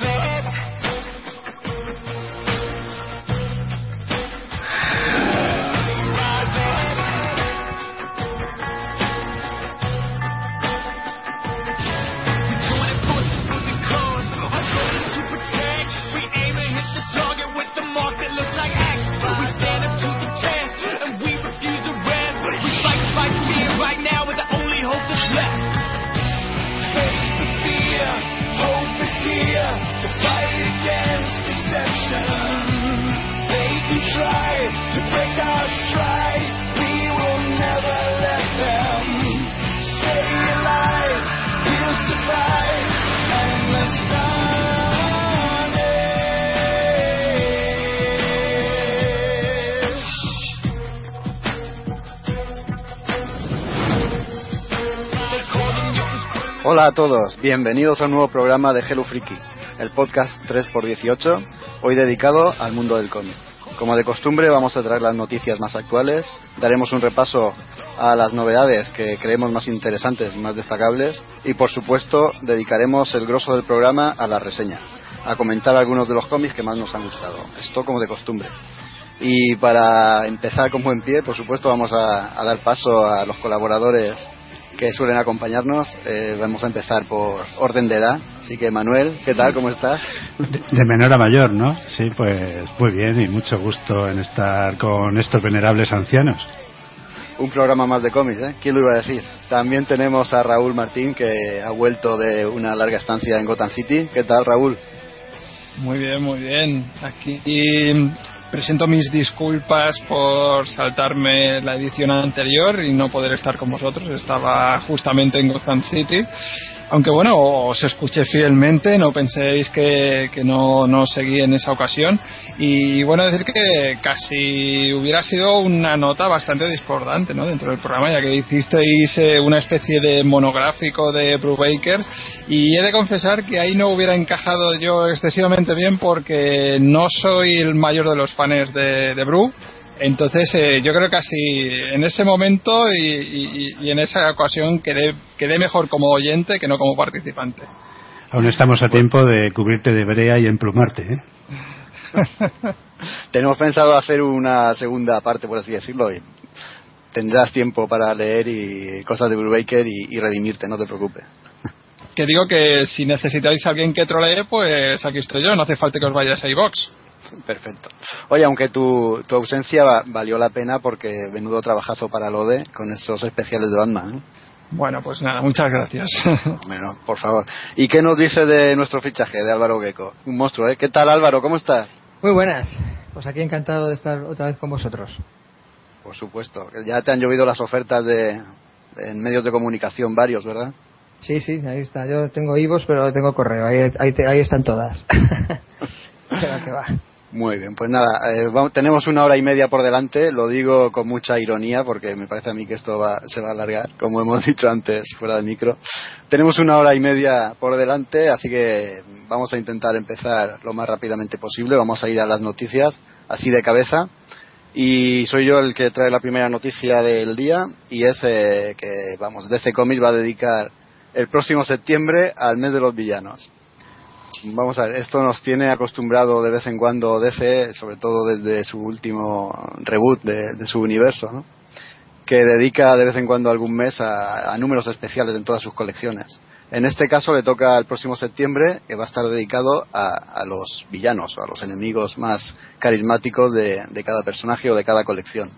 it. Hola a todos, bienvenidos a un nuevo programa de Hello Freaky, el podcast 3x18, hoy dedicado al mundo del cómic. Como de costumbre vamos a traer las noticias más actuales, daremos un repaso a las novedades que creemos más interesantes más destacables y por supuesto dedicaremos el grosso del programa a las reseñas, a comentar algunos de los cómics que más nos han gustado. Esto como de costumbre. Y para empezar con buen pie, por supuesto, vamos a dar paso a los colaboradores que suelen acompañarnos. Eh, vamos a empezar por orden de edad. Así que, Manuel, ¿qué tal? ¿Cómo estás? De, de, menor a mayor, ¿no? Sí, pues muy bien y mucho gusto en estar con estos venerables ancianos. Un programa más de cómics, ¿eh? ¿Quién lo iba a decir? También tenemos a Raúl Martín, que ha vuelto de una larga estancia en Gotham City. ¿Qué tal, Raúl? Muy bien, muy bien. Aquí presento mis disculpas por saltarme la edición anterior y no poder estar con vosotros. Estaba justamente en Gotham City. Aunque bueno, os escuché fielmente, no penséis que, que no, no seguí en esa ocasión. Y bueno, decir que casi hubiera sido una nota bastante discordante ¿no? dentro del programa, ya que hicisteis eh, una especie de monográfico de Brubaker. Y he de confesar que ahí no hubiera encajado yo excesivamente bien porque no soy el mayor de los fans de, de. Entonces, eh, yo creo que así en ese momento y, y, y, en esa ocasión quedé, quedé mejor como oyente que no como participante. Aún estamos a tiempo de cubrirte de brea y emplumarte, ¿eh? Tenemos pensado hacer una segunda parte, por así decirlo, y tendrás tiempo para leer y cosas de Brubaker y, y redimirte, no te preocupes. Que digo que si necesitáis a alguien que trolee, pues aquí estoy yo, no hace falta que os vayáis a iBox. Perfecto. Oye, aunque tu, tu ausencia valió la pena porque venudo trabajazo para Lode con esos especiales de Batman. ¿eh? Bueno, pues nada, muchas gracias. Bueno, por favor. ¿Y qué nos dice de nuestro fichaje de Álvaro Gecko? Un monstruo, ¿eh? ¿Qué tal Álvaro? ¿Cómo estás? Muy buenas. Pues aquí encantado de estar otra vez con vosotros. Por supuesto. Ya te han llovido las ofertas de, de en medios de comunicación varios, ¿verdad? Sí, sí, ahí está. Yo tengo Ivos, pero tengo correo. Ahí, ahí, ahí están todas. Pero que va. Muy bien, pues nada, eh, tenemos una hora y media por delante, lo digo con mucha ironía porque me parece a mí que esto va, se va a alargar, como hemos dicho antes fuera del micro. Tenemos una hora y media por delante, así que vamos a intentar empezar lo más rápidamente posible, vamos a ir a las noticias así de cabeza. Y soy yo el que trae la primera noticia del día y es eh, que, vamos, DC Comics va a dedicar el próximo septiembre al mes de los villanos vamos a ver, esto nos tiene acostumbrado de vez en cuando DC, sobre todo desde su último reboot de, su universo, ¿no? que dedica de vez en cuando algún mes a, a, números especiales en todas sus colecciones. En este caso le toca el próximo septiembre, que va a estar dedicado a, los villanos a los enemigos más carismáticos de cada personaje o de cada colección.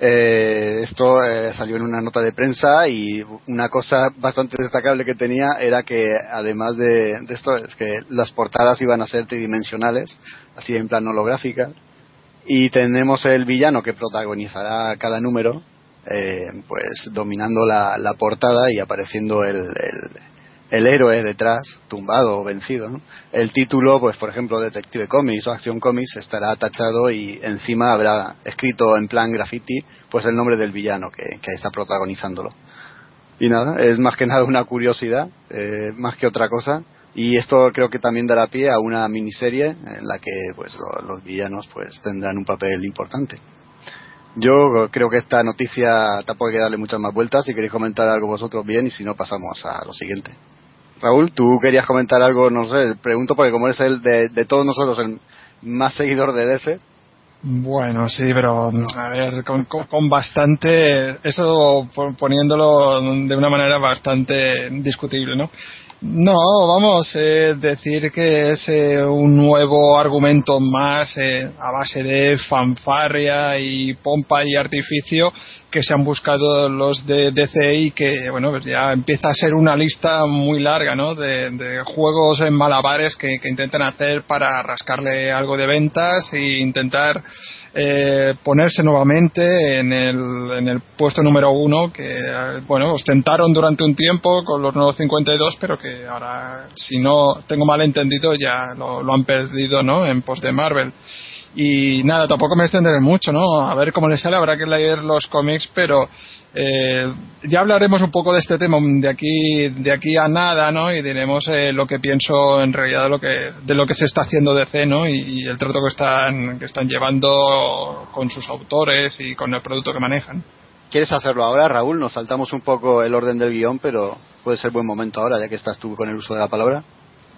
Eh, esto eh, salió en una nota de prensa y una cosa bastante destacable que tenía era que además de, esto es que las portadas iban a ser tridimensionales, así en plan holográfica, y tenemos el villano que protagonizará cada número, eh, pues dominando la, portada y apareciendo el, el héroe detrás, tumbado o vencido. El título, pues por ejemplo, Detective Comics o Action Comics estará tachado y encima habrá escrito en plan graffiti pues el nombre del villano que, que está protagonizándolo. Y nada, es más que nada una curiosidad, eh, más que otra cosa. Y esto creo que también dará pie a una miniserie en la que pues los villanos pues tendrán un papel importante. Yo creo que esta noticia tampoco hay que darle muchas más vueltas. Si queréis comentar algo vosotros bien y si no pasamos a lo siguiente. Raúl, tú querías comentar algo, no sé, pregunto porque como eres el de, todos nosotros el más seguidor de DC. Bueno, sí, pero a ver, con, con, bastante, eso poniéndolo de una manera bastante discutible, ¿no? No, vamos, eh, decir que es eh, un nuevo argumento más eh, a base de fanfarria y pompa y artificio que se han buscado los de DCI que, bueno, pues ya empieza a ser una lista muy larga, ¿no? De, de juegos en malabares que, que intentan hacer para rascarle algo de ventas e intentar eh, ponerse nuevamente en el, en el puesto número uno que bueno ostentaron durante un tiempo con los nuevos 52 pero que ahora si no tengo mal entendido ya lo, lo han perdido no en pos de Marvel y nada tampoco me extenderé mucho no a ver cómo les sale habrá que leer los cómics pero eh, ya hablaremos un poco de este tema de aquí de aquí a nada no y diremos eh, lo que pienso en realidad de lo que de lo que se está haciendo DC no y, y, el trato que están que están llevando con sus autores y con el producto que manejan. Quieres hacerlo ahora Raúl nos saltamos un poco el orden del guion pero puede ser buen momento ahora ya que estás tú con el uso de la palabra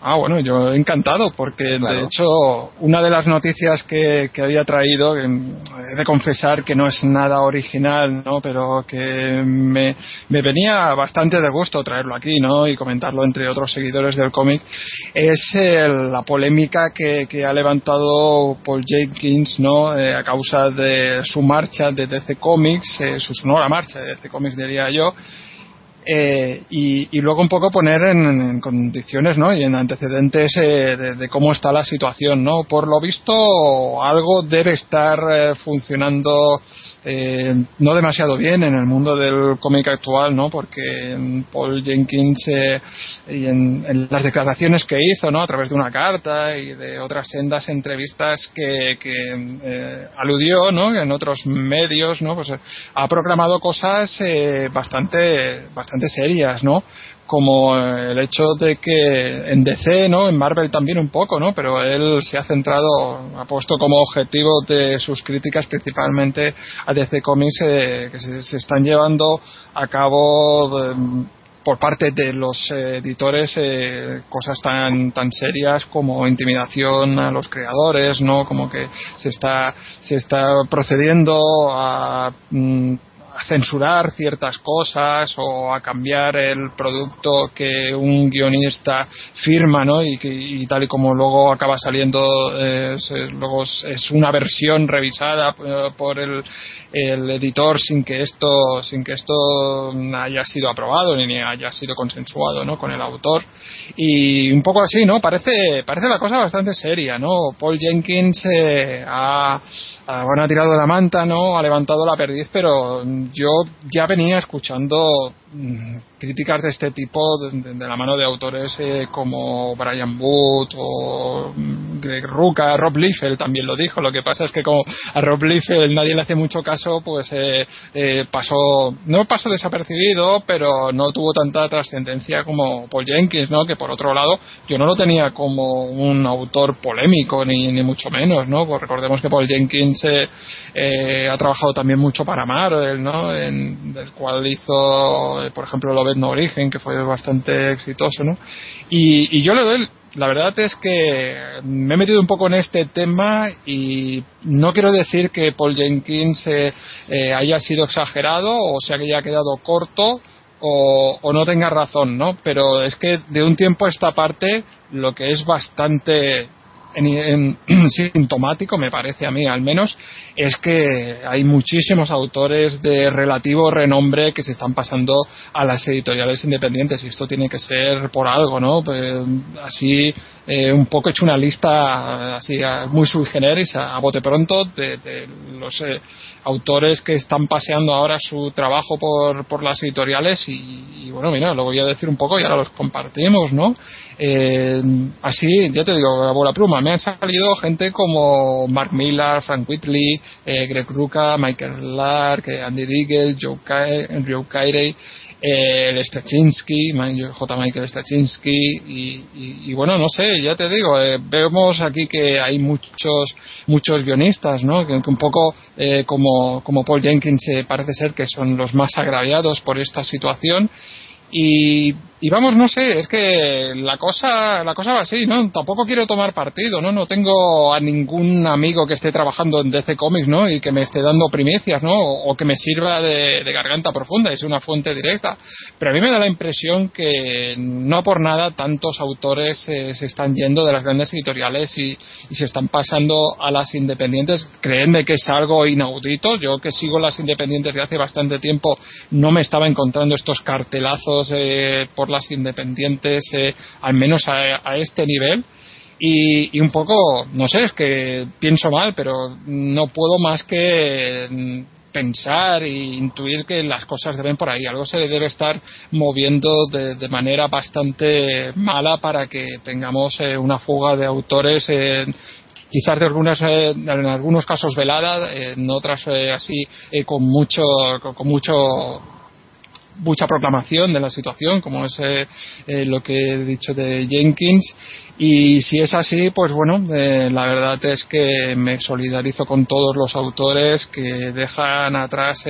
Ah, bueno, yo encantado, porque claro. de hecho una de las noticias que, que había traído, que he de confesar que no es nada original, ¿no? Pero que me, me venía bastante de gusto traerlo aquí, ¿no? Y comentarlo entre otros seguidores del cómic, es el, la polémica que, que, ha levantado Paul Jenkins, ¿no? Eh, a causa de su marcha de DC Comics, eh, su sonora marcha de DC Comics diría yo, eh, y, y, luego un poco poner en, condiciones ¿no? y en antecedentes eh, de, de, cómo está la situación. ¿no? Por lo visto, algo debe estar eh, funcionando eh, no demasiado bien en el mundo del cómic actual, ¿no? Porque Paul Jenkins eh, y en, las declaraciones que hizo, ¿no? A través de una carta y de otras sendas entrevistas que, eh, aludió, ¿no? En otros medios, ¿no? Pues ha proclamado cosas eh, bastante, bastante serias, ¿no? Como el hecho de que en DC, ¿no? En Marvel también un poco, ¿no? Pero él se ha centrado, ha puesto como objetivo de sus críticas principalmente a DC Comics eh, que se, están llevando a cabo eh, por parte de los eh, editores eh, cosas tan tan serias como intimidación a los creadores, ¿no? Como que se está se está procediendo a mm, a censurar ciertas cosas o a cambiar el producto que un guionista firma, ¿no? Y, que, y tal y como luego acaba saliendo, eh, luego es una versión revisada eh, por el, el editor sin que esto sin que esto haya sido aprobado ni haya sido consensuado no con el autor. Y un poco así no parece parece la cosa bastante seria no Paul Jenkins eh, ha, ha, bueno, ha tirado la manta no ha levantado la perdiz pero yo ya venía escuchando mm, críticas de este tipo de, de, la mano de autores eh, como Brian Wood o mm, Greg Rucka, Rob Liefeld también lo dijo. Lo que pasa es que como a Rob Liefeld nadie le hace mucho caso, pues eh, eh, pasó, no pasó desapercibido, pero no tuvo tanta trascendencia como Paul Jenkins, ¿no? Que por otro lado yo no lo tenía como un autor polémico ni, ni mucho menos, ¿no? Pues recordemos que Paul Jenkins eh, eh, ha trabajado también mucho para Marvel, ¿no? En, del cual hizo, por ejemplo, lo no origen que fue bastante exitoso no y, yo le doy la verdad es que me he metido un poco en este tema y no quiero decir que Paul Jenkins eh, eh, haya sido exagerado o se haya quedado corto o, o, no tenga razón, ¿no? Pero es que de un tiempo a esta parte lo que es bastante sintomático, me parece a mí al menos, es que hay muchísimos autores de relativo renombre que se están pasando a las editoriales independientes y esto tiene que ser por algo, ¿no? Pues, así, eh, un poco hecho una lista así muy sui generis a, bote pronto de, los eh, autores que están paseando ahora su trabajo por, por las editoriales y, y, bueno, mira, lo voy a decir un poco y ahora los compartimos, ¿no? Eh, así, ya te digo, a bola pluma, me han salido gente como Mark Millar, Frank Whitley, eh, Greg Ruca, Michael Lark, eh, Andy Diggle, Joe Caire, eh, el Straczynski, J. Michael Straczynski y, y, bueno, no sé, ya te digo, eh, vemos aquí que hay muchos muchos guionistas, ¿no? Que, un poco como, como Paul Jenkins parece ser que son los más agraviados por esta situación y, y, vamos, no sé, es que la cosa, la cosa va así, ¿no? Tampoco quiero tomar partido, ¿no? No tengo a ningún amigo que esté trabajando en DC Comics, ¿no? Y que me esté dando primicias, ¿no? O, que me sirva de, garganta profunda, es una fuente directa. Pero a mí me da la impresión que no por nada tantos autores eh, se están yendo de las grandes editoriales y, se están pasando a las independientes. Creen de que es algo inaudito. Yo que sigo las independientes de hace bastante tiempo no me estaba encontrando estos cartelazos eh, por las independientes, eh, al menos a, este nivel. Y, un poco, no sé, es que pienso mal, pero no puedo más que mm, pensar e intuir que las cosas deben por ahí. Algo se debe estar moviendo de, manera bastante mala para que tengamos eh, una fuga de autores. quizás de algunas en algunos casos velada en otras así con mucho con mucho mucha proclamación de la situación, como es eh, eh, lo que he dicho de Jenkins. Y si es así, pues bueno, eh, la verdad es que me solidarizo con todos los autores que dejan atrás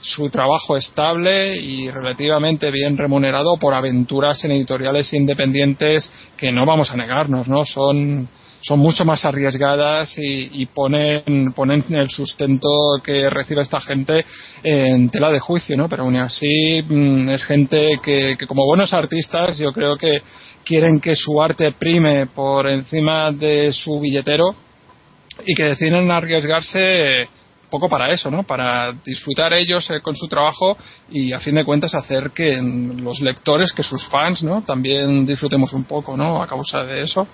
su trabajo estable y relativamente bien remunerado por aventuras en editoriales independientes que no vamos a negarnos, ¿no? Son son mucho más arriesgadas y, ponen, ponen el sustento que recibe esta gente en tela de juicio, ¿no? Pero aún así mm, es gente que, como buenos artistas yo creo que quieren que su arte prime por encima de su billetero y que deciden arriesgarse poco para eso, ¿no? Para disfrutar ellos eh, con su trabajo y a fin de cuentas hacer que los lectores, que sus fans, ¿no? También disfrutemos un poco, ¿no? A causa de eso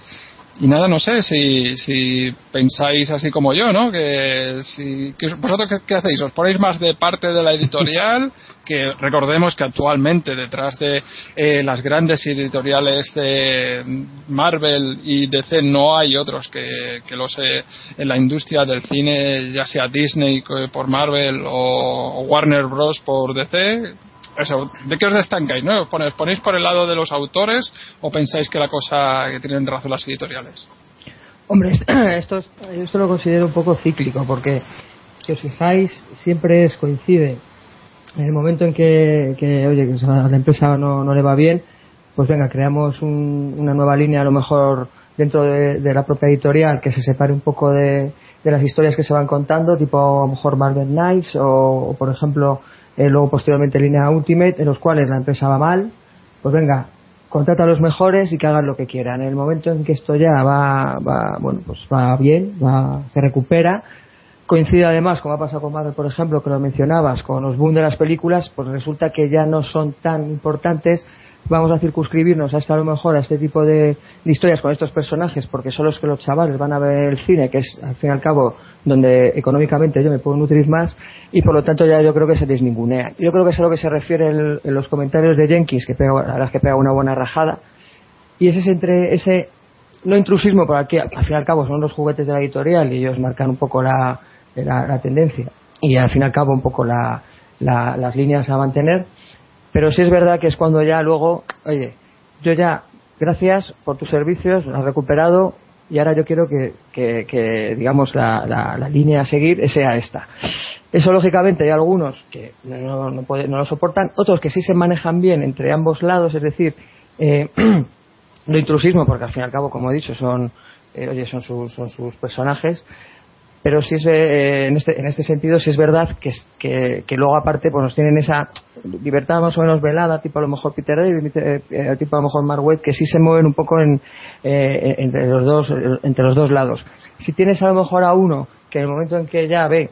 y nada, no sé si, si pensáis así como yo, ¿no? Que, si, vosotros qué, hacéis, os ponéis más de parte de la editorial, que recordemos que actualmente detrás de eh, las grandes editoriales de Marvel y DC no hay otros que, que los eh, en la industria del cine, ya sea Disney por Marvel o Warner Bros por DC ¿de qué os destancáis? ¿no? ¿Os ponéis por el lado de los autores o pensáis que la cosa que tienen razón las editoriales? Hombre, esto, esto lo considero un poco cíclico porque si os fijáis siempre es coincide en el momento en que, oye que a la empresa no, no le va bien pues venga creamos una nueva línea a lo mejor dentro de, la propia editorial que se separe un poco de, de las historias que se van contando tipo a lo mejor Marvel Knights o por ejemplo eh, luego posteriormente línea Ultimate, en los cuales la empresa va mal, pues venga, contrata a los mejores y que hagan lo que quieran. En el momento en que esto ya va, va bueno, pues va bien, va, se recupera, coincide además, como ha pasado con Marvel, por ejemplo, que lo mencionabas, con los boom de las películas, pues resulta que ya no son tan importantes vamos a circunscribirnos hasta a lo mejor a este tipo de, historias con estos personajes porque son los que los chavales van a ver el cine, que es al fin y al cabo donde económicamente yo me puedo nutrir más y por lo tanto ya yo creo que se desningunea. Yo creo que es a lo que se refiere en, los comentarios de Jenkins, que pega, a las que pega una buena rajada. Y ese es entre ese no intrusismo, porque al fin y al cabo son los juguetes de la editorial y ellos marcan un poco la, tendencia. Y al fin y al cabo un poco las líneas a mantener pero sí es verdad que es cuando ya luego, oye, yo ya, gracias por tus servicios, has recuperado y ahora yo quiero que, que, digamos, la, la, línea a seguir sea esta. Eso, lógicamente, hay algunos que no, no, no, lo soportan, otros que sí se manejan bien entre ambos lados, es decir, eh, no intrusismo, porque al fin y al cabo, como he dicho, son, eh, oye, son sus, son sus personajes, pero sí es eh, en, este, en este sentido sí es verdad que, que, luego aparte pues nos tienen esa libertad más o menos velada tipo a lo mejor Peter David eh, eh, tipo a lo mejor Mark Waid que sí se mueven un poco en, entre los dos entre los dos lados. Si tienes a lo mejor a uno que en el momento en que ya ve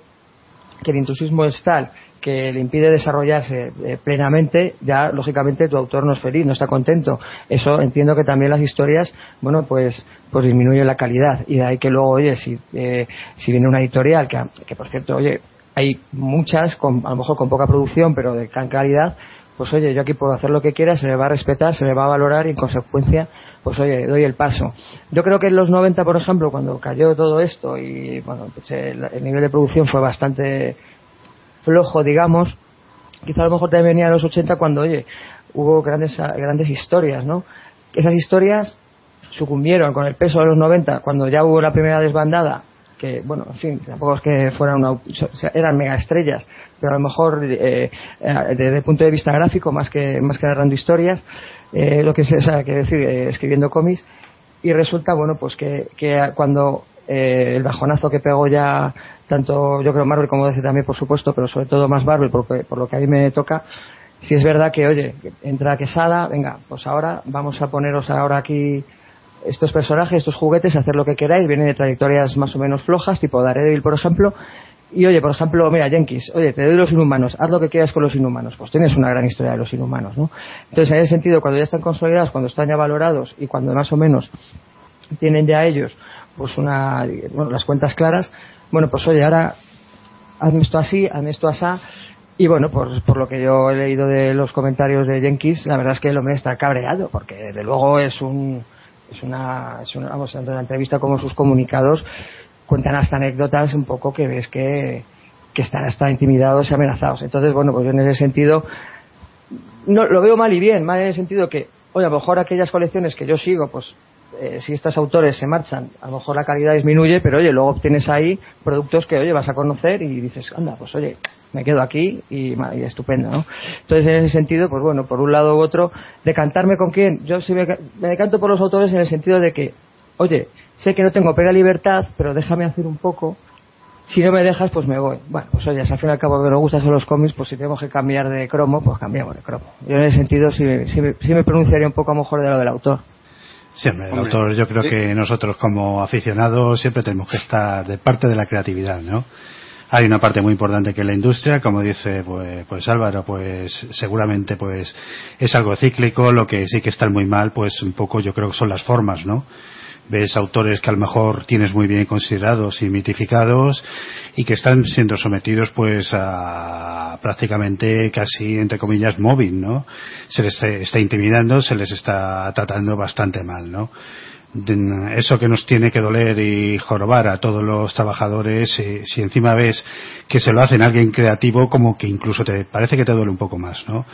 que el intrusismo es tal que le impide desarrollarse eh, plenamente, ya lógicamente tu autor no es feliz, no está contento. Eso entiendo que también las historias, bueno, pues pues disminuye la calidad y de ahí que luego, oye, si, eh, si viene una editorial que, que por cierto, oye, hay muchas, con, a lo mejor con poca producción, pero de gran calidad, pues oye, yo aquí puedo hacer lo que quiera, se me va a respetar, se me va a valorar y en consecuencia, pues oye, doy el paso. Yo creo que en los 90, por ejemplo, cuando cayó todo esto y bueno, pues el, el nivel de producción fue bastante flojo, digamos. Quizá a lo mejor también venía a los 80 cuando, oye, hubo grandes, grandes historias, ¿no? Esas historias sucumbieron con el peso de los 90 cuando ya hubo la primera desbandada que bueno en fin tampoco es que fueran una, eran mega estrellas pero a lo mejor eh, eh, desde el punto de vista gráfico más que más que narrando historias eh, lo que se o sea que decir eh, escribiendo cómics y resulta bueno pues que, que cuando el bajonazo que pegó ya tanto yo creo Marvel como DC también por supuesto pero sobre todo más Marvel porque, por lo que a mí me toca si es verdad que oye entra Quesada venga pues ahora vamos a poneros ahora aquí estos personajes estos juguetes hacer lo que queráis vienen de trayectorias más o menos flojas tipo Daredevil por ejemplo y oye, por ejemplo, mira, Jenkins, oye, te doy los inhumanos, haz lo que quieras con los inhumanos. Pues tienes una gran historia de los inhumanos, ¿no? Entonces, en ese sentido, cuando ya están consolidados, cuando están ya valorados y cuando más o menos tienen ya ellos pues una, bueno, las cuentas claras, bueno, pues oye, ahora hazme esto así, hazme esto así. Y bueno, por, por lo que yo he leído de los comentarios de Jenkins, la verdad es que el hombre está cabreado, porque de luego es un, es una, es una vamos, tanto en la entrevista como sus comunicados, cuentan hasta anécdotas un poco que ves que, que están hasta intimidados y amenazados. Entonces, bueno, pues yo en ese sentido, no, lo veo mal y bien, mal en el sentido que, oye, a lo mejor aquellas colecciones que yo sigo, pues eh, si estos autores se marchan, a lo mejor la calidad disminuye, pero oye, luego obtienes ahí productos que, oye, vas a conocer y dices, anda, pues oye, me quedo aquí y, y estupendo, ¿no? Entonces, en ese sentido, pues bueno, por un lado u otro, decantarme con quién, yo sí me, me decanto por los autores en el sentido de que, oye, sé que no tengo pega libertad, pero déjame hacer un poco, si no me dejas, pues me voy. Bueno, pues oye, al fin y al cabo nos gustan son los cómics, pues si tenemos que cambiar de cromo, pues cambiamos de cromo. Yo en ese sentido sí, sí, sí me pronunciaría un poco a lo mejor de lo del autor. Siempre, autor, yo creo que nosotros como aficionados siempre tenemos que estar de parte de la creatividad, ¿no? Hay una parte muy importante que es la industria, como dice pues, pues Álvaro, pues seguramente pues es algo cíclico, lo que sí que está muy mal, pues un poco yo creo que son las formas, ¿no? Ves autores que a lo mejor tienes muy bien considerados y mitificados y que están siendo sometidos pues a prácticamente casi entre comillas móvil, ¿no? Se les está intimidando, se les está tratando bastante mal, ¿no? eso que nos tiene que doler y jorobar a todos los trabajadores, si, si encima ves que se lo hacen a alguien creativo, como que incluso te parece que te duele un poco más, ¿no?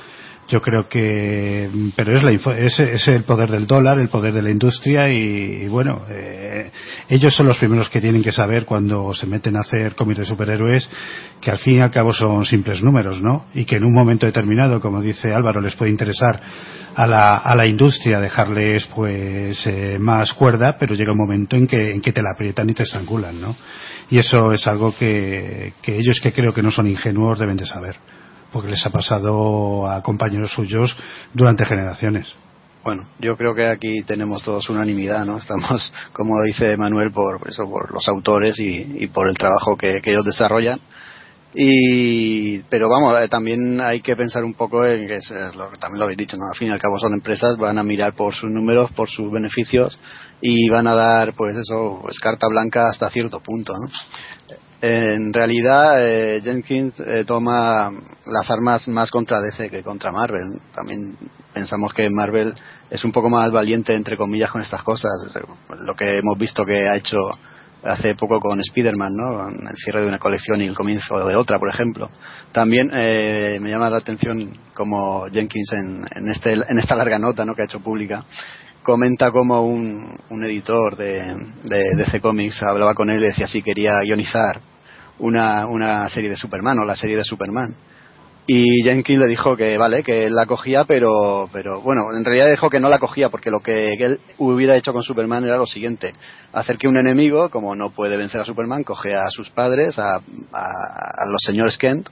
Yo creo que pero es, la, es, es, el poder del dólar el poder de la industria y, bueno eh, ellos son los primeros que tienen que saber cuando se meten a hacer cómics de superhéroes que al fin y al cabo son simples números no y que en un momento determinado como dice Álvaro les puede interesar a la, industria dejarles pues eh, más cuerda pero llega un momento en que, en que te la aprietan y te estrangulan no y eso es algo que ellos que creo que no son ingenuos deben de saber porque les ha pasado a compañeros suyos durante generaciones. Bueno, yo creo que aquí tenemos todos unanimidad, ¿no? Estamos, como dice Manuel, por eso, por los autores y, por el trabajo que, ellos desarrollan. Y, pero vamos, eh, también hay que pensar un poco en que también lo habéis dicho, ¿no? Al fin y al cabo son empresas, van a mirar por sus números, por sus beneficios y van a dar, pues eso, pues carta blanca hasta cierto punto, ¿no? En realidad eh, Jenkins eh, toma las armas más contra DC que contra Marvel. También pensamos que Marvel es un poco más valiente, entre comillas, con estas cosas. Lo que hemos visto que ha hecho hace poco con Spider-Man, ¿no? el cierre de una colección y el comienzo de otra, por ejemplo. También eh, me llama la atención como Jenkins en, en, este, en esta larga nota ¿no? que ha hecho pública comenta como un, un editor de, de DC Comics hablaba con él y decía si quería ionizar una, una serie de Superman o la serie de Superman. y Jenkins le dijo que vale, que la cogía, pero, pero bueno, en realidad dijo que no la cogía porque lo que él hubiera hecho con Superman era lo siguiente, hacer que un enemigo, como no puede vencer a Superman, coge a sus padres, a, a, los señores Kent,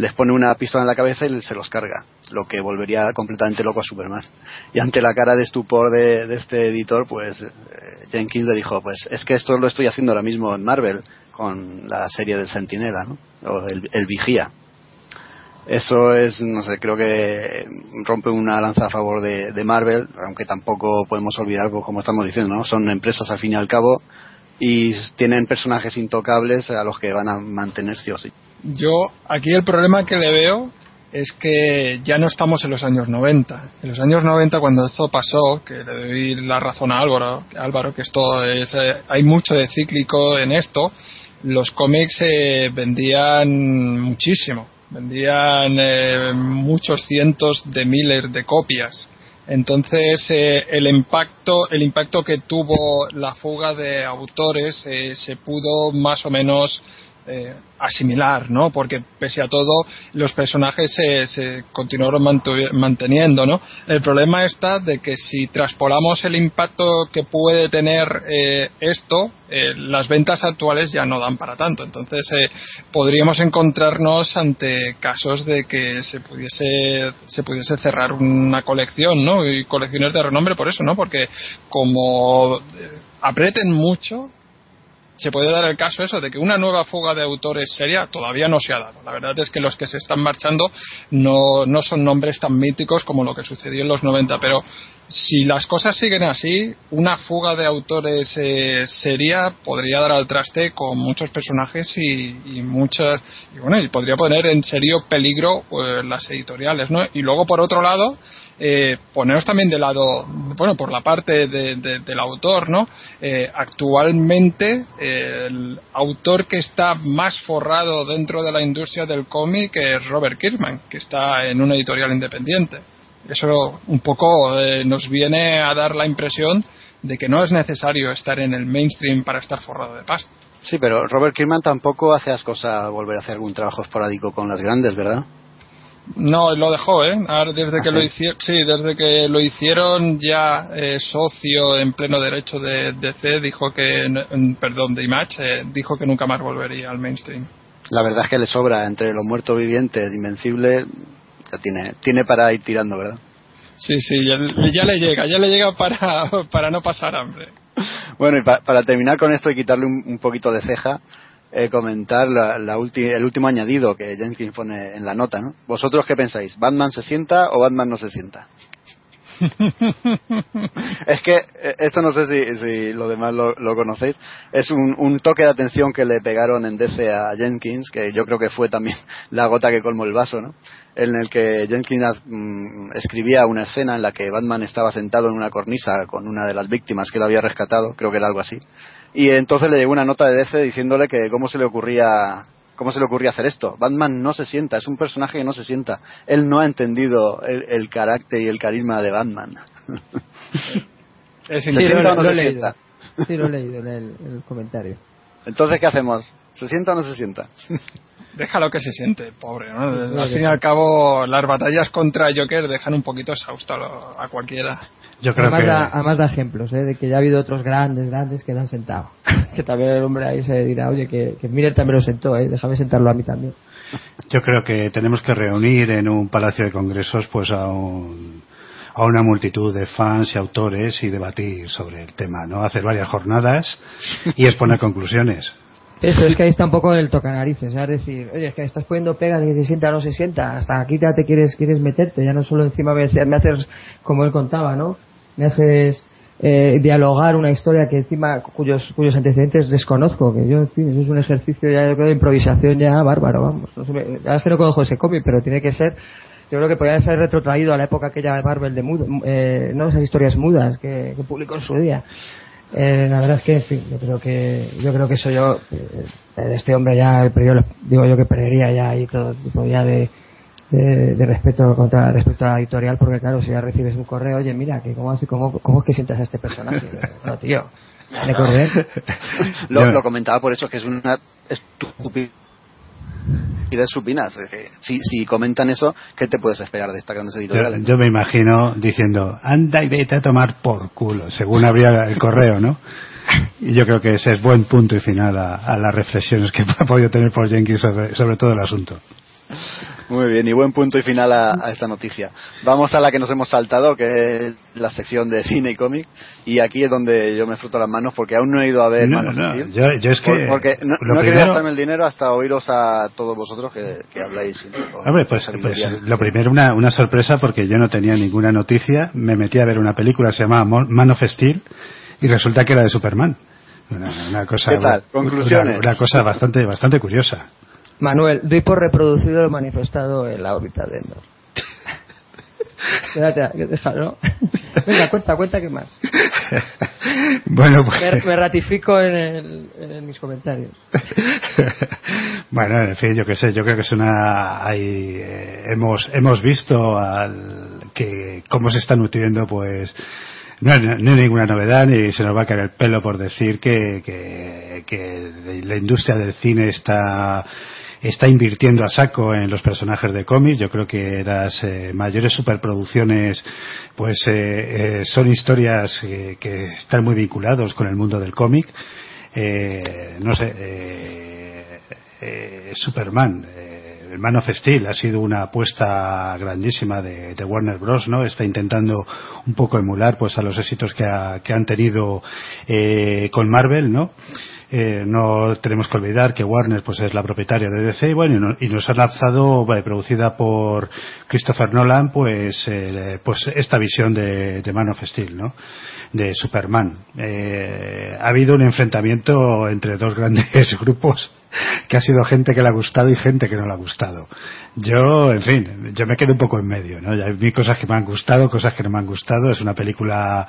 les pone una pistola en la cabeza y se los carga, lo que volvería completamente loco a Superman. Y ante la cara de estupor de, este editor, pues eh, Jenkins le dijo, pues es que esto lo estoy haciendo ahora mismo en Marvel, con la serie del Sentinela, ¿no? O el, el Vigía eso es, no sé, creo que rompe una lanza a favor de, Marvel, aunque tampoco podemos olvidar, pues, como estamos diciendo, ¿no? Son empresas al fin y al cabo y tienen personajes intocables a los que van a mantener sí o sí. Yo, aquí el problema que le veo es que ya no estamos en los años 90. En los años 90, cuando esto pasó, que le doy la razón a Álvaro, Álvaro que esto es, eh, hay mucho de cíclico en esto, los cómics se vendían muchísimo vendían eh, muchos cientos de miles de copias. Entonces eh, el impacto el impacto que tuvo la fuga de autores eh, se pudo más o menos eh, asimilar, ¿no? Porque pese a todo los personajes se, se continuaron manteniendo, ¿no? El problema está de que si traspolamos el impacto que puede tener eh, esto, eh, las ventas actuales ya no dan para tanto. Entonces podríamos encontrarnos ante casos de que se pudiese se pudiese cerrar una colección, ¿no? Y colecciones de renombre por eso, ¿no? Porque como aprieten mucho se puede dar el caso eso de que una nueva fuga de autores seria todavía no se ha dado. La verdad es que los que se están marchando no, no son nombres tan míticos como lo que sucedió en los 90, pero si las cosas siguen así, una fuga de autores eh, seria podría dar al traste con muchos personajes y, y muchas y bueno, y podría poner en serio peligro pues, las editoriales, ¿no? Y luego por otro lado, eh, poneros también de lado, bueno, por la parte del autor, ¿no? Eh, actualmente el autor que está más forrado dentro de la industria del cómic es Robert Kirkman, que está en una editorial independiente. Eso un poco eh, nos viene a dar la impresión de que no es necesario estar en el mainstream para estar forrado de pasta. Sí, pero Robert Kirkman tampoco hace ascosa volver a hacer algún trabajo esporádico con las grandes, ¿verdad? No, lo dejó, ¿eh? desde ¿Ah, que lo hicieron, sí, desde que lo hicieron ya eh, socio en pleno derecho de DC, dijo que, perdón, de Image, eh, dijo que nunca más volvería al mainstream. La verdad es que le sobra entre los muertos vivientes, Invencible, ya tiene, tiene para ir tirando, ¿verdad? Sí, sí, ya, le llega, ya le llega para, para no pasar hambre. Bueno, y para terminar con esto y quitarle un poquito de ceja, eh, comentar la, el último añadido que Jenkins pone en la nota, ¿no? ¿Vosotros qué pensáis? ¿Batman se sienta o Batman no se sienta? es que eh, esto no sé si, si lo demás lo, conocéis. Es un, un, toque de atención que le pegaron en DC a Jenkins, que yo creo que fue también la gota que colmó el vaso, ¿no? En el que Jenkins mm, escribía una escena en la que Batman estaba sentado en una cornisa con una de las víctimas que lo había rescatado, creo que era algo así y entonces le llegó una nota de DC diciéndole que cómo se le ocurría cómo se le ocurría hacer esto. Batman no se sienta, es un personaje que no se sienta. Él no ha entendido el, carácter y el carisma de Batman. ¿Se sienta o no se sienta? Sí, lo he leído en el comentario. Entonces, ¿qué hacemos? ¿Se sienta o no se sienta? Déjalo que se siente, pobre. ¿no? Al fin y al cabo, las batallas contra Joker dejan un poquito exhausto a, cualquiera. Yo creo además, que... da, además da ejemplos, ¿eh? de que ya ha habido otros grandes, grandes que lo han sentado. que también el hombre ahí se dirá, oye, que, que Miller también lo sentó, ¿eh? déjame sentarlo a mí también. Yo creo que tenemos que reunir en un palacio de congresos pues a un a una multitud de fans y autores y debatir sobre el tema, ¿no? Hacer varias jornadas y exponer conclusiones. Eso es que ahí está un poco el tocanarices, es decir, oye, es que estás poniendo pegas de que se sienta o no se sienta, hasta aquí ya te quieres, quieres meterte, ya no solo encima me, me haces, como él contaba, ¿no? Me haces eh, dialogar una historia que encima cuyos cuyos antecedentes desconozco, que yo, en fin, eso es un ejercicio ya de improvisación ya bárbaro, vamos. No sé, que no conozco ese cómic, pero tiene que ser yo creo que podría ser retrotraído a la época aquella de Marvel de mudo, eh, no esas historias mudas que, publicó en su día eh, la verdad es que en fin, yo creo que yo creo que eso yo eh, este hombre ya digo yo que perdería ya ahí todo tipo ya de, de, respeto contra respecto a la editorial porque claro si ya recibes un correo oye mira que cómo, cómo, cómo es que sientas a este personaje. No tío lo, lo comentaba por eso que es una estupidez rapidez supinas. Si, si comentan eso, ¿qué te puedes esperar de estas grandes editoriales? Yo, me imagino diciendo, anda y vete a tomar por culo, según abría el correo, ¿no? Y yo creo que ese es buen punto y final a, las reflexiones que ha podido tener por Jenkins sobre, sobre todo el asunto. Muy bien, y buen punto y final a, esta noticia. Vamos a la que nos hemos saltado, que es la sección de cine y cómic. Y aquí es donde yo me fruto las manos porque aún no he ido a ver no, no, yo, es que porque no, he querido gastarme el dinero hasta oíros a todos vosotros que, habláis. Hombre, pues, pues lo primero, una, una sorpresa porque yo no tenía ninguna noticia. Me metí a ver una película, se llama Man of Steel, y resulta que era de Superman. Una, cosa, ¿Qué tal? Conclusiones. Una, cosa bastante, bastante curiosa. Manuel, doy por reproducido lo manifestado en la órbita de Endor. Espérate, déjalo. Venga, cuenta, cuenta qué más. bueno, pues... Me, ratifico en, mis comentarios. bueno, en fin, yo qué sé, yo creo que es una... Hay, eh, hemos, hemos visto al, que cómo se está nutriendo, pues no, no, no, hay ninguna novedad ni se nos va a caer el pelo por decir que, que, que la industria del cine está está invirtiendo a saco en los personajes de cómics. Yo creo que las eh, mayores superproducciones pues eh, eh, son historias que están muy vinculados con el mundo del cómic. no sé, Superman, el Man of ha sido una apuesta grandísima de, Warner Bros. no está intentando un poco emular pues a los éxitos que, que han tenido con Marvel no eh, no tenemos que olvidar que Warner pues es la propietaria de DC bueno, y, nos ha lanzado, producida por Christopher Nolan, pues, eh, pues esta visión de, de, Man of Steel, ¿no? de Superman. Eh, ha habido un enfrentamiento entre dos grandes grupos que ha sido gente que le ha gustado y gente que no le ha gustado. Yo, en fin, yo me quedo un poco en medio, ¿no? Hay cosas que me han gustado, cosas que no me han gustado. Es una película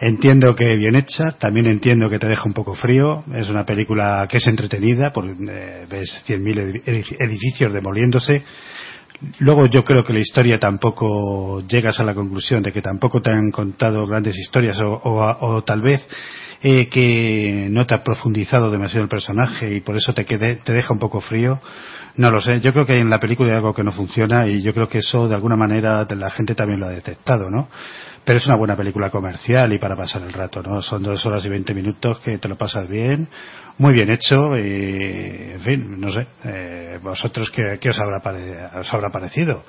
Entiendo que bien hecha, también entiendo que te deja un poco frío. Es una película que es entretenida, por, eh, ves 100.000 edificios demoliéndose. Luego yo creo que la historia tampoco llegas a la conclusión de que tampoco te han contado grandes historias o, tal vez eh, que no te ha profundizado demasiado el personaje y por eso te, te deja un poco frío. No lo sé. Yo creo que en la película hay algo que no funciona y yo creo que eso de alguna manera la gente también lo ha detectado, ¿no? Pero es una buena película comercial y para pasar el rato, ¿no? Son dos horas y veinte minutos que te lo pasas bien, muy bien hecho y, en fin, no sé, eh, vosotros qué, os, habrá os habrá parecido,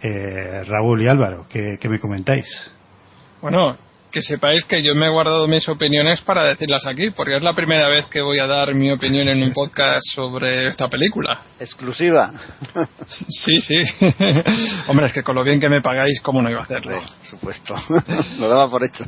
eh, Raúl y Álvaro, ¿qué, ¿qué me comentáis? Bueno, que sepáis que yo me he guardado mis opiniones para decirlas aquí, porque es la primera vez que voy a dar mi opinión en un podcast sobre esta película. Exclusiva. Sí, sí. Hombre, es que con lo bien que me pagáis, ¿cómo no iba a hacerlo? Por supuesto. lo daba por hecho.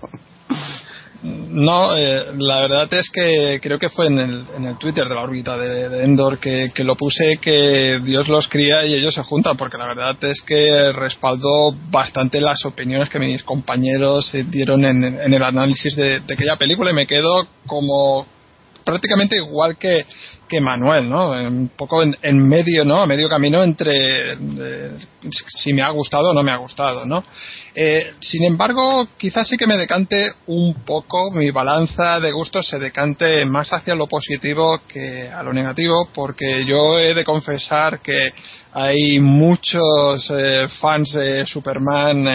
No, eh, la verdad es que creo que fue en el, en el Twitter de la órbita de, Endor que, lo puse que Dios los cría y ellos se juntan, porque la verdad es que respaldó bastante las opiniones que mis compañeros dieron en, el análisis de, de, aquella película y me quedo como prácticamente igual que, que Manuel, ¿no? Un poco en, medio, ¿no? A medio camino entre eh, si me ha gustado o no me ha gustado, ¿no? Eh, sin embargo, quizás sí que me decante un poco, mi balanza de gustos se decante más hacia lo positivo que a lo negativo, porque yo he de confesar que hay muchos eh, fans de Superman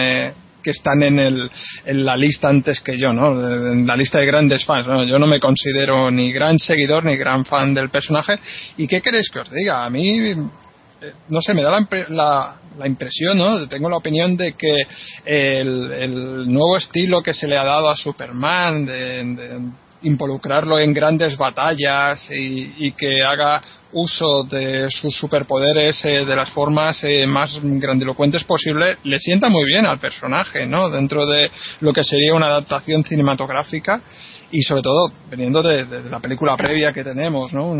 que están en, el, en la lista antes que yo, ¿no? En la lista de grandes fans. Yo no me considero ni gran seguidor ni gran fan del personaje. ¿Y qué queréis que os diga? A mí, eh, no sé, me da la, la, impresión, ¿no? Tengo la opinión de que el, el, nuevo estilo que se le ha dado a Superman, de, involucrarlo en grandes batallas y, y, que haga uso de sus superpoderes eh, de las formas eh, más grandilocuentes posible le sienta muy bien al personaje, ¿no? Dentro de lo que sería una adaptación cinematográfica y sobre todo veniendo de, la película previa que tenemos, ¿no?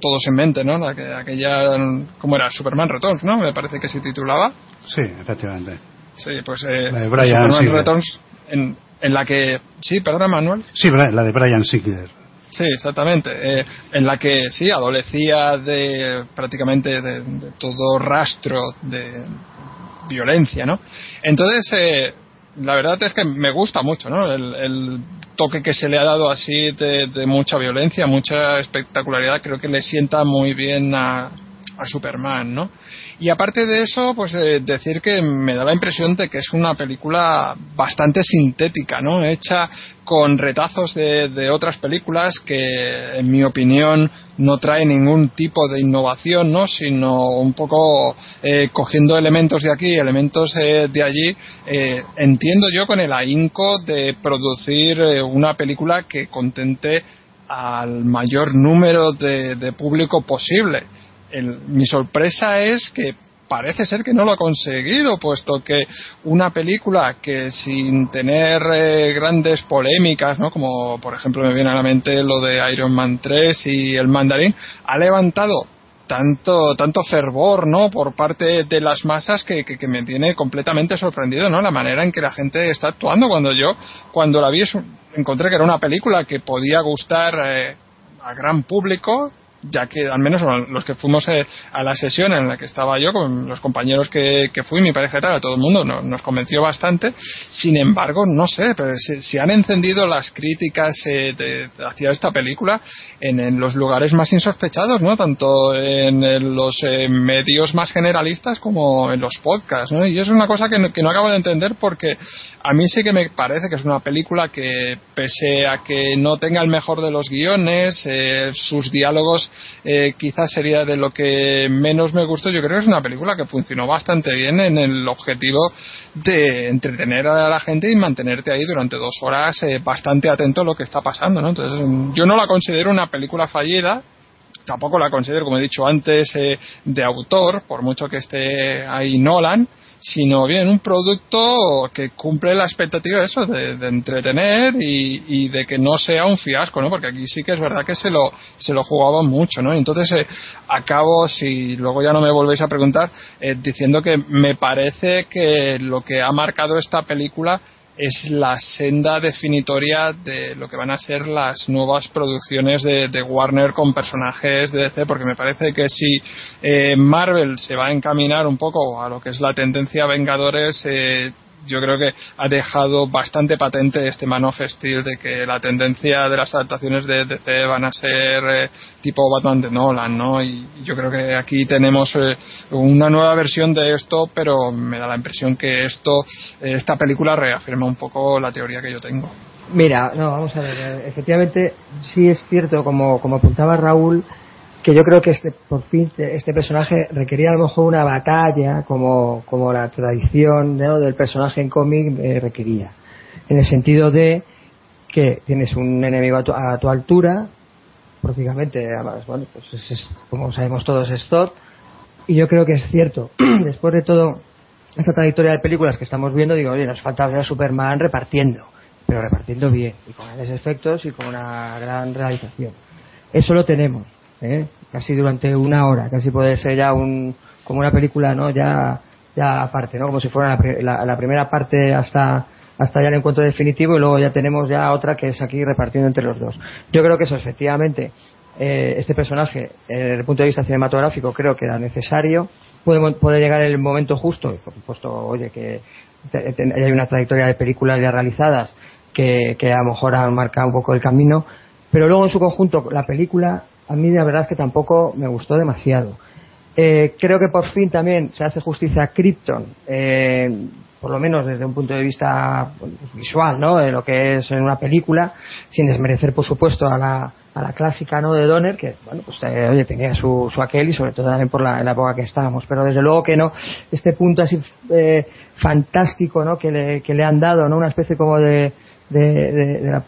todos en mente, ¿no? aquella, ¿cómo era? Superman Returns, ¿no? Me parece que se titulaba. Sí, efectivamente. Sí, pues eh, Superman Returns en, en la que... Sí, perdona Manuel. Sí, la de Brian Singer. Sí, exactamente. Eh, en la que sí, adolecía de prácticamente de, todo rastro de violencia, ¿no? Entonces, eh, la verdad es que me gusta mucho, ¿no? El, toque que se le ha dado así de, mucha violencia, mucha espectacularidad, creo que le sienta muy bien a, a Superman, ¿no? Y aparte de eso, pues eh, decir que me da la impresión de que es una película bastante sintética, ¿no? Hecha con retazos de, otras películas que, en mi opinión, no trae ningún tipo de innovación, ¿no? Sino un poco eh, cogiendo elementos de aquí, elementos eh, de allí. entiendo yo con el ahínco de producir una película que contente al mayor número de público posible mi sorpresa es que parece ser que no lo ha conseguido, puesto que una película que sin tener eh, grandes polémicas, ¿no? como por ejemplo me viene a la mente lo de Iron Man 3 y el mandarín, ha levantado tanto tanto fervor no por parte de las masas que, que, me tiene completamente sorprendido no la manera en que la gente está actuando. Cuando yo cuando la vi encontré que era una película que podía gustar eh, a gran público ya que al menos los que fuimos eh, a la sesión en la que estaba yo con los compañeros que, que fui, mi pareja y tal, a todo el mundo nos convenció bastante. Sin embargo, no sé, pero se, han encendido las críticas eh, de, hacia esta película en, los lugares más insospechados, ¿no? Tanto en, los eh, medios más generalistas como en los podcasts, ¿no? Y eso es una cosa que no, que no acabo de entender porque a mí sí que me parece que es una película que, pese a que no tenga el mejor de los guiones, sus diálogos eh, quizás sería de lo que menos me gustó. Yo creo que es una película que funcionó bastante bien en el objetivo de entretener a la gente y mantenerte ahí durante dos horas eh, bastante atento a lo que está pasando. ¿no? Entonces, yo no la considero una película fallida, tampoco la considero, como he dicho antes, eh, de autor, por mucho que esté ahí Nolan sino bien un producto que cumple la expectativa de eso, de, entretener y, de que no sea un fiasco, ¿no? Porque aquí sí que es verdad que se lo, se lo jugaban mucho, ¿no? Entonces eh, acabo, si luego ya no me volvéis a preguntar, eh, diciendo que me parece que lo que ha marcado esta película es la senda definitoria de lo que van a ser las nuevas producciones de, Warner con personajes de DC, porque me parece que si eh, Marvel se va a encaminar un poco a lo que es la tendencia Vengadores, eh, yo creo que ha dejado bastante patente este Man of Steel de que la tendencia de las adaptaciones de DC van a ser eh, tipo Batman de Nolan, ¿no? Y yo creo que aquí tenemos eh, una nueva versión de esto, pero me da la impresión que esto, eh, esta película reafirma un poco la teoría que yo tengo. Mira, no, vamos a ver, efectivamente sí es cierto, como, como apuntaba Raúl, que yo creo que este, por fin este personaje requería a lo mejor una batalla como, como la tradición del personaje en cómic eh, requería. En el sentido de que tienes un enemigo a tu, altura, prácticamente, además, bueno, pues como sabemos todos es Thor, y yo creo que es cierto, después de todo esta trayectoria de películas que estamos viendo, digo, oye, nos falta ver a Superman repartiendo, pero repartiendo bien, y con grandes efectos y con una gran realización. Eso lo tenemos ¿eh? casi durante una hora, casi puede ser ya un, como una película, ¿no? Ya, ya aparte, ¿no? Como si fuera la, primera parte hasta, hasta ya el encuentro definitivo y luego ya tenemos ya otra que es aquí repartiendo entre los dos. Yo creo que eso efectivamente, eh, este personaje, desde el punto de vista cinematográfico, creo que era necesario. Puede, puede llegar el momento justo, por supuesto, oye, que hay una trayectoria de películas ya realizadas que, que a lo mejor han marcado un poco el camino, pero luego en su conjunto la película a mí la verdad es que tampoco me gustó demasiado. Eh, creo que por fin también se hace justicia a Krypton, eh, por lo menos desde un punto de vista pues, visual, ¿no? De lo que es en una película, sin desmerecer, por supuesto, a la, a la clásica, ¿no? De Donner, que, bueno, pues, eh, oye, tenía su, su aquel y sobre todo también por la, época que estábamos. Pero desde luego que no, este punto así fantástico, ¿no? Que le, que le han dado, ¿no? Una especie como de, de, de,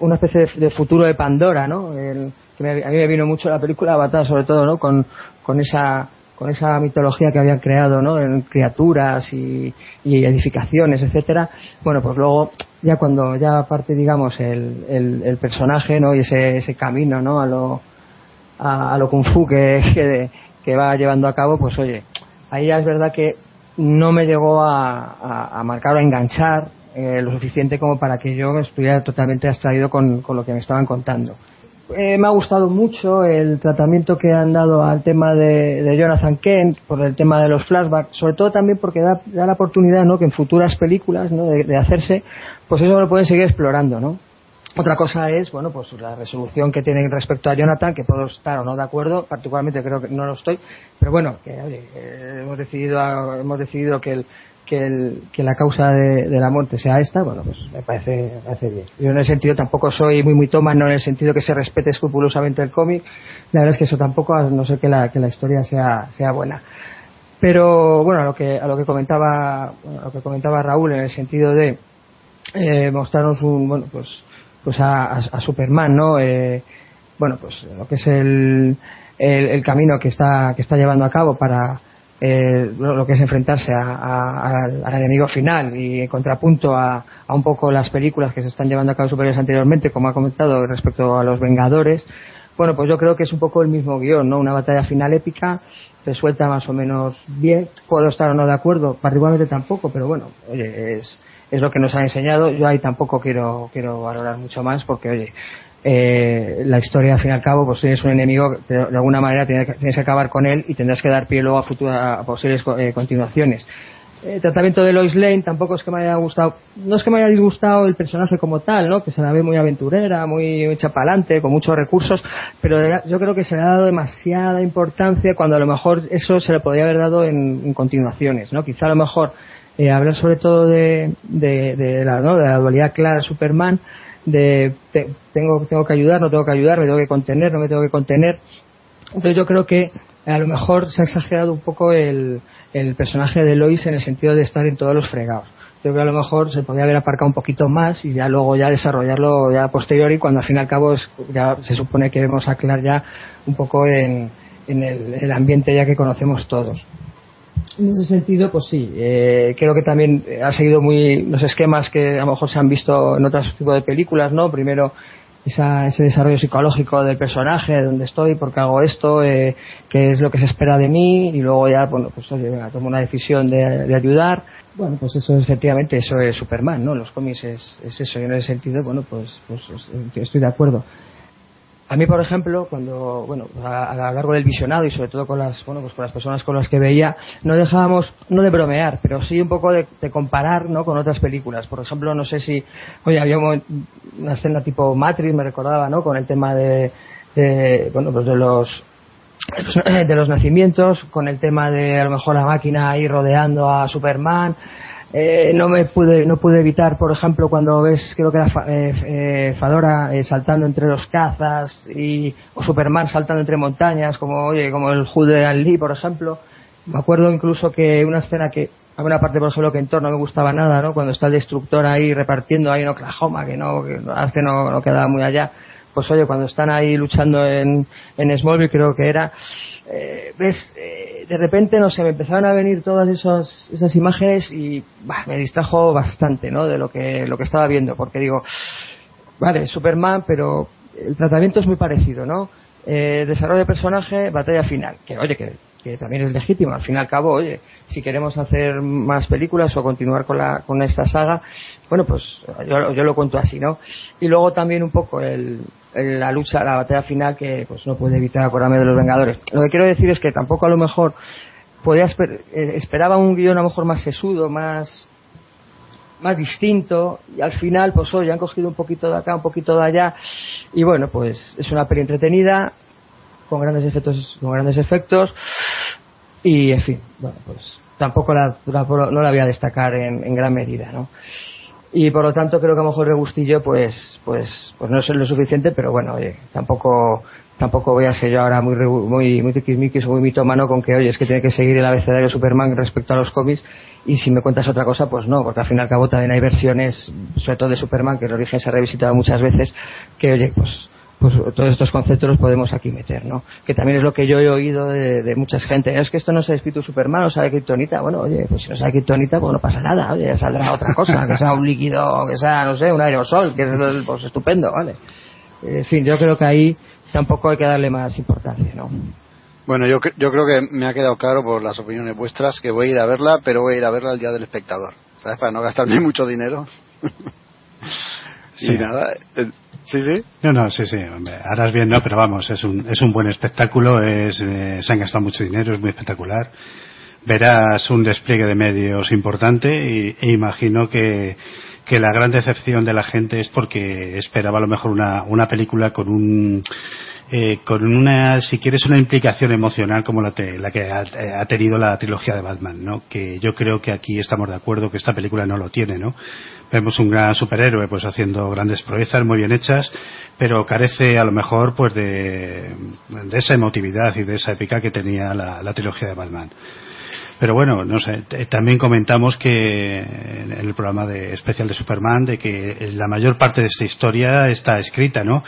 una especie de, futuro de Pandora, ¿no? El, que a mí me vino mucho la película Avatar, sobre todo, ¿no? Con, con esa con esa mitología que habían creado, ¿no? En criaturas y, edificaciones, etcétera. Bueno, pues luego, ya cuando ya parte, digamos, el, el, personaje, ¿no? Y ese, ese camino, ¿no? A lo, a, lo kung fu que, que, va llevando a cabo, pues oye, ahí ya es verdad que no me llegó a, a, marcar o a enganchar eh, lo suficiente como para que yo estuviera totalmente abstraído con, con lo que me estaban contando. Eh, me ha gustado mucho el tratamiento que han dado al tema de, Jonathan Kent por el tema de los flashbacks, sobre todo también porque da, da la oportunidad ¿no? que en futuras películas ¿no? de, hacerse, pues eso lo pueden seguir explorando. ¿no? Otra cosa es, bueno, pues la resolución que tienen respecto a Jonathan, que puedo estar o no de acuerdo, particularmente creo que no lo estoy, pero bueno, que eh, hemos decidido hemos decidido que el, que, el, que la causa de, la muerte sea esta, bueno, pues me parece, me bien. Yo en el sentido tampoco soy muy muy toma, no en el sentido que se respete escrupulosamente el cómic, la verdad es que eso tampoco, a no ser que la, que la historia sea, sea buena. Pero bueno, a lo que, a lo que comentaba, a lo que comentaba Raúl en el sentido de eh, mostrarnos un, bueno, pues pues a, a, Superman, ¿no? Eh, bueno, pues lo que es el, el, camino que está, que está llevando a cabo para eh, lo, que es enfrentarse al, enemigo final y en contrapunto a, a, un poco las películas que se están llevando a cabo superiores anteriormente, como ha comentado respecto a los Vengadores. Bueno, pues yo creo que es un poco el mismo guion, ¿no? Una batalla final épica, resuelta más o menos bien. Puedo estar o no de acuerdo, particularmente tampoco, pero bueno, oye, es, es lo que nos ha enseñado. Yo ahí tampoco quiero, quiero valorar mucho más porque, oye, eh, la historia al fin y al cabo, pues es un enemigo, de, alguna manera tienes que, acabar con él y tendrás que dar pie luego a, futuras, a posibles eh, continuaciones. El tratamiento de Lois Lane tampoco es que me haya gustado, no es que me haya disgustado el personaje como tal, ¿no? Que se la ve muy aventurera, muy hecha para adelante, con muchos recursos, pero yo creo que se le ha dado demasiada importancia cuando a lo mejor eso se le podría haber dado en, continuaciones, ¿no? Quizá a lo mejor eh, hablar sobre todo de, de, la, ¿no? de la dualidad clara Superman, de tengo, tengo que ayudar, no tengo que ayudar, me tengo que contener, no me tengo que contener. Entonces yo creo que a lo mejor se ha exagerado un poco el, el personaje de Lois en el sentido de estar en todos los fregados. Creo que a lo mejor se podría haber aparcado un poquito más y ya luego ya desarrollarlo ya a posteriori cuando al fin y al cabo ya se supone que debemos aclarar ya un poco en, en el ambiente ya que conocemos todos en ese sentido, pues sí, eh, creo que también ha seguido muy los esquemas que a lo mejor se han visto en otros tipos de películas, ¿no? Primero ese desarrollo psicológico del personaje, de dónde estoy, por qué hago esto, eh, qué es lo que se espera de mí, y luego ya, bueno, pues oye, tomo una decisión de, ayudar. Bueno, pues eso efectivamente, eso es Superman, ¿no? Los cómics es, es eso, y en ese sentido, bueno, pues, pues estoy de acuerdo. A mí, por ejemplo, cuando, bueno, a, lo largo del visionado y sobre todo con las, bueno, pues con las personas con las que veía, no dejábamos, no de bromear, pero sí un poco de, comparar, ¿no? Con otras películas. Por ejemplo, no sé si, oye, había una escena tipo Matrix, me recordaba, ¿no? Con el tema de, de bueno, pues de los, de los nacimientos, con el tema de a lo mejor la máquina ahí rodeando a Superman, eh, no me pude no pude evitar por ejemplo cuando ves creo que era eh, eh, Fadora saltando entre los cazas y o Superman saltando entre montañas como oye como el Jude Lee por ejemplo. Me acuerdo incluso que una escena que a una parte por ejemplo que en torno no me gustaba nada no cuando está el destructor ahí repartiendo ahí en Oklahoma que no que hace no, no quedaba muy allá pues oye cuando están ahí luchando en en Smallville creo que era eh, ves, eh, de repente, no sé, me empezaron a venir todas esos, esas imágenes y me distrajo bastante, ¿no? De lo que, lo que estaba viendo, porque digo, vale, Superman, pero el tratamiento es muy parecido, ¿no? Eh, desarrollo de personaje, batalla final, que oye, que, que, también es legítimo, al fin y al cabo, oye, si queremos hacer más películas o continuar con, la, con esta saga, bueno, pues yo, yo lo cuento así, ¿no? Y luego también un poco el, la lucha, la batalla final que pues no puede evitar acordarme de los Vengadores. Lo que quiero decir es que tampoco a lo mejor podía eh, esperaba un guion a lo mejor más sesudo, más más distinto y al final pues hoy han cogido un poquito de acá, un poquito de allá y bueno pues es una peli entretenida con grandes efectos con grandes efectos y en fin bueno pues tampoco la, no la voy a destacar en, en gran medida ¿no? y por lo tanto creo que a lo mejor el gustillo pues pues pues no es lo suficiente pero bueno oye tampoco tampoco voy a ser yo ahora muy muy muy tiquismiquis o muy mitómano con que oye es que tiene que seguir el abecedario Superman respecto a los cómics y si me cuentas otra cosa pues no porque al fin y al cabo también hay versiones sobre todo de Superman que el origen se ha revisitado muchas veces que oye pues pues todos estos conceptos los podemos aquí meter, ¿no? Que también es lo que yo he oído de, de mucha gente. Es que esto no es el espíritu Superman, o sabe Kryptonita. Bueno, oye, pues si no sabe Kryptonita, pues no pasa nada. Oye, ya saldrá otra cosa, que sea un líquido, que sea, no sé, un aerosol, que es pues, estupendo, ¿vale? En fin, yo creo que ahí tampoco hay que darle más importancia, ¿no? Bueno, yo, yo creo que me ha quedado claro por las opiniones vuestras que voy a ir a verla, pero voy a ir a verla el día del espectador, ¿sabes? Para no gastarme mucho dinero. sí. Y nada, eh, Sí, sí. No, no, sí, sí. harás bien, no, pero vamos, es un, es un buen espectáculo, es, eh, se han gastado mucho dinero, es muy espectacular. Verás un despliegue de medios importante y, e imagino que, que la gran decepción de la gente es porque esperaba a lo mejor una, una película con un eh, con una, si quieres, una implicación emocional como la, la que ha, tenido la trilogía de Batman, ¿no? Que yo creo que aquí estamos de acuerdo que esta película no lo tiene, ¿no? Vemos un gran superhéroe, pues haciendo grandes proezas muy bien hechas, pero carece a lo mejor, pues de, esa emotividad y de esa épica que tenía la, la trilogía de Batman. Pero bueno, no sé, también comentamos que en el programa de especial de Superman de que la mayor parte de esta historia está escrita, ¿no?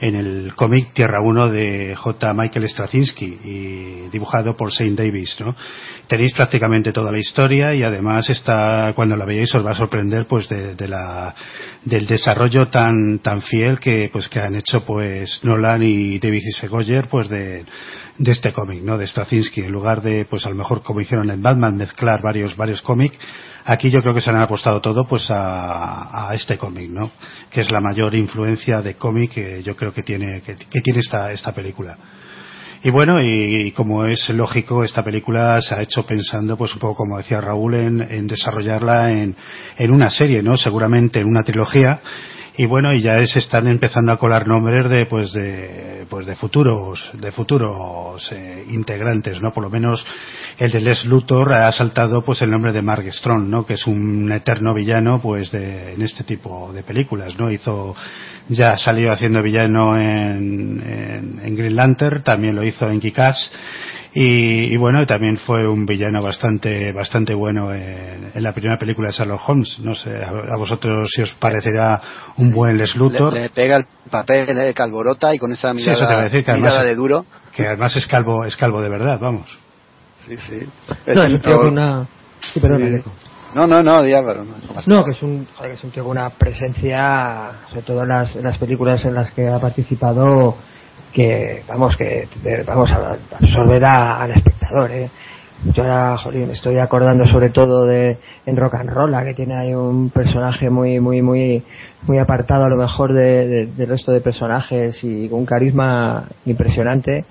En el cómic Tierra 1 de J. Michael Straczynski y dibujado por Saint Davis, ¿no? Tenéis prácticamente toda la historia y además está, cuando la veáis os va a sorprender pues de, la, del desarrollo tan, tan fiel que, pues que han hecho pues Nolan y David y Segoyer pues de, de este cómic, ¿no? De Straczynski, en lugar de, pues a lo mejor como hicieron en Batman, mezclar varios, varios cómics, Aquí yo creo que se han apostado todo pues a, este cómic, ¿no? Que es la mayor influencia de cómic que yo creo que tiene, que, tiene esta, esta película. Y bueno, y, como es lógico, esta película se ha hecho pensando, pues un poco como decía Raúl, en, en desarrollarla en, en una serie, ¿no? Seguramente en una trilogía y bueno y ya se están empezando a colar nombres de pues de pues de futuros de futuros eh, integrantes no por lo menos el de Les Luthor ha saltado pues el nombre de Mark Strong no que es un eterno villano pues de en este tipo de películas no hizo ya salió haciendo villano en, en, en Green Lantern también lo hizo en Kick-Ass y, bueno, también fue un villano bastante bastante bueno en, la primera película de Sherlock Holmes. No sé, a, vosotros si os parecerá un buen Les Luthor. Le, pega el papel de calborota y con esa mirada, de duro. Que además es calvo, es calvo de verdad, vamos. Sí, sí. No, es un tío con una... Sí, perdón, no, no, no, no, que es un, que es un tío con una presencia, sobre todo en las, en las películas en las que ha participado, que vamos que vamos a absorber al espectador ¿eh? yo ahora jolín, estoy acordando sobre todo de en rock and roll que tiene ahí un personaje muy muy muy muy apartado a lo mejor de, del resto de personajes y con un carisma impresionante.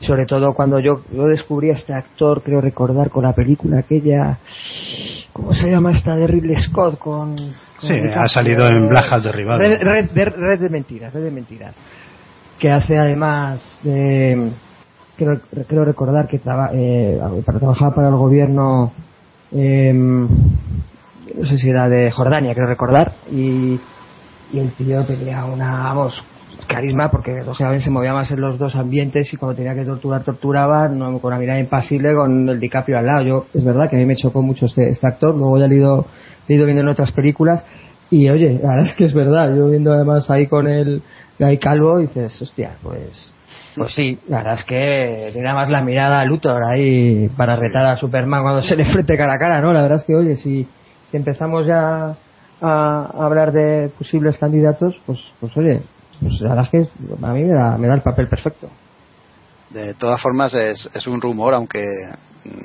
Sobre todo cuando yo, yo descubrí a este actor creo recordar con la película aquella ¿cómo se llama esta de Ridley Scott con, sí, ha salido en Black derribado. Red, red, de mentiras red de mentiras que hace además, eh, creo, recordar que eh, para trabajar para el gobierno, eh, no sé si era de Jordania, creo recordar, y, y el tío tenía una, vamos, carisma porque lógicamente se movía más en los dos ambientes y cuando tenía que torturar torturaba no, con una mirada impasible con el DiCaprio al lado. Yo es verdad que a mí me chocó mucho este, este actor luego ya he ido, he ido viendo en otras películas y oye la verdad es que es verdad yo viendo además ahí con el hay Calvo dices, hostia, pues pues sí, la verdad es que tiene más la mirada a Luthor ahí para retar a Superman cuando se le frente cara a cara, ¿no? La verdad es que, oye, si, si empezamos ya a, hablar de posibles candidatos, pues, pues oye, pues la verdad es que a mí me da, me da el papel perfecto. De todas formas, es, es un rumor, aunque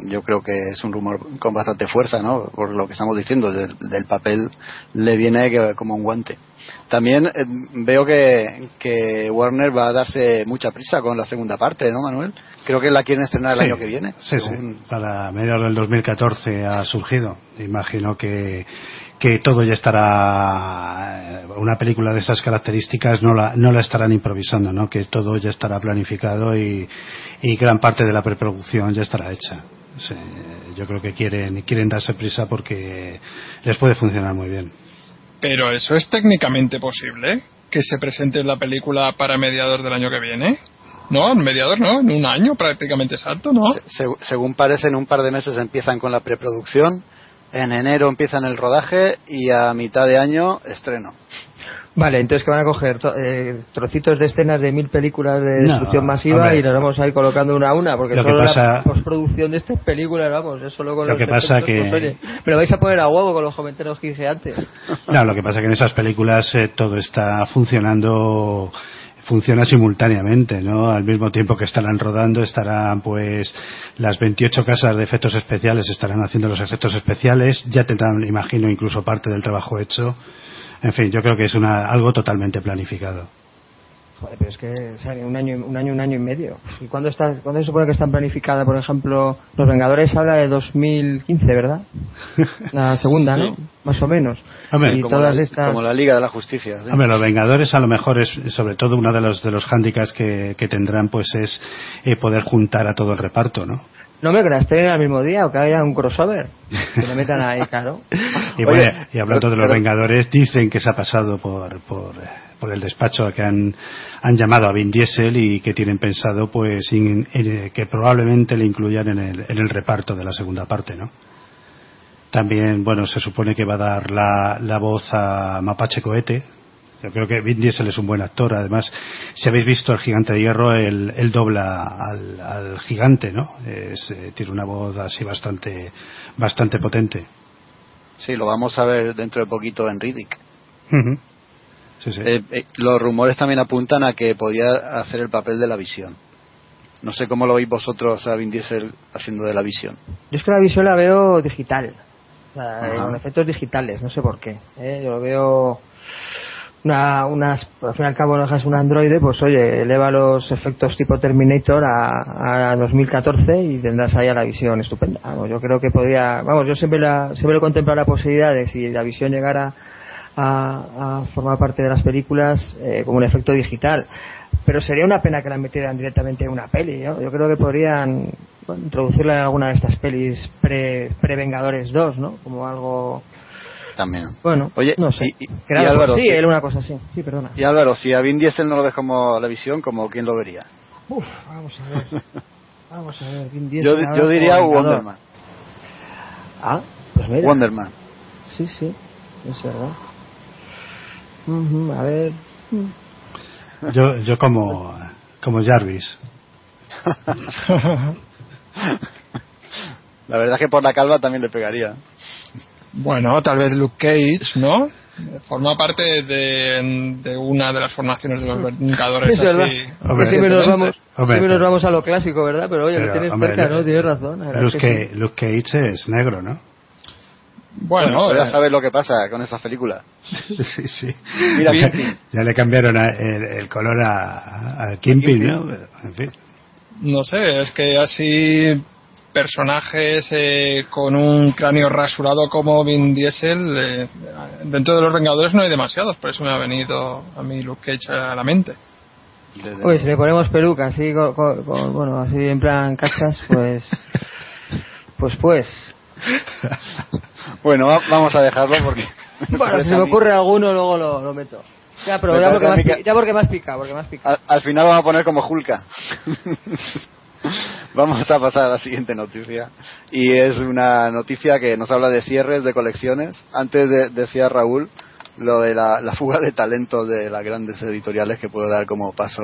yo creo que es un rumor con bastante fuerza, ¿no? Por lo que estamos diciendo, del, papel le viene como un guante. También eh, veo que, que, Warner va a darse mucha prisa con la segunda parte, ¿no, Manuel? Creo que la quieren estrenar el año que viene. Sí, sí. Para mediados del 2014 ha surgido. Imagino que que todo ya estará eh, una película de esas características no la, no la estarán improvisando ¿no? que todo ya estará planificado y, y gran parte de la preproducción ya estará hecha. Yo creo que quieren quieren darse prisa porque les puede funcionar muy bien. Pero eso es técnicamente posible que se presente la película para mediados del año que viene. No, en mediados no, en un año prácticamente exacto, ¿no? según parece, en un par de meses empiezan con la preproducción en enero empiezan el rodaje y a mitad de año estreno. Vale, entonces que van a coger eh, trocitos de escenas de mil películas de destrucción masiva y las vamos a ir colocando una a una, porque solo la postproducción de estas películas, vamos, es solo con lo que pasa que pero vais a poner a huevo con los comentarios que dije antes. No, lo que pasa que en esas películas eh, todo está funcionando funciona simultáneamente, ¿no? Al mismo tiempo que estarán rodando, estarán pues las 28 casas de efectos especiales estarán haciendo los efectos especiales, ya tendrán, imagino, incluso parte del trabajo hecho. En fin, yo creo que es una, algo totalmente planificado. Joder, pero es que un año, un año, un año y medio. ¿Y cuándo, está, cuándo se supone que están planificadas, por ejemplo, Los Vengadores habla de 2015, ¿verdad? La segunda, ¿no? Más o menos. Y como, todas la, estas... como la Liga de la Justicia. Hombre, Los Vengadores a lo mejor es, sobre todo, uno de los, de los hándicaps que, que tendrán, pues es eh, poder juntar a todo el reparto, ¿no? No me creas, estén al mismo día o que haya un crossover. Que le metan ahí, claro. y, y hablando de los Vengadores, dicen que se ha pasado por, por, por el despacho que han, han llamado a Vin Diesel y que tienen pensado pues que probablemente le incluyan en el, en el reparto de la segunda parte, ¿no? También, bueno, se supone que va a dar la, la voz a Mapache Cohete, yo creo que Vin Diesel es un buen actor. Además, si habéis visto El Gigante de Hierro, él, dobla al, gigante, ¿no? Es, eh, tiene una voz así bastante, bastante potente. Sí, lo vamos a ver dentro de poquito en Riddick. Eh, eh, los rumores también apuntan a que podía hacer el papel de la visión. No sé cómo lo veis vosotros a Vin Diesel haciendo de la visión. Yo es que la visión la veo digital, con efectos digitales, no sé por qué. Yo lo veo una, unas, al fin y al cabo no es un androide, pues oye, eleva los efectos tipo Terminator a, a 2014 y tendrás ahí a la visión estupenda. yo creo que podría, vamos, yo siempre, la, siempre he contemplado la posibilidad de si la visión llegara a, a formar parte de las películas eh, como un efecto digital. Pero sería una pena que la metieran directamente en una peli. Yo creo que podrían introducirla en alguna de estas pelis pre-Vengadores 2, ¿no? Como algo también. Bueno, Oye, no sé. Y, Álvaro, sí, él una cosa así. Sí, perdona. Y Álvaro, si a Vin Diesel no lo ves como la visión, como quién lo vería? Uf, vamos a ver. vamos a ver, Vin Diesel. Yo, yo diría Wonderman. Ah, pues mira. Wonderman. Sí, sí, es verdad. A ver. Yo, yo como, como Jarvis. la verdad es que por la calva también le pegaría. Bueno, tal vez Luke Cage, ¿no? Forma parte de, de una de las formaciones de los Vengadores así. siempre nos, vamos, siempre nos vamos a lo clásico, ¿verdad? Pero oye, lo tienes cerca, ¿no? Tienes razón. Luke, Luke Cage es negro, ¿no? Bueno, ya sabes lo que pasa con estas películas. sí, sí. Mira, ya le cambiaron el, color a, a Kimping, ¿no? En fin. No sé, es que así personajes eh, con un cráneo rasurado como Vin Diesel, eh, dentro de los Vengadores no hay demasiados, por eso me ha venido a mí Luke Cage a la mente. Oye, si le ponemos peluca así, bueno, así en plan cachas, pues. Pues pues. bueno, vamos a dejarlo porque. bueno, si me ocurre alguno, luego lo, meto. Ya, pero ya porque, más, ya porque, porque más pica. Al, al, final vamos a poner como Hulka. Vamos a pasar a la siguiente noticia. Y es una noticia que nos habla de cierres de colecciones. Antes decía Raúl lo de la, fuga de talento de las grandes editoriales que puede dar como paso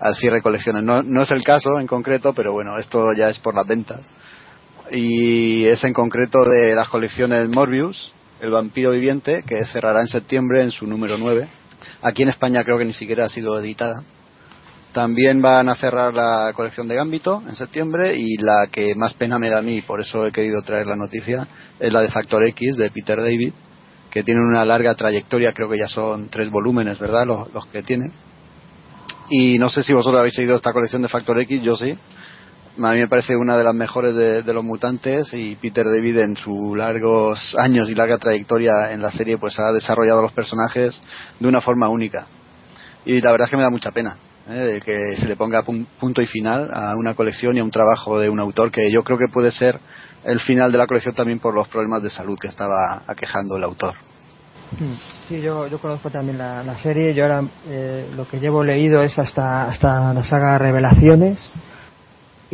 al cierre de colecciones. No, no es el caso en concreto, pero bueno, esto ya es por las ventas. Y es en concreto de las colecciones Morbius, El vampiro viviente, que cerrará en septiembre en su número 9. Aquí en España creo que ni siquiera ha sido editada también van a cerrar la colección de Gambito en septiembre y la que más pena me da a mí, por eso he querido traer la noticia, es la de Factor X de Peter David, que tiene una larga trayectoria, creo que ya son tres volúmenes, ¿verdad? Los, que tiene. Y no sé si vosotros habéis seguido esta colección de Factor X, yo sí. A mí me parece una de las mejores de, de, los mutantes y Peter David en sus largos años y larga trayectoria en la serie pues ha desarrollado los personajes de una forma única. Y la verdad es que me da mucha pena ¿eh? que se le ponga punto y final a una colección y a un trabajo de un autor que yo creo que puede ser el final de la colección también por los problemas de salud que estaba aquejando el autor. Sí, yo, yo conozco también la, serie. Yo ahora eh, lo que llevo leído es hasta, hasta la saga Revelaciones.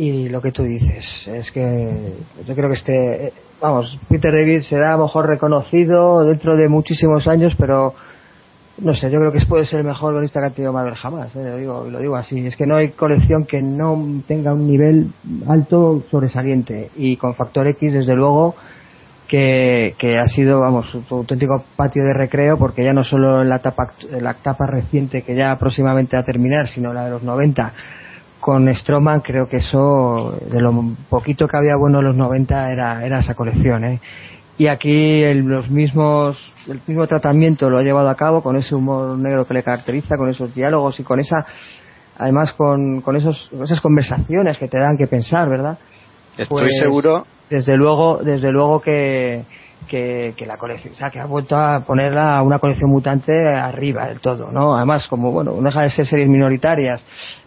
Y lo que tú dices es que yo creo que este, vamos, Peter David será a lo mejor reconocido dentro de muchísimos años, pero no sé, yo creo que puede ser el mejor guionista que ha tenido Marvel jamás, ¿eh? lo, digo, lo digo así. Es que no hay colección que no tenga un nivel alto sobresaliente. Y con Factor X, desde luego, que, que ha sido, vamos, un auténtico patio de recreo, porque ya no solo en la etapa, la etapa reciente que ya próximamente va a terminar, sino la de los 90, con Stroman, creo que eso, de lo poquito que había bueno en los 90, era, era esa colección, ¿eh? y aquí el, los mismos el mismo tratamiento lo ha llevado a cabo con ese humor negro que le caracteriza con esos diálogos y con esa además con, con esos, esas conversaciones que te dan que pensar verdad estoy pues, seguro desde luego desde luego que que, que, la colección, o sea, que ha vuelto a ponerla una colección mutante arriba del todo, ¿no? Además, como, bueno, no deja de ser series minoritarias,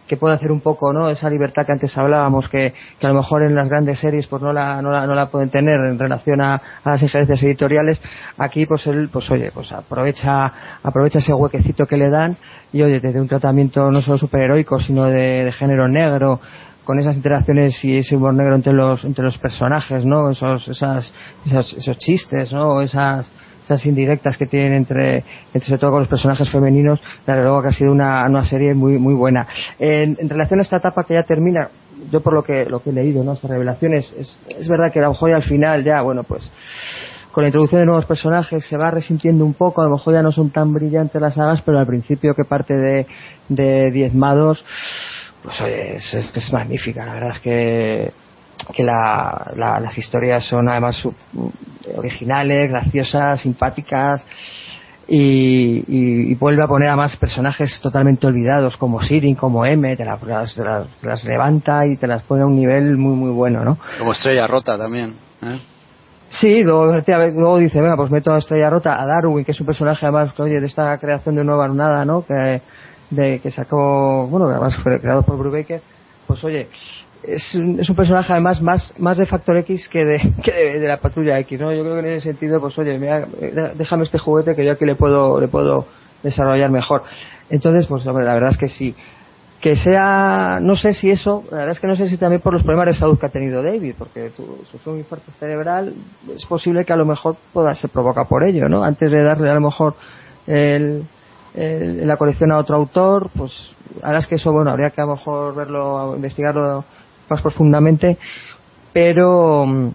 que puede hacer un poco no esa libertad que antes hablábamos que, que a lo mejor en las grandes series pues no la, no la, no la pueden tener en relación a, a, las injerencias editoriales aquí pues él pues oye pues aprovecha aprovecha ese huequecito que le dan y oye desde un tratamiento no solo superheroico sino de, de género negro con esas interacciones y ese humor negro entre los entre los personajes no esos esas, esas esos chistes no esas esas indirectas que tienen entre, entre sobre todo con los personajes femeninos, desde luego que ha sido una, una serie muy muy buena. En, en, relación a esta etapa que ya termina, yo por lo que lo que he leído, ¿no? estas revelaciones, es, es verdad que a lo mejor ya al final ya, bueno, pues con la introducción de nuevos personajes se va resintiendo un poco, a lo mejor ya no son tan brillantes las sagas, pero al principio que parte de, de diezmados, pues oye, es, es magnífica, la verdad es que que la, la, las historias son además sub, originales, graciosas, simpáticas y, y, y, vuelve a poner a más personajes totalmente olvidados como Sirin, como M, te, la, te, las, te, las, levanta y te las pone a un nivel muy muy bueno, ¿no? Como Estrella Rota también. ¿eh? Sí, luego, luego dice, venga, pues meto a Estrella Rota, a Darwin, que es un personaje además, oye, de esta creación de Nueva Nada, ¿no? Que, de, que sacó, bueno, que además fue creado por Brubaker, pues oye, es un, es un personaje además más, más de Factor X que de, que de, la Patrulla X, ¿no? Yo creo que en ese sentido, pues oye, mira, déjame este juguete que yo aquí le puedo, le puedo desarrollar mejor. Entonces, pues hombre, la verdad es que sí. Que sea, no sé si eso, la verdad es que no sé si también por los problemas de salud que ha tenido David, porque sufrió un infarto cerebral, es posible que a lo mejor pueda se provoca por ello, ¿no? Antes de darle a lo mejor el, el, la colección a otro autor, pues ahora es que eso, bueno, habría que a lo mejor verlo, investigarlo más profundamente, pero,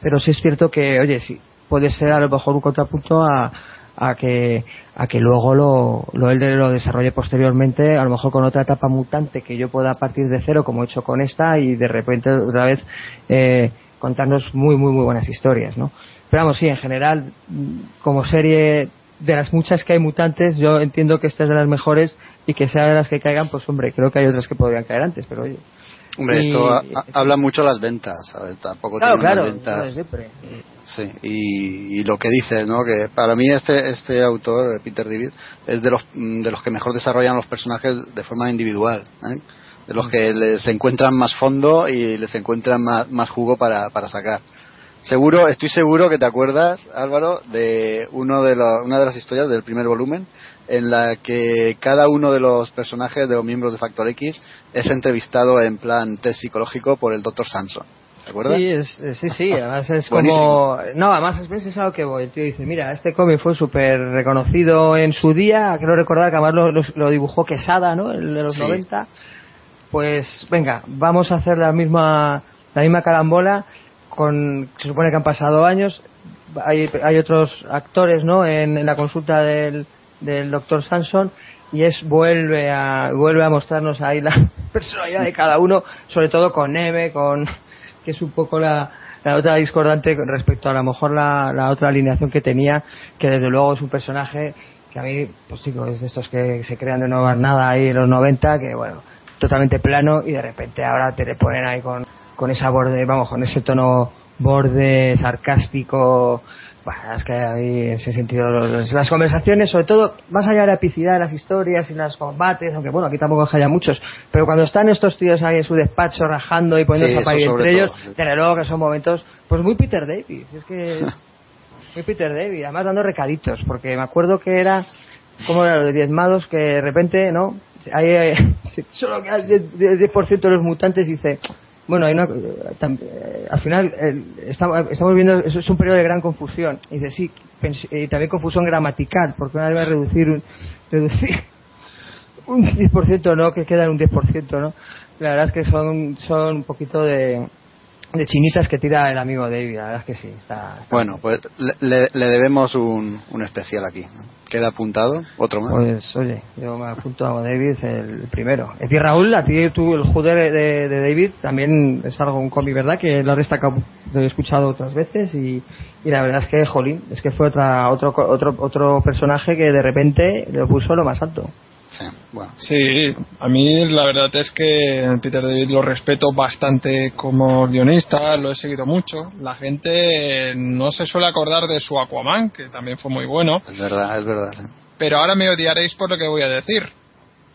pero sí es cierto que, oye, sí, puede ser a lo mejor un contrapunto a, a que a que luego lo, lo él lo desarrolle posteriormente, a lo mejor con otra etapa mutante que yo pueda partir de cero, como he hecho con esta, y de repente otra vez eh, contarnos muy, muy, muy buenas historias, ¿no? Pero vamos, sí, en general, como serie de las muchas que hay mutantes, yo entiendo que esta es de las mejores y que sea de las que caigan, pues hombre, creo que hay otras que podrían caer antes, pero oye. Hombre, y, esto a, a, habla mucho las ventas, ¿sabes? Tampoco claro, tiene claro, ventas. Sí, y, y, lo que dice, ¿no? Que para mí este este autor, Peter David, es de los de los que mejor desarrollan los personajes de forma individual, ¿eh? de los que les encuentran más fondo y les encuentran más, más jugo para, para sacar. Seguro, estoy seguro que te acuerdas, Álvaro, de uno de los, una de las historias del primer volumen en la que cada uno de los personajes de los miembros de Factor X es entrevistado en plan test psicológico por el Dr. Samson. ¿Te acuerdas? Sí, es, sí, sí, además es como... No, además es, algo que voy. El tío dice, mira, este cómic fue súper reconocido en su día, creo recordar que además lo, lo, lo, dibujó Quesada, ¿no? El de los sí. 90. Pues venga, vamos a hacer la misma, la misma carambola con... Se supone que han pasado años, hay, hay otros actores, ¿no? En, en la consulta del del doctor Sanson y es vuelve a vuelve a mostrarnos ahí la personalidad de cada uno sobre todo con Neve con que es un poco la, la otra discordante respecto a, a lo mejor la, la, otra alineación que tenía que desde luego es un personaje que a mí pues chicos es de estos que se crean de no nada ahí en los 90 que bueno totalmente plano y de repente ahora te le ponen ahí con con esa borde vamos con ese tono borde sarcástico bueno, es que ahí en ese sentido las conversaciones, sobre todo más allá de la epicidad de las historias y los combates, aunque bueno, aquí tampoco haya muchos, pero cuando están estos tíos ahí en su despacho rajando y poniéndose sí, a parir entre ellos, sí. desde luego que son momentos pues muy Peter David, es que es muy Peter David, además dando recaditos, porque me acuerdo que era como era lo de diezmados que de repente, ¿no? Hay, hay solo que el 10% de los mutantes dice bueno, hay una, eh, al final estamos, estamos, viendo, es un periodo de gran confusión. Y dice, sí, y también confusión gramatical, porque una vez va a reducir un, reducir un 10%, ¿no? Que queda en un 10%, ¿no? La verdad es que son, son un poquito de, de chinitas que tira el amigo David, la verdad es que sí. Está, bueno, pues le, debemos un, un especial aquí. ¿Queda apuntado? ¿Otro más? Pues oye, yo me apunto a David el primero. Decir, Raúl, a ti tú, el juder de, de, David también es algo, un cómic, ¿verdad? Que lo destacado, lo he escuchado otras veces y, y la verdad es que, jolín, es que fue otra, otro, otro, otro personaje que de repente le puso lo más alto. Sí, a mí la verdad es que Peter David lo respeto bastante como guionista, lo he seguido mucho. La gente no se suele acordar de su Aquaman, que también fue muy bueno. Es verdad, es verdad. Pero ahora me odiaréis por lo que voy a decir.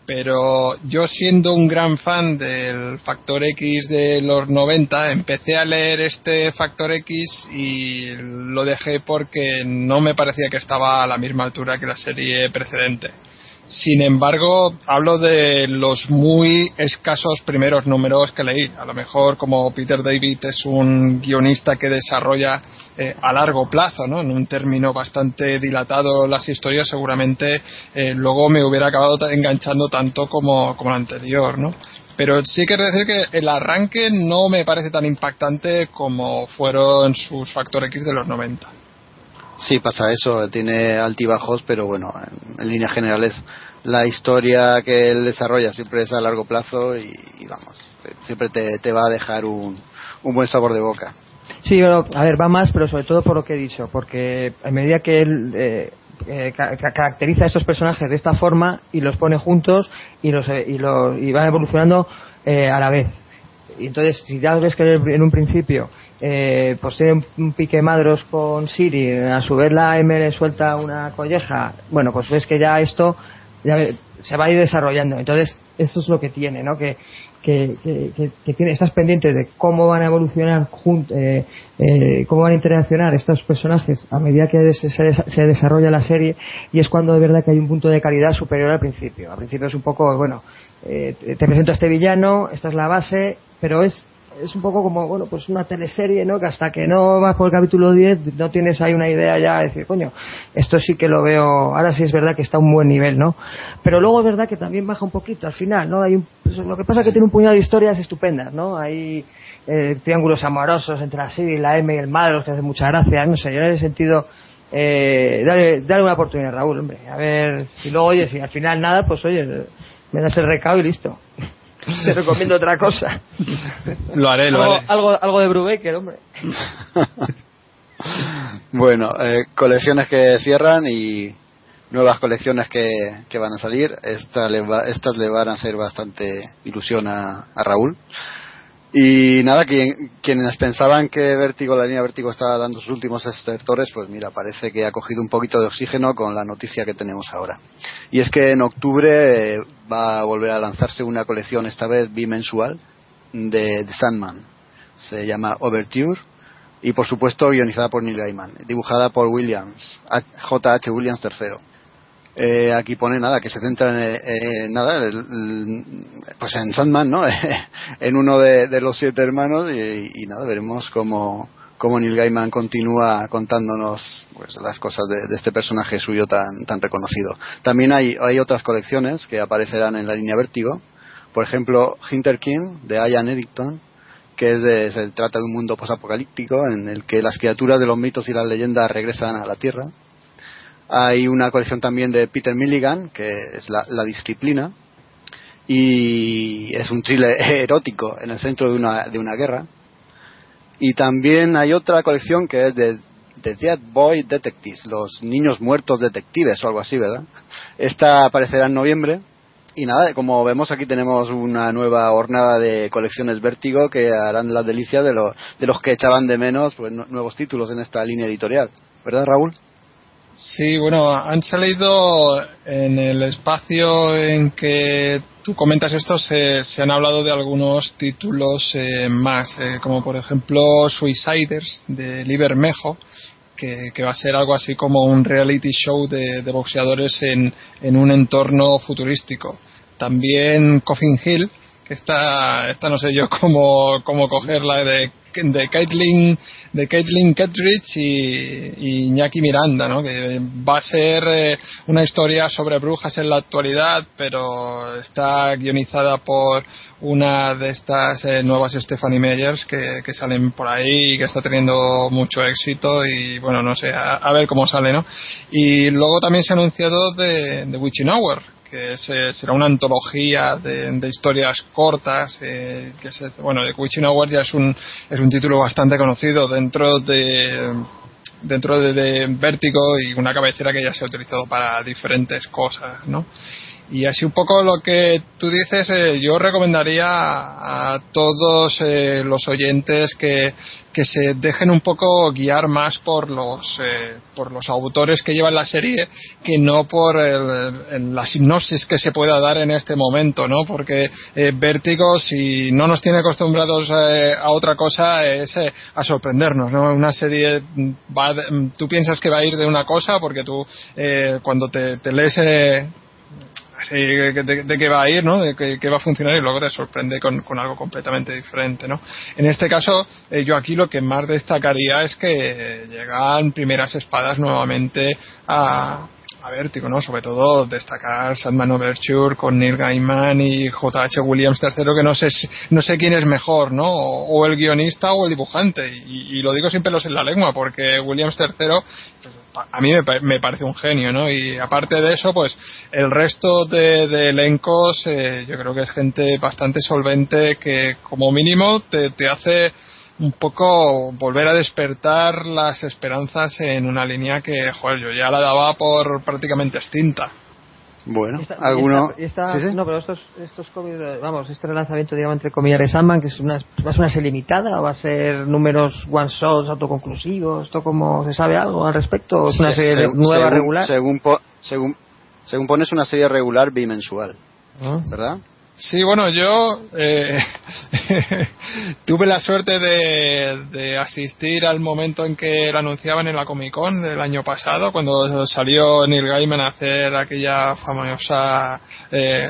Pero yo siendo un gran fan del Factor X de los 90, empecé a leer este Factor X y lo dejé porque no me parecía que estaba a la misma altura que la serie precedente sin embargo, hablo de los muy escasos primeros números que leí. A lo mejor, como Peter David es un guionista que desarrolla eh, a largo plazo, ¿no? en un término bastante dilatado las historias, seguramente eh, luego me hubiera acabado enganchando tanto como, como el anterior. ¿no? Pero sí que decir que el arranque no me parece tan impactante como fueron sus Factor X de los 90. Sí, pasa eso, tiene altibajos, pero bueno, en, líneas generales la historia que él desarrolla siempre es a largo plazo y, vamos, siempre te, va a dejar un, un buen sabor de boca. Sí, a ver, va más, pero sobre todo por lo que he dicho, porque a medida que él eh, eh, caracteriza a estos personajes de esta forma y los pone juntos y, los, eh, y, y van evolucionando a la vez y entonces si ya ves que en un principio eh, pues tiene un pique madros con Siri a su vez la M le suelta una colleja bueno pues ves que ya esto ya se va a ir desarrollando entonces eso es lo que tiene no que que, que, tiene, estás pendiente de cómo van a evolucionar, eh, eh, cómo van a interaccionar estos personajes a medida que se, se, desarrolla la serie y es cuando de verdad que hay un punto de calidad superior al principio. Al principio es un poco, bueno, eh, te presento a este villano, esta es la base, pero es es un poco como, bueno, pues una teleserie, ¿no? Que hasta que no vas por el capítulo 10 no tienes ahí una idea ya de decir, coño, esto sí que lo veo, ahora sí es verdad que está a un buen nivel, ¿no? Pero luego es verdad que también baja un poquito al final, ¿no? Hay un, pues, lo que pasa es que tiene un puñado de historias estupendas, ¿no? Hay eh, triángulos amorosos entre la Siri, la M y el Madros que hace mucha gracia, no sé, yo en ese sentido... Eh, dale, una oportunidad, Raúl, hombre. A ver, si luego oyes y al final nada, pues oye, me das el recado y listo. Te recomiendo otra cosa. Lo haré, lo haré. Algo, algo de Brubaker, hombre. bueno, eh, colecciones que cierran y nuevas colecciones que, que van a salir. Estas le, estas le van a hacer bastante ilusión a, a Raúl. Y nada, quienes pensaban que Vértigo, la línea Vértigo estaba dando sus últimos estertores, pues mira, parece que ha cogido un poquito de oxígeno con la noticia que tenemos ahora. Y es que en octubre eh, va a volver a lanzarse una colección, esta vez bimensual, de, de Sandman. Se llama Overture y por supuesto guionizada por Neil Gaiman, dibujada por Williams, J.H. Williams III. Eh, aquí pone nada que se centra en, eh, nada pues en Sandman no en uno de, los siete hermanos y, nada veremos cómo, cómo Neil Gaiman continúa contándonos pues las cosas de, este personaje suyo tan tan reconocido. También hay hay otras colecciones que aparecerán en la línea Vértigo. Por ejemplo Hinter King de Ian Eddington que es se trata de un mundo posapocalíptico en el que las criaturas de los mitos y las leyendas regresan a la Tierra hay una colección también de Peter Milligan, que es la, disciplina, y es un thriller erótico en el centro de una, de una guerra. Y también hay otra colección que es de, The Dead Boy Detectives, los niños muertos detectives o algo así, ¿verdad? Esta aparecerá en noviembre. Y nada, como vemos aquí tenemos una nueva hornada de colecciones Vértigo que harán las delicias de, de los que echaban de menos pues, nuevos títulos en esta línea editorial. ¿Verdad, Raúl? Sí, bueno, han salido en el espacio en que tú comentas esto, se, han hablado de algunos títulos eh, más, eh, como por ejemplo Suiciders de Libermejo, que, que, va a ser algo así como un reality show de, boxeadores en, en, un entorno futurístico. También Coffin Hill, esta, esta no sé yo cómo, cómo cogerla de de Caitlin de Caitlin Kettridge y, Iñaki Miranda, ¿no? que va a ser eh, una historia sobre brujas en la actualidad, pero está guionizada por una de estas eh, nuevas Stephanie Meyers que, que, salen por ahí y que está teniendo mucho éxito y bueno, no sé, a, ver cómo sale, ¿no? Y luego también se ha anunciado de, de Witching Hour, que será una antología de, historias cortas, eh, que bueno, The Witching Hour ya es un, es un título bastante conocido dentro de dentro de, de Vértigo y una cabecera que ya se ha utilizado para diferentes cosas, ¿no? Y así un poco lo que tú dices, eh, yo recomendaría a, todos eh, los oyentes que, que, se dejen un poco guiar más por los, eh, por los autores que llevan la serie que no por el, la sinopsis que se pueda dar en este momento, ¿no? Porque Vértigo, si no nos tiene acostumbrados a otra cosa, es a sorprendernos, ¿no? Una serie, va tú piensas que va a ir de una cosa porque tú cuando te, te lees de, qué va a ir, ¿no? De qué, va a funcionar y luego te sorprende con, algo completamente diferente, ¿no? En este caso, eh, yo aquí lo que más destacaría es que llegan primeras espadas nuevamente a, a Vértigo, ¿no? Sobre todo destacar Sandman Overture con Neil Gaiman y J.H. Williams III, que no sé, no sé quién es mejor, ¿no? O, el guionista o el dibujante. Y, lo digo sin pelos en la lengua, porque Williams III, a mí me, parece un genio, ¿no? Y aparte de eso, pues el resto de, elencos, eh, yo creo que es gente bastante solvente que, como mínimo, te, te hace un poco volver a despertar las esperanzas en una línea que, joder, yo ya la daba por prácticamente extinta. Bueno, alguno. No, pero estos, estos vamos, este relanzamiento, digamos, entre comillas, de Sandman, que es una, ¿va a ser una serie limitada o va a ser números one shots autoconclusivos? ¿Esto como se sabe algo al respecto? ¿Es una serie nueva, regular? Según, según, según pones una serie regular bimensual, ah. Sí, bueno, yo eh, tuve la suerte de, asistir al momento en que lo anunciaban en la Comic Con del año pasado, cuando salió Neil Gaiman a hacer aquella famosa, eh,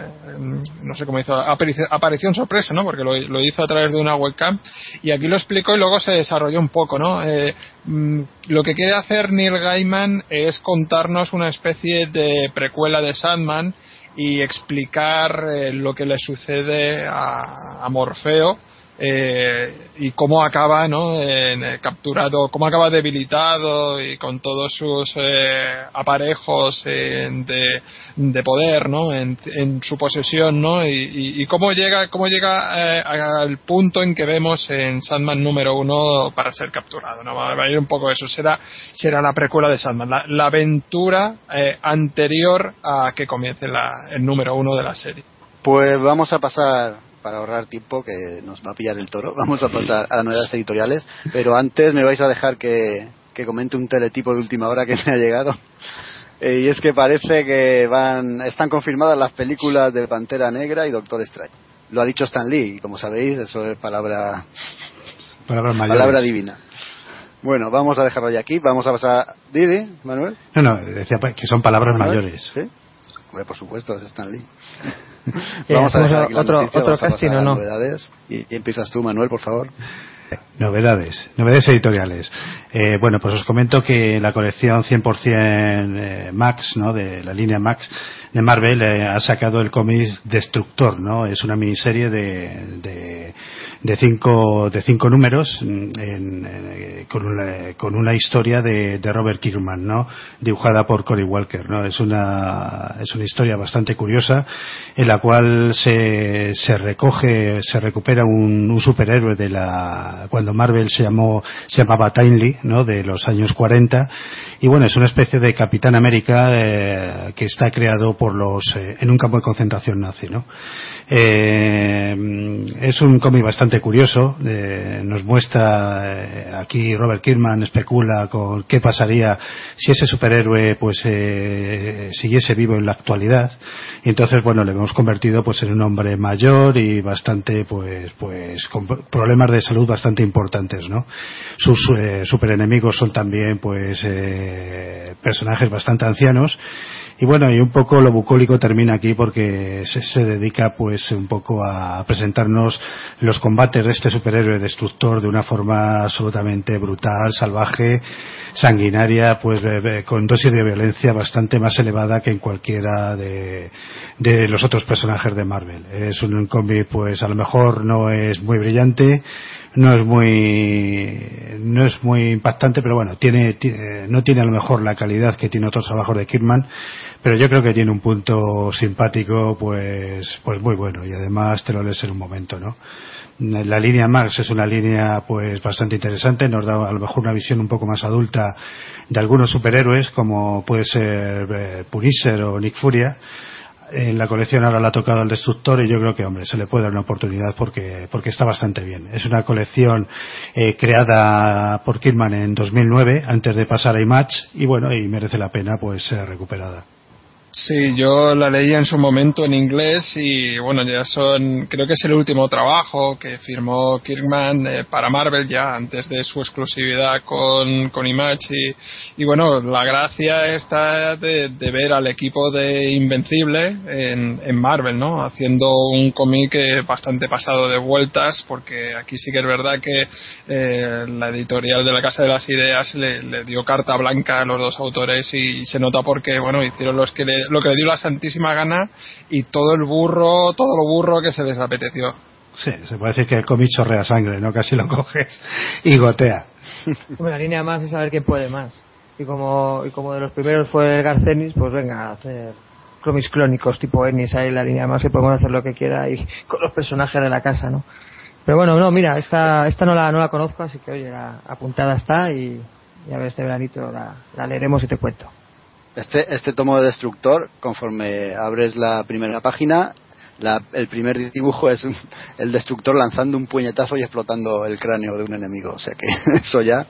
no sé cómo hizo, aparición, sorpresa, ¿no? Porque lo, hizo a través de una webcam y aquí lo explicó y luego se desarrolló un poco, ¿no? Eh, mm, lo que quiere hacer Neil Gaiman es contarnos una especie de precuela de Sandman y explicar eh, lo que le sucede a, a Morfeo eh, y cómo acaba ¿no? En, eh, capturado, cómo acaba debilitado y con todos sus eh, aparejos de, de, poder ¿no? En, su posesión ¿no? y, cómo llega, cómo llega al punto en que vemos en Sandman número uno para ser capturado. ¿no? Va a ir un poco eso, será, será la precuela de Sandman, la, la aventura anterior a que comience la, el número uno de la serie. Pues vamos a pasar para ahorrar tiempo que nos va a pillar el toro, vamos a pasar a novedades editoriales, pero antes me vais a dejar que, comente un teletipo de última hora que me ha llegado. Eh, y es que parece que van, están confirmadas las películas de Pantera Negra y Doctor Strange. Lo ha dicho Stan Lee, y como sabéis, eso es palabra, palabra divina. Bueno, vamos a dejarlo ya aquí. Vamos a pasar. Didi, Manuel. No, no, decía que son palabras mayores. ¿Sí? Hombre, por supuesto, es Stan Lee. Vamos a otro, otro casting o no. Y, empiezas tú, Manuel, por favor. Novedades, novedades editoriales. Eh, bueno, pues os comento que la colección 100% eh, Max, ¿no? De la línea Max de Marvel eh, ha sacado el cómic Destructor, ¿no? Es una miniserie de, de, de cinco de cinco números mm, en, con, una, con una historia de, de Robert Kirkman, ¿no? Dibujada por Cory Walker, ¿no? Es una es una historia bastante curiosa en la cual se, se recoge se recupera un, un superhéroe de la cuando Marvel se llamó se llamaba Timely, ¿no? De los años 40 y bueno es una especie de Capitán América eh, que está creado por los eh, en un campo de concentración nazi, ¿no? Eh, es un cómic bastante curioso. Eh, nos muestra eh, aquí Robert Kirkman especula con qué pasaría si ese superhéroe pues eh, siguiese vivo en la actualidad. Y entonces bueno le hemos convertido pues en un hombre mayor y bastante pues pues con problemas de salud bastante importantes, ¿no? Sus superenemigos son también pues personajes bastante ancianos y bueno, y un poco lo bucólico termina aquí porque se, dedica pues un poco a presentarnos los combates de este superhéroe destructor de una forma absolutamente brutal, salvaje, sanguinaria, pues con dosis de violencia bastante más elevada que en cualquiera de, los otros personajes de Marvel. Es un cómic pues a lo mejor no es muy brillante, no es muy no es muy impactante pero bueno tiene, no tiene a lo mejor la calidad que tiene otros trabajos de Kirkman pero yo creo que tiene un punto simpático pues pues muy bueno y además te lo lees en un momento no la línea Max es una línea pues bastante interesante nos da a lo mejor una visión un poco más adulta de algunos superhéroes como puede ser eh, Punisher o Nick Furia en la colección ahora la ha tocado al destructor y yo creo que hombre se le puede dar una oportunidad porque porque está bastante bien. Es una colección eh, creada por Kidman en 2009 antes de pasar a Image y bueno y merece la pena pues ser recuperada Sí, yo la leí en su momento en inglés y bueno, ya son, creo que es el último trabajo que firmó Kirkman eh, para Marvel ya antes de su exclusividad con, con Image y, bueno, la gracia está de, ver al equipo de Invencible en, en Marvel, ¿no? Haciendo un cómic bastante pasado de vueltas porque aquí sí que es verdad que eh, la editorial de la Casa de las Ideas le, le, dio carta blanca a los dos autores y, se nota porque, bueno, hicieron los que le lo que le dio la santísima gana y todo el burro, todo lo burro que se les apeteció. Sí, se puede decir que el cómic chorrea sangre, ¿no? Casi lo coges y gotea. la línea más es saber quién puede más. Y como, y como de los primeros fue el Garcenis, pues venga a hacer cómics clónicos tipo Ennis ahí la línea más que podemos hacer lo que quiera y con los personajes de la casa, ¿no? Pero bueno, no, mira, esta, esta no la, no la conozco, así que oye, la apuntada está y, a ver este veranito la, la leeremos y te cuento. Este, este tomo de Destructor, conforme abres la primera página, el primer dibujo es el destructor lanzando un puñetazo y explotando el cráneo de un enemigo. O sea que eso ya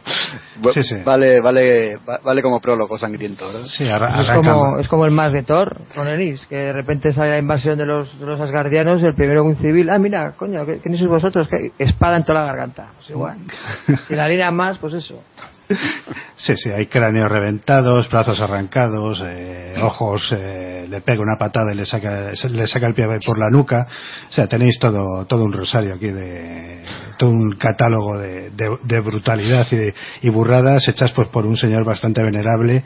vale vale vale como prólogo sangriento. es, como, es como el más de Thor con Eris, que de repente sale la invasión de los, de los asgardianos y el primero un civil, ah, mira, coño, ¿quiénes sois vosotros? Espada en toda la garganta. Pues igual. si la línea más, pues eso. Sí, sí, hay cráneos reventados, brazos arrancados, eh, ojos, eh, le pega una patada y le saca, le saca el pie por la nuca. O sea, tenéis todo, todo un rosario aquí de, todo un catálogo de, de, brutalidad y, y, burradas hechas pues por un señor bastante venerable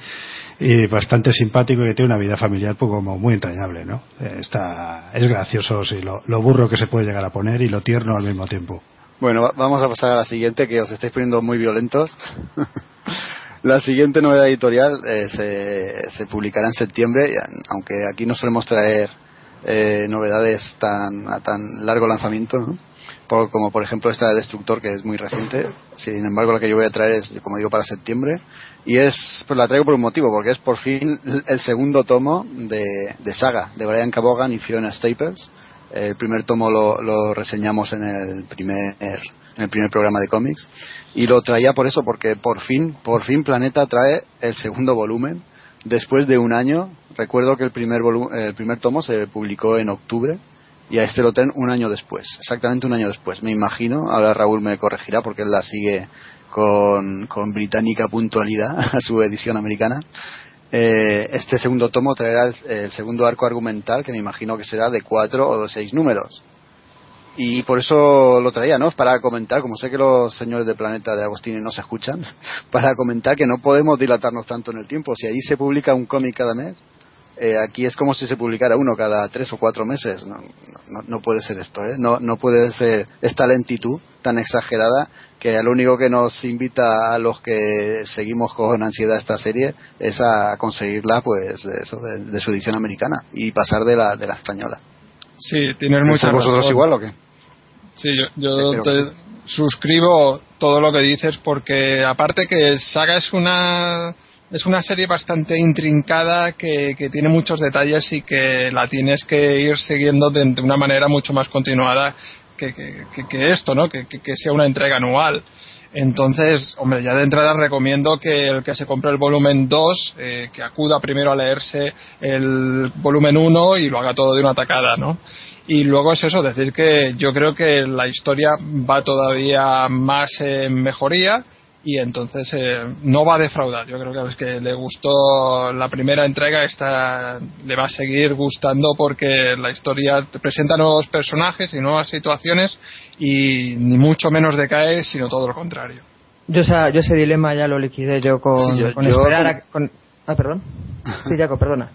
y bastante simpático que tiene una vida familiar pues, como muy entrañable, ¿no? Eh, está, es gracioso, sí, lo, lo burro que se puede llegar a poner y lo tierno al mismo tiempo. Bueno, vamos a pasar a la siguiente, que os estáis poniendo muy violentos. la siguiente novedad editorial eh, se, publicará en septiembre, aunque aquí no solemos traer eh, novedades tan, a tan largo lanzamiento, como por ejemplo esta de Destructor, que es muy reciente. Sin embargo, la que yo voy a traer es, como digo, para septiembre. Y es, pues la traigo por un motivo, porque es por fin el segundo tomo de, de Saga, de Brian Cabogan y Fiona Staples el primer tomo lo, reseñamos en el primer en el primer programa de cómics. Y lo traía por eso porque por fin por fin Planeta trae el segundo volumen después de un año. Recuerdo que el primer el primer tomo se publicó en octubre y a este lo traen un año después exactamente un año después. Me imagino ahora Raúl me corregirá porque él la sigue con, con británica puntualidad a su edición americana eh, este segundo tomo traerá el, segundo arco argumental que me imagino que será de cuatro o seis números. Y por eso lo traía, ¿no? Para comentar, como sé que los señores de Planeta de Agostini no se escuchan, para comentar que no podemos dilatarnos tanto en el tiempo. Si ahí se publica un cómic cada mes, eh, aquí es como si se publicara uno cada tres o cuatro meses. No, no, puede ser esto, ¿eh? No, no puede ser esta lentitud tan exagerada que lo único que nos invita a los que seguimos con ansiedad esta serie es a conseguirla pues de, su edición americana y pasar de la de la española. Sí tienes mucha vosotros igual o qué sí yo, te suscribo todo lo que dices porque aparte que Saga es una es una serie bastante intrincada que, que, tiene muchos detalles y que la tienes que ir siguiendo de, de una manera mucho más continuada que, esto, ¿no? Que, sea una entrega anual. Entonces, hombre, ya de entrada recomiendo que el que se compre el volumen 2, eh, que acuda primero a leerse el volumen 1 y lo haga todo de una tacada, ¿no? Y luego es eso, decir que yo creo que la historia va todavía más en mejoría y entonces eh, no va a defraudar. Yo creo que a los que le gustó la primera entrega esta le va a seguir gustando porque la historia presenta nuevos personajes y nuevas situaciones y ni mucho menos decae, sino todo lo contrario. Yo, yo ese dilema ya lo liquidé yo con, esperar ah, perdón. Sí, Jaco, perdona.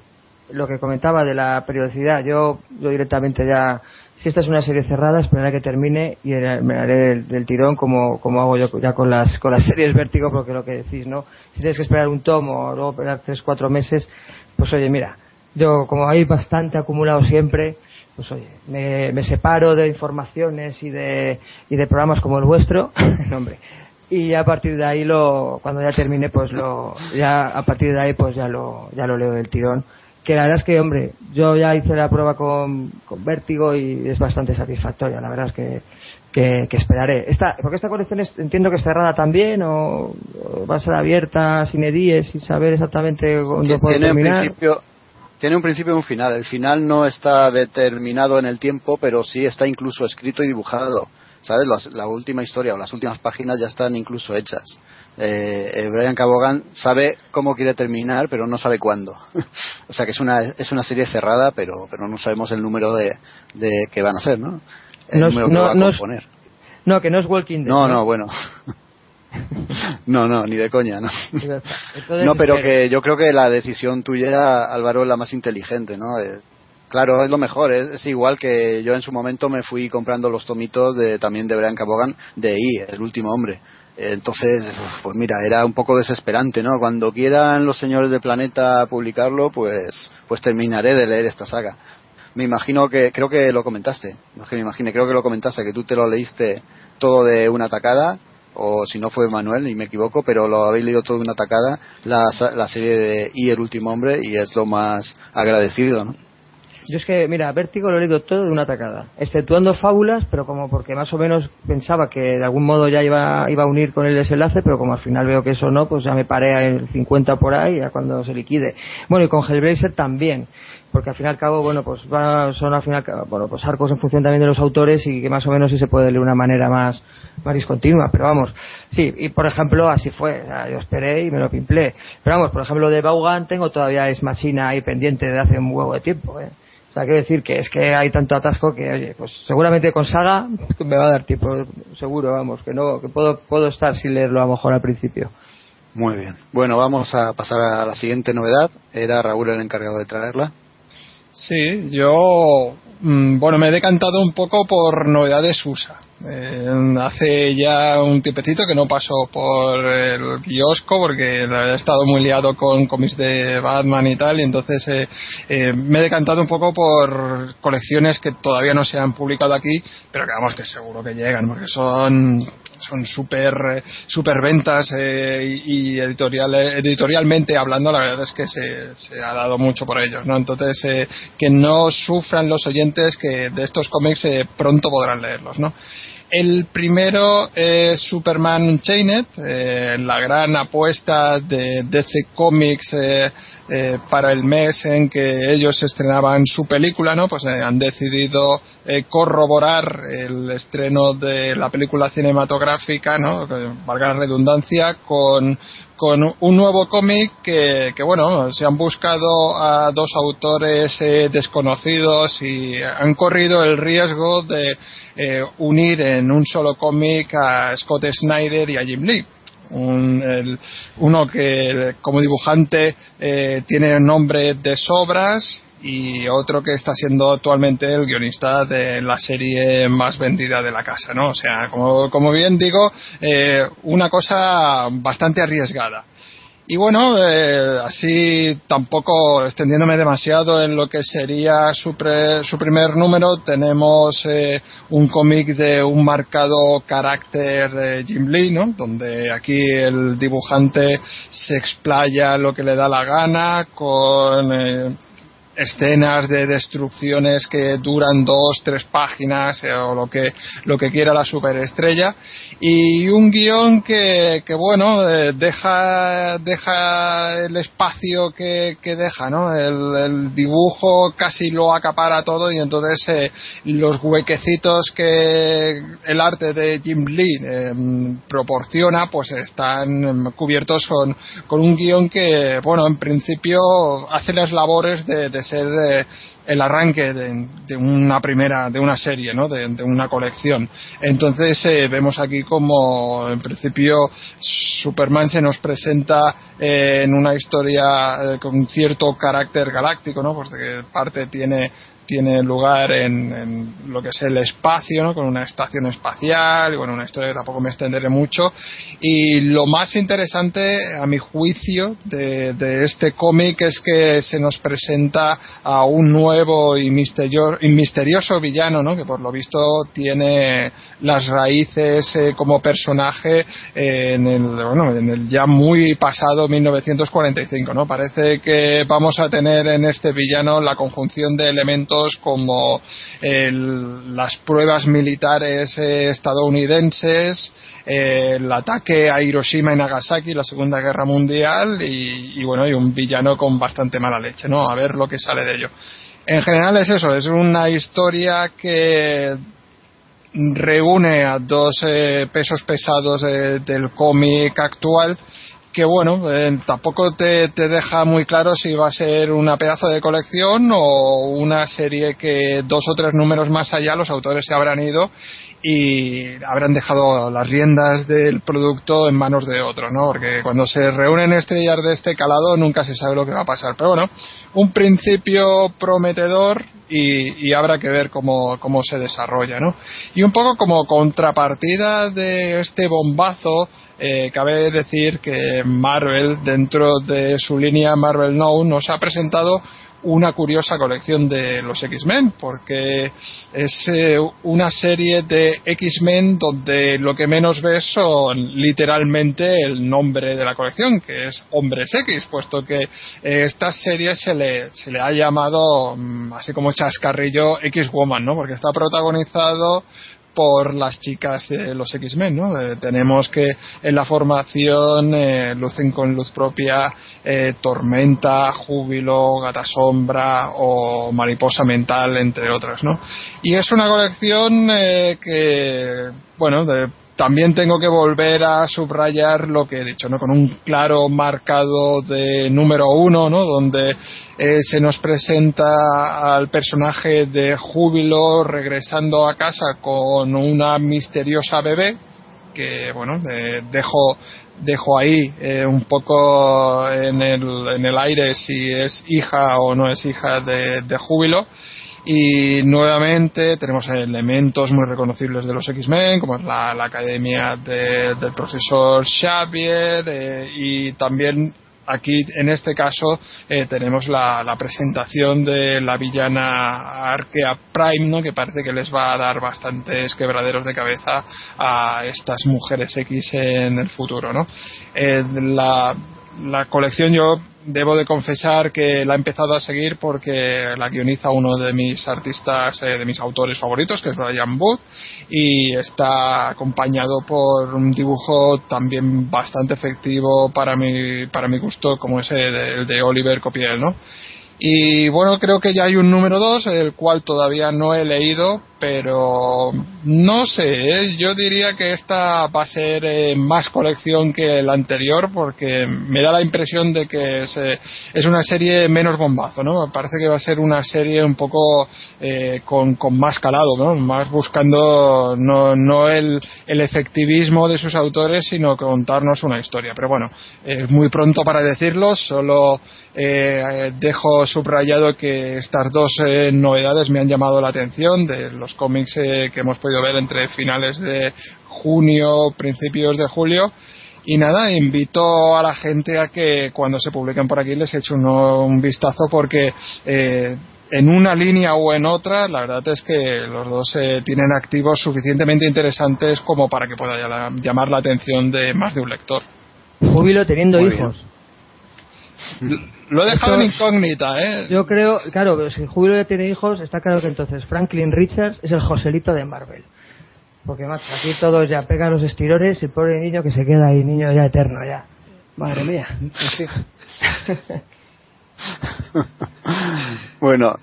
Lo que comentaba de la periodicidad, yo, yo directamente ya si esta es una serie cerrada, esperaré que termine y me haré del, tirón como, como hago yo ya con las, con las series vértigo, porque lo que decís, ¿no? Si tienes que esperar un tomo o luego esperar tres, cuatro meses, pues oye, mira, yo como hay bastante acumulado siempre, pues oye, me, separo de informaciones y de, y de programas como el vuestro, hombre, y a partir de ahí lo, cuando ya termine, pues lo, ya a partir de ahí pues ya lo, ya lo leo del tirón que la verdad es que, hombre, yo ya hice la prueba con, con Vértigo y es bastante satisfactoria. La verdad es que, que, esperaré. Esta, porque esta colección entiendo que es cerrada también o, va a ser abierta sin edíes y saber exactamente cuándo puede terminar. Un principio, tiene un principio y un final. El final no está determinado en el tiempo, pero sí está incluso escrito y dibujado. ¿Sabes? la última historia o las últimas páginas ya están incluso hechas eh, eh, Brian Cabogan sabe cómo quiere terminar, pero no sabe cuándo. o sea que es una, es una serie cerrada, pero, pero no sabemos el número de, de que van a hacer, ¿no? El no, número que va a componer. no, que no es Walking Dead. No, no, bueno. No, no, ni de coña, no. no, pero que yo creo que la decisión tuya, Álvaro, es la más inteligente, ¿no? Eh, claro, es lo mejor. Es, igual que yo en su momento me fui comprando los tomitos de, también de Brian Cabogan de I, el último hombre. Entonces, pues mira, era un poco desesperante, ¿no? Cuando quieran los señores del planeta publicarlo, pues, pues terminaré de leer esta saga. Me imagino que, creo que lo comentaste, no es que me imagine, creo que lo comentaste, que tú te lo leíste todo de una tacada, o si no fue Manuel, y me equivoco, pero lo habéis leído todo de una tacada, la, la serie de Y el último hombre, y es lo más agradecido, ¿no? Yo es que, mira, Vértigo lo he leído todo de una tacada, exceptuando fábulas, pero como porque más o menos pensaba que de algún modo ya iba, iba a unir con el desenlace, pero como al final veo que eso no, pues ya me paré el 50 por ahí, ya cuando se liquide. Bueno, y con Hellblazer también, porque al fin y al cabo, bueno, pues son al final, bueno, pues arcos en función también de los autores y que más o menos sí se puede leer de una manera más, más discontinua, pero vamos, sí, y por ejemplo, así fue, yo esperé y me lo pimplé. Pero vamos, por ejemplo, de Vaughan tengo todavía es Machina ahí pendiente de hace un huevo de tiempo, ¿eh? O sea, quiero decir que es que hay tanto atasco que, oye, pues seguramente con Saga me va a dar tiempo, seguro, vamos, que no, que puedo, puedo estar sin leerlo a lo mejor al principio. Muy bien. Bueno, vamos a pasar a la siguiente novedad. Era Raúl el encargado de traerla. Sí, yo, mm, bueno, me he decantado un poco por novedades USA. Eh, hace ya un tiempecito que no paso por el kiosco porque he estado muy liado con cómics de Batman y tal y entonces eh, eh, me he decantado un poco por colecciones que todavía no se han publicado aquí pero que vamos que seguro que llegan porque son son súper super ventas y, editorial, editorialmente hablando la verdad es que se, se ha dado mucho por ellos ¿no? entonces que no sufran los oyentes que de estos cómics pronto podrán leerlos ¿no? El primero es Superman Unchained, eh, la gran apuesta de DC Comics eh, eh, para el mes en que ellos estrenaban su película, ¿no? Pues han decidido corroborar el estreno de la película cinematográfica, ¿no? Valga la redundancia, con con un nuevo cómic que, bueno, se han buscado a dos autores eh, desconocidos y han corrido el riesgo de eh, unir en un solo cómic a Scott Snyder y a Jim Lee. Uno que como dibujante eh, tiene nombre de sobras y otro que está siendo actualmente el guionista de la serie más vendida de la casa, ¿no? O sea, como, como bien digo, eh, una cosa bastante arriesgada. Y bueno, eh, así tampoco extendiéndome demasiado en lo que sería su, su primer número, tenemos eh, un cómic de un marcado carácter de Jim Lee, ¿no? Donde aquí el dibujante se explaya lo que le da la gana con escenas de destrucciones que duran dos, tres páginas eh, o lo que, lo que quiera la superestrella y un guion que, que bueno, eh, deja, deja el espacio que, que deja, ¿no? El, dibujo casi lo acapara todo y entonces eh, los huequecitos que el arte de Jim Lee proporciona pues están cubiertos con, con un guion que, bueno, en principio hace las labores de ser eh, el arranque de, una primera, de una serie, ¿no? de, una colección. Entonces eh, vemos aquí como en principio Superman se nos presenta eh, en una historia con cierto carácter galáctico, ¿no? pues de que parte tiene tiene lugar en, lo que es el espacio, ¿no? con una estación espacial, y bueno, una historia que tampoco me extenderé mucho. Y lo más interesante, a mi juicio, de, este cómic es que se nos presenta a un nuevo y misterioso, y misterioso villano, ¿no? que por lo visto tiene las raíces eh, como personaje en, el, bueno, en el ya muy pasado 1945. ¿no? Parece que vamos a tener en este villano la conjunción de elementos como las pruebas militares eh, estadounidenses, el ataque a Hiroshima y Nagasaki, la Segunda Guerra Mundial y, bueno, y un villano con bastante mala leche, ¿no? A ver lo que sale de ello. En general es eso, es una historia que reúne a dos eh, pesos pesados eh, del cómic actual que bueno, eh, tampoco te, te, deja muy claro si va a ser una pedazo de colección o una serie que dos o tres números más allá los autores se habrán ido y habrán dejado las riendas del producto en manos de otros, ¿no? Porque cuando se reúnen estrellas de este calado nunca se sabe lo que va a pasar. Pero bueno, un principio prometedor y, y habrá que ver cómo, cómo se desarrolla, ¿no? Y un poco como contrapartida de este bombazo eh, cabe decir que Marvel, dentro de su línea Marvel Now, nos ha presentado una curiosa colección de los X-Men, porque es eh, una serie de X-Men donde lo que menos ves son literalmente el nombre de la colección, que es Hombres X, puesto que eh, esta serie se le, se le ha llamado, mm, así como chascarrillo, X-Woman, ¿no? Porque está protagonizado por las chicas de los X-Men, ¿no? Eh, tenemos que en la formación eh, lucen con luz propia eh, Tormenta, Júbilo, Gata Sombra o Mariposa Mental, entre otras, ¿no? Y es una colección que, bueno, de también tengo que volver a subrayar lo que he dicho, ¿no? Con un claro marcado de número uno, ¿no? Donde eh, se nos presenta al personaje de Júbilo regresando a casa con una misteriosa bebé que, bueno, dejo dejo ahí eh, un poco en el, en el aire si es hija o no es hija de, de Júbilo y nuevamente tenemos elementos muy reconocibles de los X-Men, como es la, academia del profesor Xavier, eh, y también aquí en este caso eh, tenemos la, presentación de la villana Arkea Prime, ¿no? que parece que les va a dar bastantes quebraderos de cabeza a estas mujeres X en el futuro. ¿no? Eh, la, la colección yo debo de confesar que la he empezado a seguir porque la guioniza uno de mis artistas, eh, de mis autores favoritos, que es Brian Wood, y está acompañado por un dibujo también bastante efectivo para mi, para mi gusto, como ese de, de Oliver Copiel, ¿no? Y bueno, creo que ya hay un número 2, el cual todavía no he leído, pero no sé, ¿eh? yo diría que esta va a ser eh, más colección que la anterior porque me da la impresión de que es, eh, es una serie menos bombazo, ¿no? Me parece que va a ser una serie un poco con, con, más calado, ¿no? Más buscando no, no el, el, efectivismo de sus autores, sino contarnos una historia. Pero bueno, es muy pronto para decirlo, solo dejo subrayado que estas dos novedades me han llamado la atención de los cómics eh, que hemos podido ver entre finales de junio, principios de julio. Y nada, invito a la gente a que cuando se publiquen por aquí les eche un vistazo porque eh, en una línea o en otra, la verdad es que los dos eh, tienen activos suficientemente interesantes como para que pueda llamar la atención de más de un lector. Júbilo teniendo hijos. Lo he dejado en incógnita, ¿eh? Yo creo, claro, si Júbilo ya tiene hijos, está claro que entonces Franklin Richards es el Joselito de Marvel. Porque, macho, aquí todos ya pegan los estirones y el pobre niño que se queda ahí, niño ya eterno, ya. Madre mía. bueno,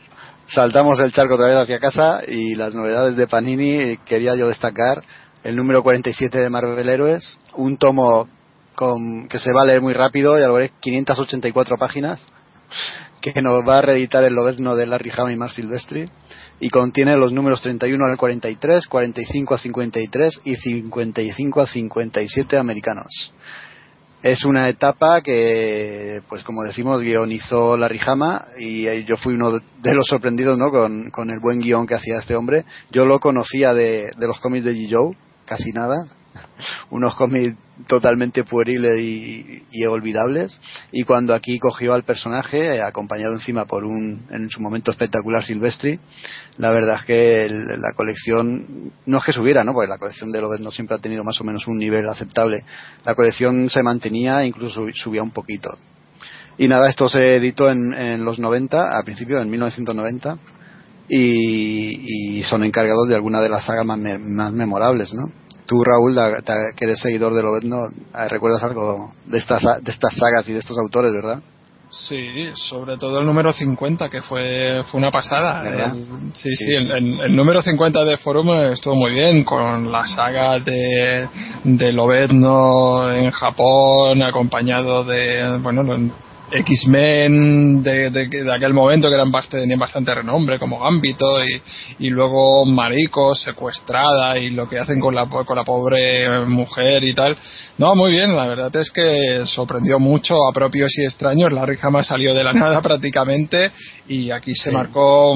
saltamos el charco otra vez hacia casa y las novedades de Panini quería yo destacar el número 47 de Marvel Héroes, un tomo con, que se va a leer muy rápido, ya lo veréis, 584 páginas, que nos va a reeditar el Lobezno de Larry Hama y Mark Silvestri y contiene los números 31 al 43, 45 a 53 y 55 a 57 americanos. Es una etapa que, pues como decimos, guionizó Larry Hama y yo fui uno de los sorprendidos ¿no? con, con el buen guion que hacía este hombre. Yo lo conocía de, de los cómics de G. Joe, casi nada, unos cómics totalmente pueriles y, olvidables. Y cuando aquí cogió al personaje acompañado encima por un en su momento espectacular Silvestri la verdad es que la colección no es que subiera no porque la colección de Lover no siempre ha tenido más o menos un nivel aceptable. La colección se mantenía incluso subía un poquito. Y nada esto se editó en, los 90 a principio en 1990 y, y son encargados de alguna de las sagas más, más memorables no Tú, Raúl, que eres seguidor de Lobezno, eh, ¿recuerdas algo de estas, de estas sagas y de estos autores, verdad? Sí, sobre todo el número 50, que fue, fue una pasada. sí, sí, El, número 50 de Forum estuvo muy bien, con la saga de, de Lobezno en Japón, acompañado de, bueno, X-Men de, de, aquel momento que eran bastante, tenían bastante renombre como Gambito y, luego Marico secuestrada y lo que hacen con la, con la pobre mujer y tal. No muy bien la verdad es que sorprendió mucho a propios y extraños. Larry jamás salió de la nada prácticamente y aquí se marcó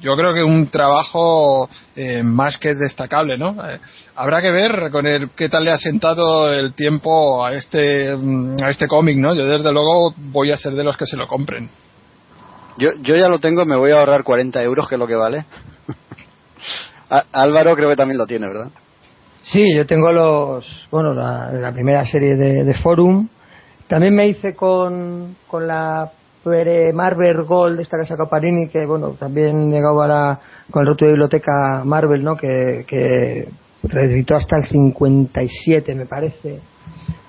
yo creo que un trabajo eh, más que destacable, ¿no? Eh, habrá que ver con el qué tal le ha sentado el tiempo a este mm, a este cómic, ¿no? Yo desde luego voy a ser de los que se lo compren. Yo, yo ya lo tengo, me voy a ahorrar 40 euros, que es lo que vale. Álvaro creo que también lo tiene, ¿verdad? Sí, yo tengo los, bueno, la, primera serie de, de, Forum. También me hice con, con la Marvel Gold, esta que sacó Parini, que bueno, también llegaba la, con el roto de biblioteca Marvel, ¿no? Que, que reeditó hasta el 57, me parece.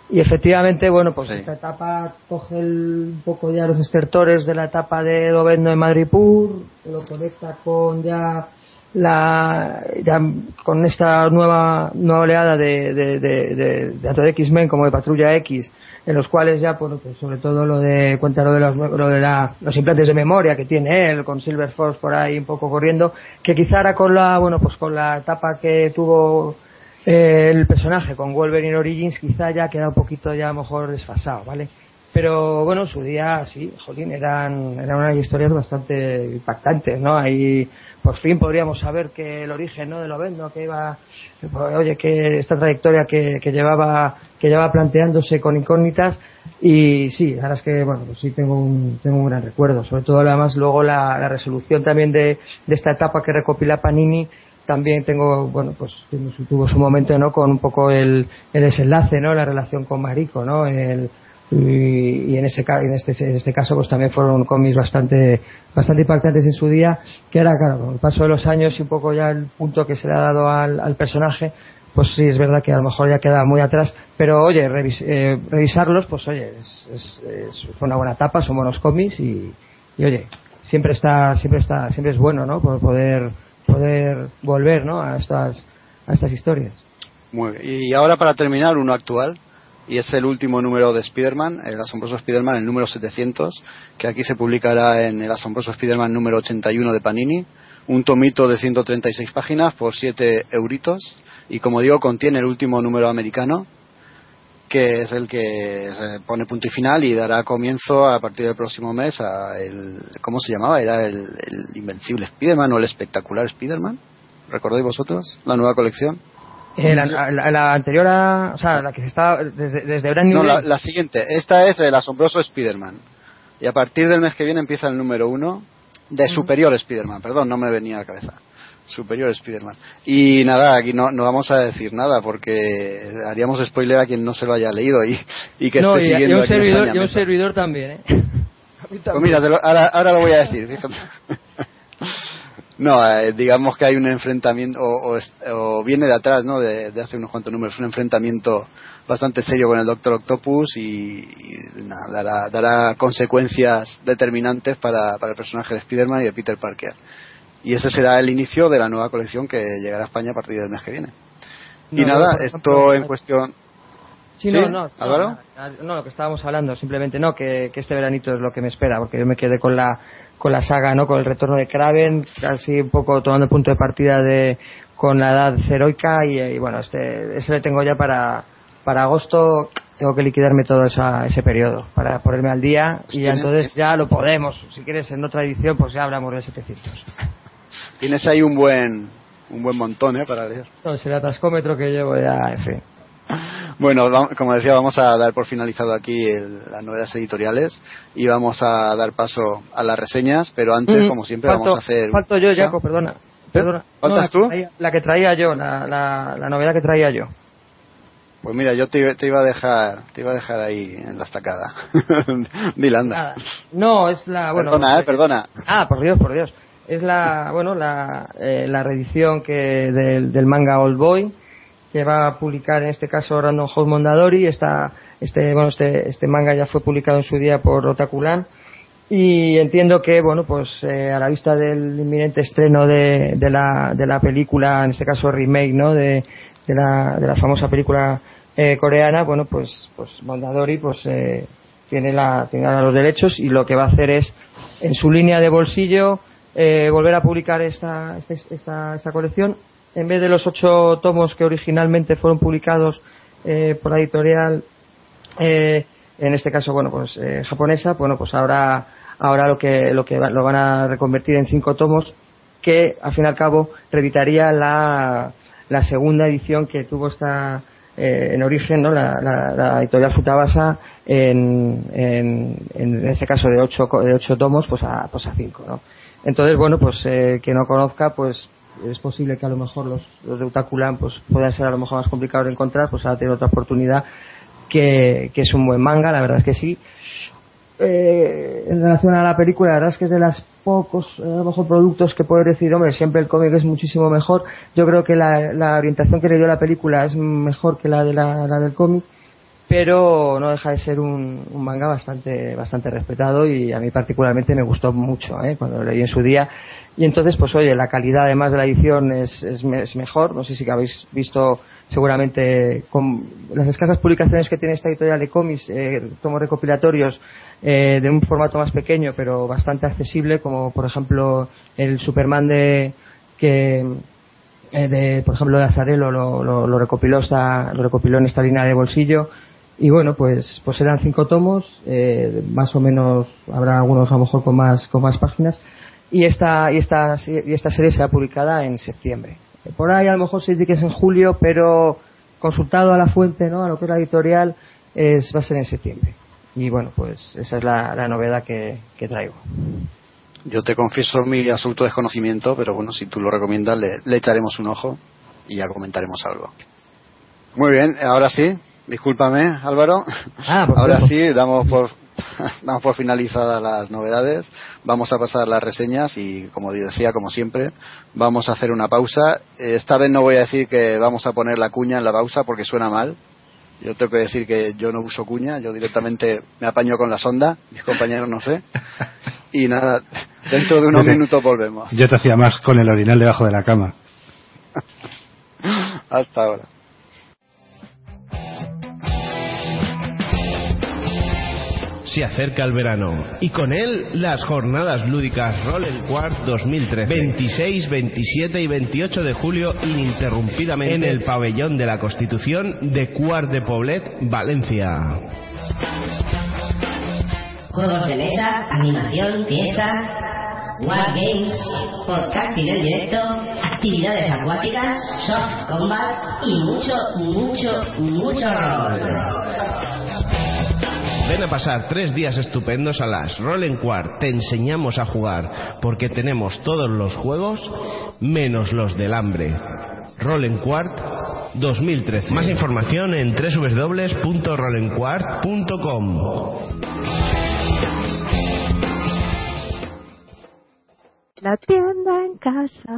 Y efectivamente, bueno, pues esta etapa coge un poco ya los estertores de la etapa de Dovendo de Madripur, lo conecta con ya la ya con esta nueva nueva oleada de de, de, de, de X-Men como de Patrulla X en los cuales ya, pues, sobre todo lo de, cuenta lo de, los, lo de la, los implantes de memoria que tiene él, con Silver Force por ahí un poco corriendo, que quizá ahora con la, bueno, pues con la etapa que tuvo eh, el personaje con Wolverine Origins, quizá ya queda un poquito ya a lo mejor desfasado, ¿vale? Pero bueno, su día sí, jolín, eran, eran unas historias bastante impactantes, ¿no? Ahí por fin podríamos saber que el origen ¿no? de Lovendo, que iba, oye, que esta trayectoria que, que, llevaba que llevaba planteándose con incógnitas y sí, ahora es que, bueno, pues sí tengo un, tengo un gran recuerdo, sobre todo además luego la, la resolución también de, de esta etapa que recopila Panini también tengo, bueno, pues tuvo su momento, ¿no? Con un poco el, el desenlace, ¿no? La relación con Marico, ¿no? El, y, en, ese, en, este, en este caso pues también fueron cómics bastante bastante impactantes en su día que ahora claro con el paso de los años y un poco ya el punto que se le ha dado al, personaje pues sí es verdad que a lo mejor ya queda muy atrás pero oye eh, revisarlos pues oye es, es, una buena etapa son buenos cómics y, y oye siempre está siempre está siempre es bueno no por poder poder volver no a estas a estas historias. Muy bien. y ahora para terminar uno actual y es el último número de Spider-Man, el asombroso Spider-Man, el número 700, que aquí se publicará en el asombroso Spider-Man número 81 de Panini, un tomito de 136 páginas por 7 euritos, y como digo, contiene el último número americano, que es el que se pone punto y final y dará comienzo a partir del próximo mes a el, ¿cómo se llamaba? Era el, el Invencible Spider-Man o el Espectacular Spider-Man, ¿recordáis vosotros? La nueva colección. Eh, la, anterior, o sea, la que se está desde, desde No, la, siguiente. Esta es el asombroso Spider-Man. Y a partir del mes que viene empieza el número uno de Superior Spider-Man. Perdón, no me venía a la cabeza. Superior Spider-Man. Y nada, aquí no, no vamos a decir nada porque haríamos spoiler a quien no se lo haya leído y, y que esté siguiendo. Y un, servidor, y un servidor también, ¿eh? Pues mira, ahora, ahora, lo voy a decir. No, eh, digamos que hay un enfrentamiento, o, viene de atrás, ¿no? De, hace unos cuantos números, un enfrentamiento bastante serio con el Doctor Octopus y, dará, dará, consecuencias determinantes para, para el personaje de Spider-Man y de Peter Parker. Y ese será el inicio de la nueva colección que llegará a España a partir del mes que viene. y nada, esto en cuestión. Sí, no, no, Álvaro. No, lo que estábamos hablando, simplemente no, que, que, este veranito es lo que me espera, porque yo me quedé con la con la saga, ¿no? Con el retorno de Kraven, casi un poco tomando el punto de partida de con la edad heroica y, bueno, este, ese le tengo ya para, para agosto, tengo que liquidarme todo esa, ese periodo para ponerme al día y entonces ya lo podemos. Si quieres en otra edición, pues ya hablamos de 700. Tienes ahí un buen un buen montón, ¿eh? Para leer. No, es el atascómetro que llevo ya, en fin. Bueno, como decía, vamos a dar por finalizado aquí las novedades editoriales y vamos a dar paso a las reseñas, pero antes, mm, como siempre, vamos a hacer. Falto yo, Jaco, perdona. perdona. ¿Faltas tú? la que traía yo, la, la, novedad que traía yo. Pues mira, yo te, iba a dejar, te iba a dejar ahí en la estacada. Dilanda. No, es la, bueno. Perdona, eh, perdona. Ah, por Dios, por Dios. Es la, bueno, la, eh, la reedición que del, del manga Old Boy que va a publicar en este caso Random House Mondadori. Esta, este, bueno, este, este manga ya fue publicado en su día por Otakulan y entiendo que, bueno, pues eh, a la vista del inminente estreno de, de, la, de la película, en este caso remake, ¿no? De, de, la, de la famosa película eh, coreana, bueno, pues, pues Mondadori, pues eh, tiene la, tiene los derechos y lo que va a hacer es, en su línea de bolsillo, eh, volver a publicar esta, esta, esta colección en vez de los ocho tomos que originalmente fueron publicados eh, por la editorial, eh, en este caso, bueno, pues eh, japonesa, bueno, pues ahora, ahora lo que, lo que lo van a reconvertir en cinco tomos que, al fin y al cabo, reeditaría la, la segunda edición que tuvo esta, en origen, ¿no? La, la, editorial Futabasa en, en, en, este caso de ocho, de ocho tomos, pues a, pues a cinco, ¿no? Entonces, bueno, pues eh, que no conozca, pues es posible que a lo mejor los, los de Utaculan pues puedan ser a lo mejor más complicados de encontrar, pues ahora tener otra oportunidad que, que es un buen manga, la verdad es que sí. Eh, en relación a la película, la verdad es que es de los pocos, a lo mejor, productos que puedo decir, hombre, siempre el cómic es muchísimo mejor. Yo creo que la, la orientación que le dio la película es mejor que la de la, la del cómic pero no deja de ser un, manga bastante bastante respetado y a mí particularmente me gustó mucho ¿eh? cuando lo leí en su día. Y entonces pues oye la calidad además de la edición es, es, mejor. No sé si que habéis visto seguramente con las escasas publicaciones que tiene esta editorial de cómics eh, tomos recopilatorios eh, de un formato más pequeño pero bastante accesible como por ejemplo el Superman de que eh, de por ejemplo de Azarelo lo, lo, lo recopiló esta, lo recopiló en esta línea de bolsillo y bueno pues pues eran cinco tomos eh, más o menos habrá algunos a lo mejor con más con más páginas. Y esta y esta y esta serie será publicada en septiembre. Por ahí a lo mejor se dice que es en julio pero consultado a la fuente no a lo que es la editorial es va a ser en septiembre. Y bueno pues esa es la, la novedad que, que traigo. Yo te confieso mi absoluto desconocimiento pero bueno si tú lo recomiendas le, le echaremos un ojo y ya comentaremos algo. Muy bien ahora sí Discúlpame, Álvaro. Ah, Ahora sí, damos por, damos por finalizadas las novedades. Vamos a pasar las reseñas y, como decía, como siempre, vamos a hacer una pausa. Esta vez no voy a decir que vamos a poner la cuña en la pausa porque suena mal. Yo tengo que decir que yo no uso cuña, yo directamente me apaño con la sonda, mis compañeros no sé. Y nada, dentro de unos minutos volvemos. Yo te hacía más con el orinal debajo de la cama. Hasta ahora. Se acerca el verano y con él las jornadas lúdicas Roll Quart 2013. 26, 27 y 28 de julio ininterrumpidamente en el pabellón de la Constitución de Quart de Poblet, Valencia. Juegos de mesa, animación, fiesta, Games, podcasting en directo, actividades acuáticas, soft combat y mucho, mucho, mucho rol. Ven a pasar tres días estupendos a las Roll Quart. Te enseñamos a jugar porque tenemos todos los juegos menos los del hambre. Roll Quart 2013. Más información en www.rollenquart.com. La tienda en casa.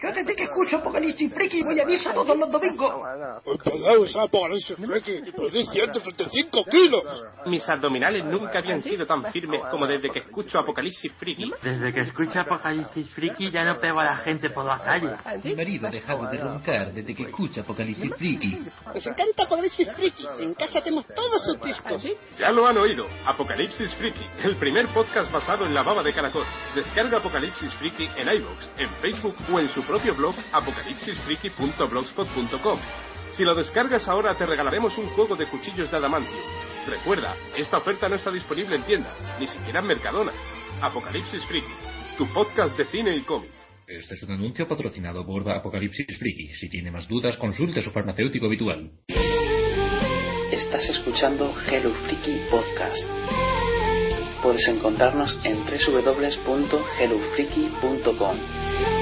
Yo desde que escucho Apocalipsis Friki voy a misa todos los domingos. Pues Apocalipsis Friki y perdí 175 kilos. Mis abdominales nunca habían sido tan firmes como desde que escucho Apocalipsis Friki. Desde que escucho Apocalipsis Friki ya no pego a la gente por la calle. Mi marido ha dejado de roncar desde que escucha Apocalipsis Friki. Nos encanta Apocalipsis Friki. En casa tenemos todos sus discos. Ya lo han oído. Apocalipsis Friki, el primer podcast basado en la baba de caracol. Descarga Apocalipsis Friki en iVoox, en Facebook o en su propio blog apocalipsisfriki.blogspot.com. Si lo descargas ahora te regalaremos un juego de cuchillos de adamantio. Recuerda, esta oferta no está disponible en tiendas, ni siquiera en Mercadona. Apocalipsis Friki, tu podcast de cine y cómic. Este es un anuncio patrocinado por Apocalipsis Friki. Si tiene más dudas, consulte a su farmacéutico habitual. Estás escuchando Hello Freaky Podcast. Puedes encontrarnos en www.hellofreaky.com.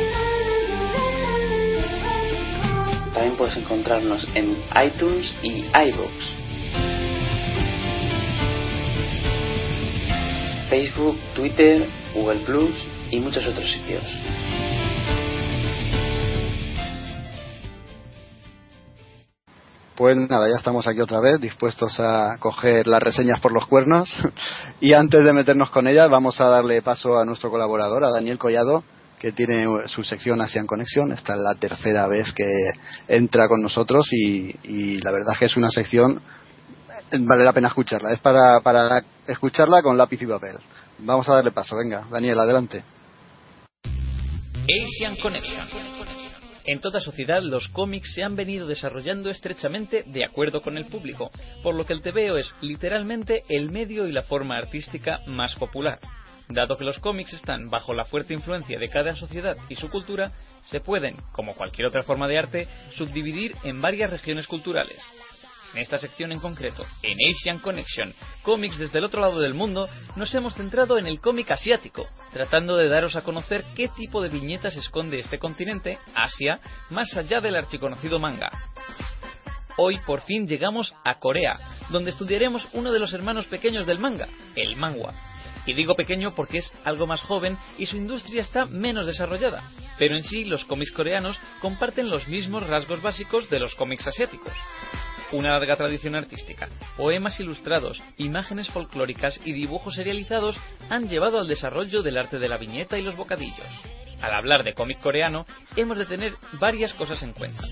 También puedes encontrarnos en iTunes y iVoox. Facebook, Twitter, Google Plus y muchos otros sitios. Pues nada, ya estamos aquí otra vez, dispuestos a coger las reseñas por los cuernos. y antes de meternos con ellas, vamos a darle paso a nuestro colaborador, a Daniel Collado, que tiene su sección Asian Connection. Esta es la tercera vez que entra con nosotros y, y la verdad es que es una sección vale la pena escucharla. Es para, para escucharla con lápiz y papel. Vamos a darle paso. Venga, Daniel, adelante. Asian Connection. En toda sociedad los cómics se han venido desarrollando estrechamente de acuerdo con el público, por lo que el TVO es literalmente el medio y la forma artística más popular. Dado que los cómics están bajo la fuerte influencia de cada sociedad y su cultura, se pueden, como cualquier otra forma de arte, subdividir en varias regiones culturales. En esta sección en concreto, en Asian Connection, cómics desde el otro lado del mundo, nos hemos centrado en el cómic asiático, tratando de daros a conocer qué tipo de viñetas esconde este continente, Asia, más allá del archiconocido manga. Hoy por fin llegamos a Corea, donde estudiaremos uno de los hermanos pequeños del manga, el manga. Y digo pequeño porque es algo más joven y su industria está menos desarrollada, pero en sí los cómics coreanos comparten los mismos rasgos básicos de los cómics asiáticos una larga tradición artística, poemas ilustrados, imágenes folclóricas y dibujos serializados han llevado al desarrollo del arte de la viñeta y los bocadillos. Al hablar de cómic coreano, hemos de tener varias cosas en cuenta.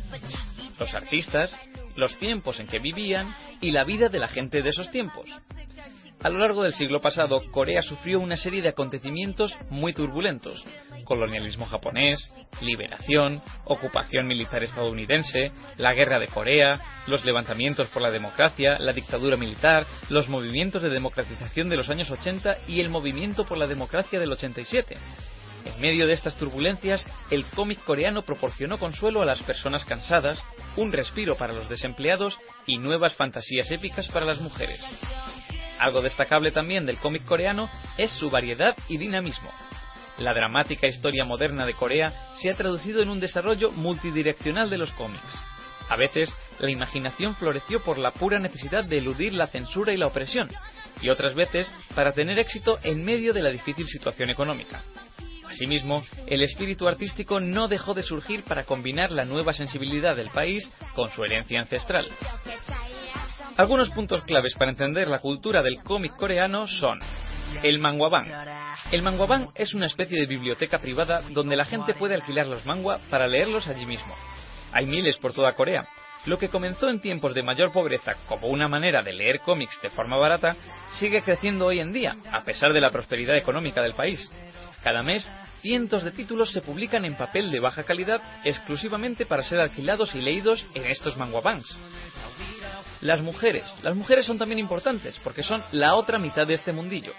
Los artistas, los tiempos en que vivían y la vida de la gente de esos tiempos. A lo largo del siglo pasado, Corea sufrió una serie de acontecimientos muy turbulentos. Colonialismo japonés, liberación, ocupación militar estadounidense, la guerra de Corea, los levantamientos por la democracia, la dictadura militar, los movimientos de democratización de los años 80 y el movimiento por la democracia del 87. En medio de estas turbulencias, el cómic coreano proporcionó consuelo a las personas cansadas, un respiro para los desempleados y nuevas fantasías épicas para las mujeres. Algo destacable también del cómic coreano es su variedad y dinamismo. La dramática historia moderna de Corea se ha traducido en un desarrollo multidireccional de los cómics. A veces, la imaginación floreció por la pura necesidad de eludir la censura y la opresión, y otras veces para tener éxito en medio de la difícil situación económica. Asimismo, el espíritu artístico no dejó de surgir para combinar la nueva sensibilidad del país con su herencia ancestral. Algunos puntos claves para entender la cultura del cómic coreano son el manguabang. El manguabang es una especie de biblioteca privada donde la gente puede alquilar los mangua para leerlos allí mismo. Hay miles por toda Corea. Lo que comenzó en tiempos de mayor pobreza como una manera de leer cómics de forma barata sigue creciendo hoy en día, a pesar de la prosperidad económica del país. Cada mes, cientos de títulos se publican en papel de baja calidad exclusivamente para ser alquilados y leídos en estos manguabangs. Las mujeres. Las mujeres son también importantes porque son la otra mitad de este mundillo.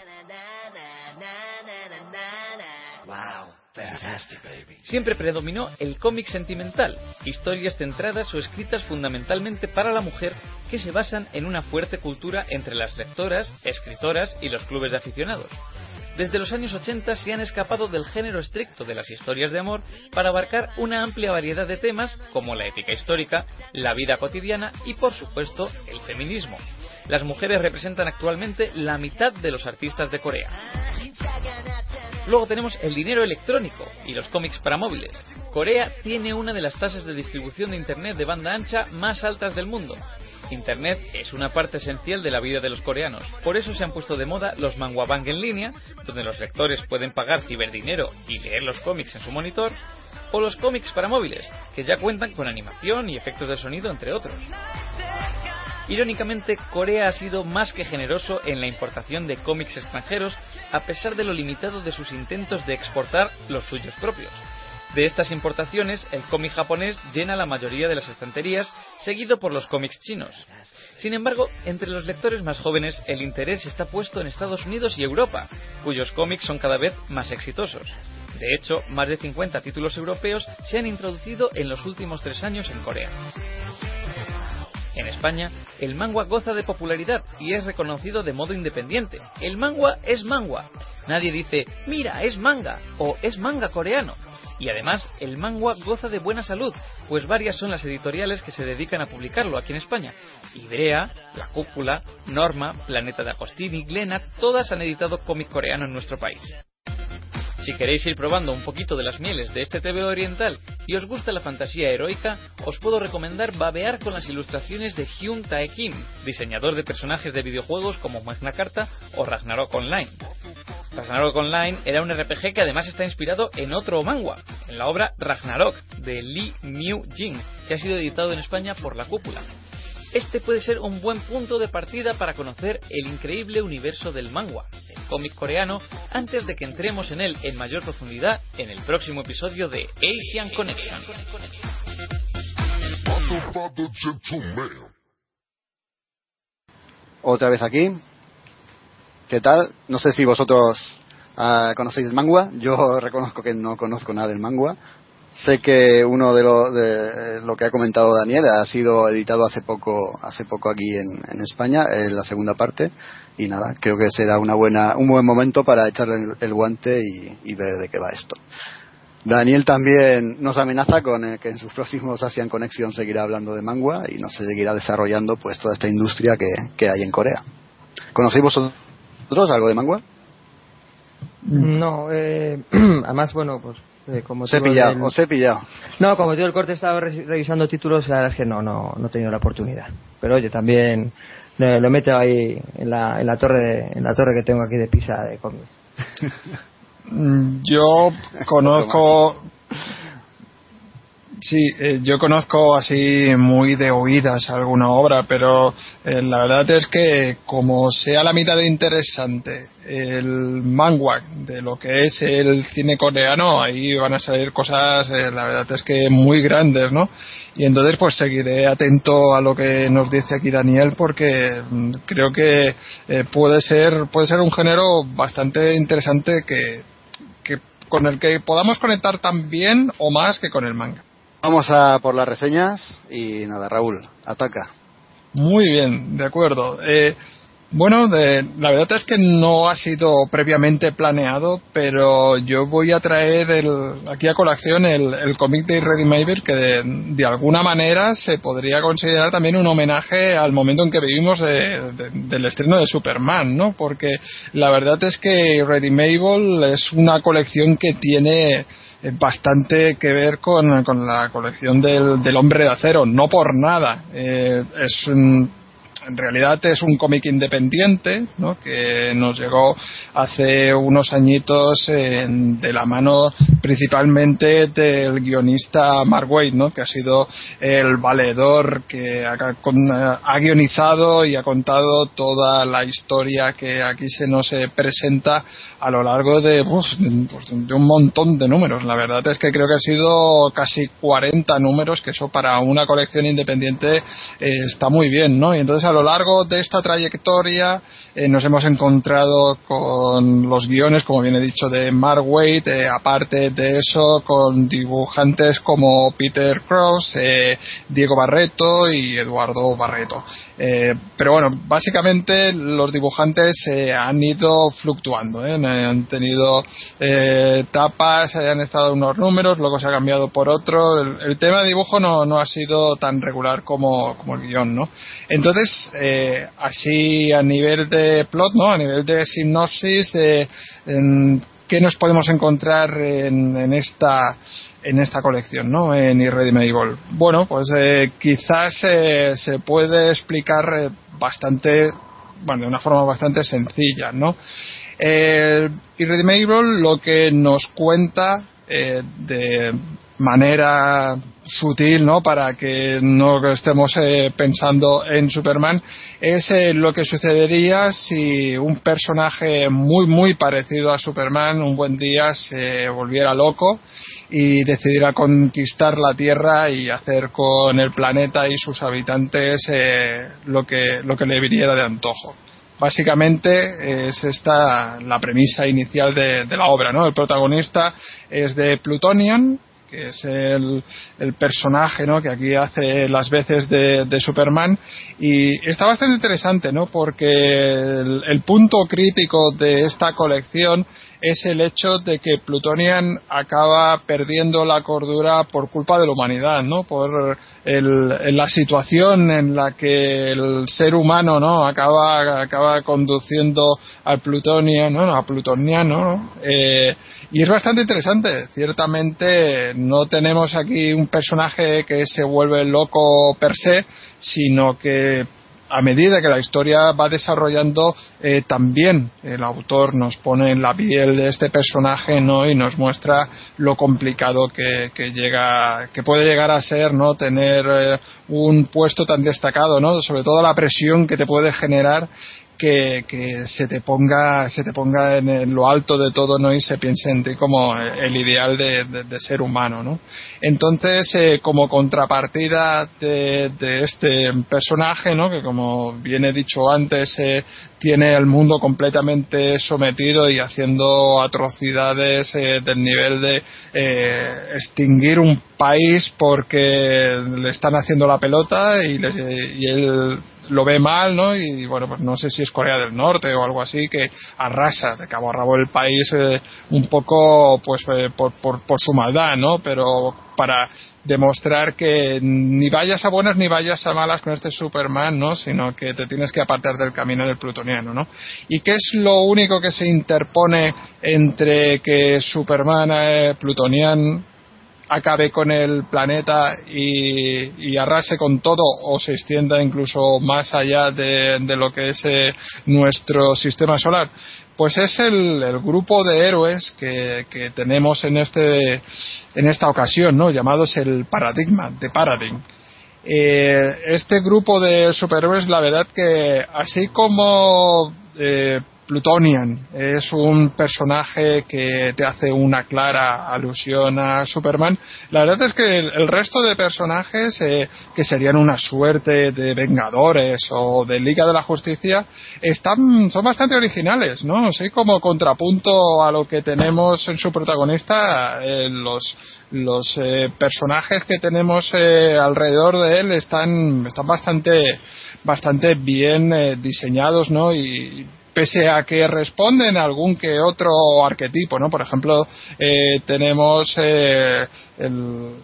Siempre predominó el cómic sentimental, historias centradas o escritas fundamentalmente para la mujer que se basan en una fuerte cultura entre las lectoras, escritoras y los clubes de aficionados. Desde los años 80 se han escapado del género estricto de las historias de amor para abarcar una amplia variedad de temas como la épica histórica, la vida cotidiana y, por supuesto, el feminismo. Las mujeres representan actualmente la mitad de los artistas de Corea. Luego tenemos el dinero electrónico y los cómics para móviles. Corea tiene una de las tasas de distribución de Internet de banda ancha más altas del mundo. Internet es una parte esencial de la vida de los coreanos. Por eso se han puesto de moda los manhwabang en línea, donde los lectores pueden pagar ciberdinero y leer los cómics en su monitor, o los cómics para móviles, que ya cuentan con animación y efectos de sonido, entre otros. Irónicamente, Corea ha sido más que generoso en la importación de cómics extranjeros, a pesar de lo limitado de sus intentos de exportar los suyos propios. De estas importaciones, el cómic japonés llena la mayoría de las estanterías, seguido por los cómics chinos. Sin embargo, entre los lectores más jóvenes, el interés está puesto en Estados Unidos y Europa, cuyos cómics son cada vez más exitosos. De hecho, más de 50 títulos europeos se han introducido en los últimos tres años en Corea. En España, el manga goza de popularidad y es reconocido de modo independiente. El manga es manga. Nadie dice, mira, es manga o es manga coreano. Y además, el manga goza de buena salud, pues varias son las editoriales que se dedican a publicarlo aquí en España. Ibrea, La Cúpula, Norma, Planeta de Agostini, Glenat, todas han editado cómic coreano en nuestro país. Si queréis ir probando un poquito de las mieles de este TV oriental y os gusta la fantasía heroica, os puedo recomendar babear con las ilustraciones de Hyun Tae Kim, diseñador de personajes de videojuegos como Magna Carta o Ragnarok Online. Ragnarok Online era un RPG que además está inspirado en otro manga, en la obra Ragnarok de Lee Myu Jin, que ha sido editado en España por La Cúpula. Este puede ser un buen punto de partida para conocer el increíble universo del manga, el cómic coreano, antes de que entremos en él en mayor profundidad en el próximo episodio de Asian Connection. Otra vez aquí. ¿Qué tal? No sé si vosotros ah, conocéis el manga. Yo reconozco que no conozco nada del manga. Sé que uno de lo, de lo que ha comentado Daniel ha sido editado hace poco, hace poco aquí en, España, en la segunda parte. Y nada, creo que será una buena, un buen momento para echarle el, guante y, ver de qué va esto. Daniel también nos amenaza con eh, que en sus próximos Asian Connection seguirá hablando de manga y nos seguirá desarrollando pues toda esta industria que, hay en Corea. ¿Conocéis vosotros algo de manga? No, eh, además, bueno, pues eh, como se pillado, he pillado. No, como yo el corte estaba revisando títulos, la verdad es que no, no, no he tenido la oportunidad. Pero oye, también lo meto ahí en la, en la torre en la torre que tengo aquí de Pisa de cómics. yo conozco Sí, eh, yo conozco así muy de oídas alguna obra, pero eh, la verdad es que como sea la mitad de interesante el manga de lo que es el cine coreano, ahí van a salir cosas, eh, la verdad es que muy grandes, ¿no? Y entonces pues seguiré atento a lo que nos dice aquí Daniel porque mm, creo que puede ser puede ser un género bastante interesante que, que con el que podamos conectar tan bien o más que con el manga. Vamos a por las reseñas y nada, Raúl, ataca. Muy bien, de acuerdo. Eh, bueno, de, la verdad es que no ha sido previamente planeado, pero yo voy a traer el, aquí a colación el, el cómic de Ready Maver, que de, alguna manera se podría considerar también un homenaje al momento en que vivimos del estreno de Superman, ¿no? Porque la verdad es que Ready Mabel es una colección que tiene eh, bastante que ver con, la colección del, del, hombre de acero, no por nada. Eh, es un, en realidad es un cómic independiente ¿no? que nos llegó hace unos añitos de la mano principalmente del guionista Mark Waid, ¿no? que ha sido el valedor que ha, ha, guionizado y ha contado toda la historia que aquí se nos presenta a lo largo de, pues, de, un montón de números. La verdad es que creo que ha sido casi 40 números, que eso para una colección independiente eh, está muy bien, ¿no? Y entonces lo largo de esta trayectoria eh, nos hemos encontrado con los guiones, como bien he dicho, de Mark Waid, eh, aparte de eso, con dibujantes como Peter Cross, eh, Diego Barreto y Eduardo Barreto. Pero bueno, básicamente los dibujantes han ido fluctuando, han tenido tapas, han estado unos números, luego se ha cambiado por otro. El, tema de dibujo no, no, ha sido tan regular como, como el guion, ¿no? Entonces, así a nivel de plot, ¿no? A nivel de sinopsis, de qué nos podemos encontrar en, esta en esta colección, ¿no? En Irredeemable. Bueno, pues eh, quizás eh, se puede explicar eh, bastante, bueno, de una forma bastante sencilla, ¿no? Irredeemable lo que nos cuenta de manera sutil, ¿no? Para que no estemos eh, pensando en Superman, es eh, lo que sucedería si un personaje muy, muy parecido a Superman un buen día se volviera loco y decidiera conquistar la Tierra y hacer con el planeta y sus habitantes eh, lo, que, lo que le viniera de antojo básicamente es esta la premisa inicial de, de, la obra, ¿no? El protagonista es de Plutonian, que es el, personaje ¿no? que aquí hace las veces de, Superman y está bastante interesante ¿no? porque el, punto crítico de esta colección es el hecho de que Plutonian acaba perdiendo la cordura por culpa de la humanidad, ¿no? Por la situación en la que el ser humano, ¿no? Acaba, acaba conduciendo al Plutonian, ¿no? A Plutoniano, eh, y es bastante interesante. Ciertamente no tenemos aquí un personaje que se vuelve loco per se, sino que a medida que la historia va desarrollando, eh, también el autor nos pone en la piel de este personaje, ¿no? Y nos muestra lo complicado que, llega, que puede llegar a ser, ¿no? Tener eh, un puesto tan destacado, ¿no? Sobre todo la presión que te puede generar que, se te ponga se te ponga en lo alto de todo no y se piense en ti como el ideal de, ser humano no entonces eh, como contrapartida de, este personaje no que como bien he dicho antes eh, tiene el mundo completamente sometido y haciendo atrocidades eh, del nivel de extinguir un país porque le están haciendo la pelota y, y él lo ve mal, ¿no? Y bueno, pues no sé si es Corea del Norte o algo así que arrasa de cabo a rabo el país eh, un poco, pues eh, por, por, por su maldad, ¿no? Pero para demostrar que ni vayas a buenas ni vayas a malas con este Superman, ¿no? Sino que te tienes que apartar del camino del plutoniano, ¿no? ¿Y qué es lo único que se interpone entre que Superman, eh, plutonian, acabe con el planeta y, arrase con todo o se extienda incluso más allá de, lo que es eh, nuestro sistema solar pues es el, grupo de héroes que, tenemos en este en esta ocasión no llamados el paradigma de paradigm. Eh, este grupo de superhéroes la verdad que así como eh, Plutonian es un personaje que te hace una clara alusión a Superman. La verdad es que el, resto de personajes eh, que serían una suerte de Vengadores o de Liga de la Justicia están son bastante originales, ¿no? Sí, como contrapunto a lo que tenemos en su protagonista, eh, los los eh, personajes que tenemos alrededor de él están están bastante bastante bien diseñados, ¿no? Y pese a que responden a algún que otro arquetipo, ¿no? Por ejemplo, eh, tenemos eh, el,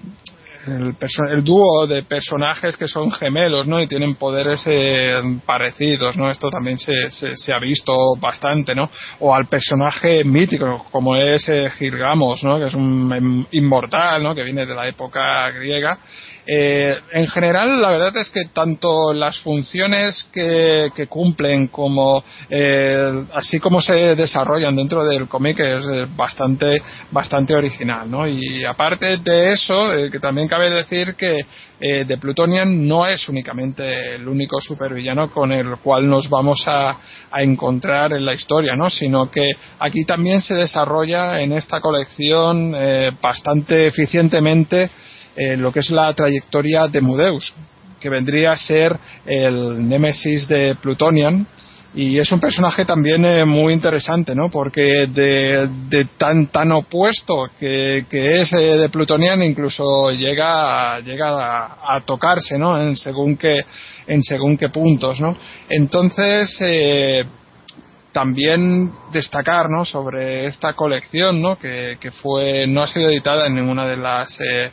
el, dúo de personajes que son gemelos, ¿no? Y tienen poderes eh, parecidos, ¿no? Esto también se, se, ha visto bastante, ¿no? O al personaje mítico, como es Girgamos, ¿no? Que es un inmortal, ¿no? Que viene de la época griega eh, en general, la verdad es que tanto las funciones que, cumplen como eh, así como se desarrollan dentro del cómic es eh, bastante bastante original, ¿no? Y aparte de eso, que también cabe decir que The Plutonian no es únicamente el único supervillano con el cual nos vamos a, a encontrar en la historia, ¿no? Sino que aquí también se desarrolla en esta colección bastante eficientemente eh, lo que es la trayectoria de Mudeus. que vendría a ser el némesis de Plutonian y es un personaje también eh, muy interesante, ¿no? Porque de, tan tan opuesto que, que es eh, de Plutonian incluso llega a, llega a, a, tocarse, ¿no? En según qué en según qué puntos, ¿no? Entonces eh, también destacar ¿no? sobre esta colección ¿no? Que, que, fue no ha sido editada en ninguna de las eh,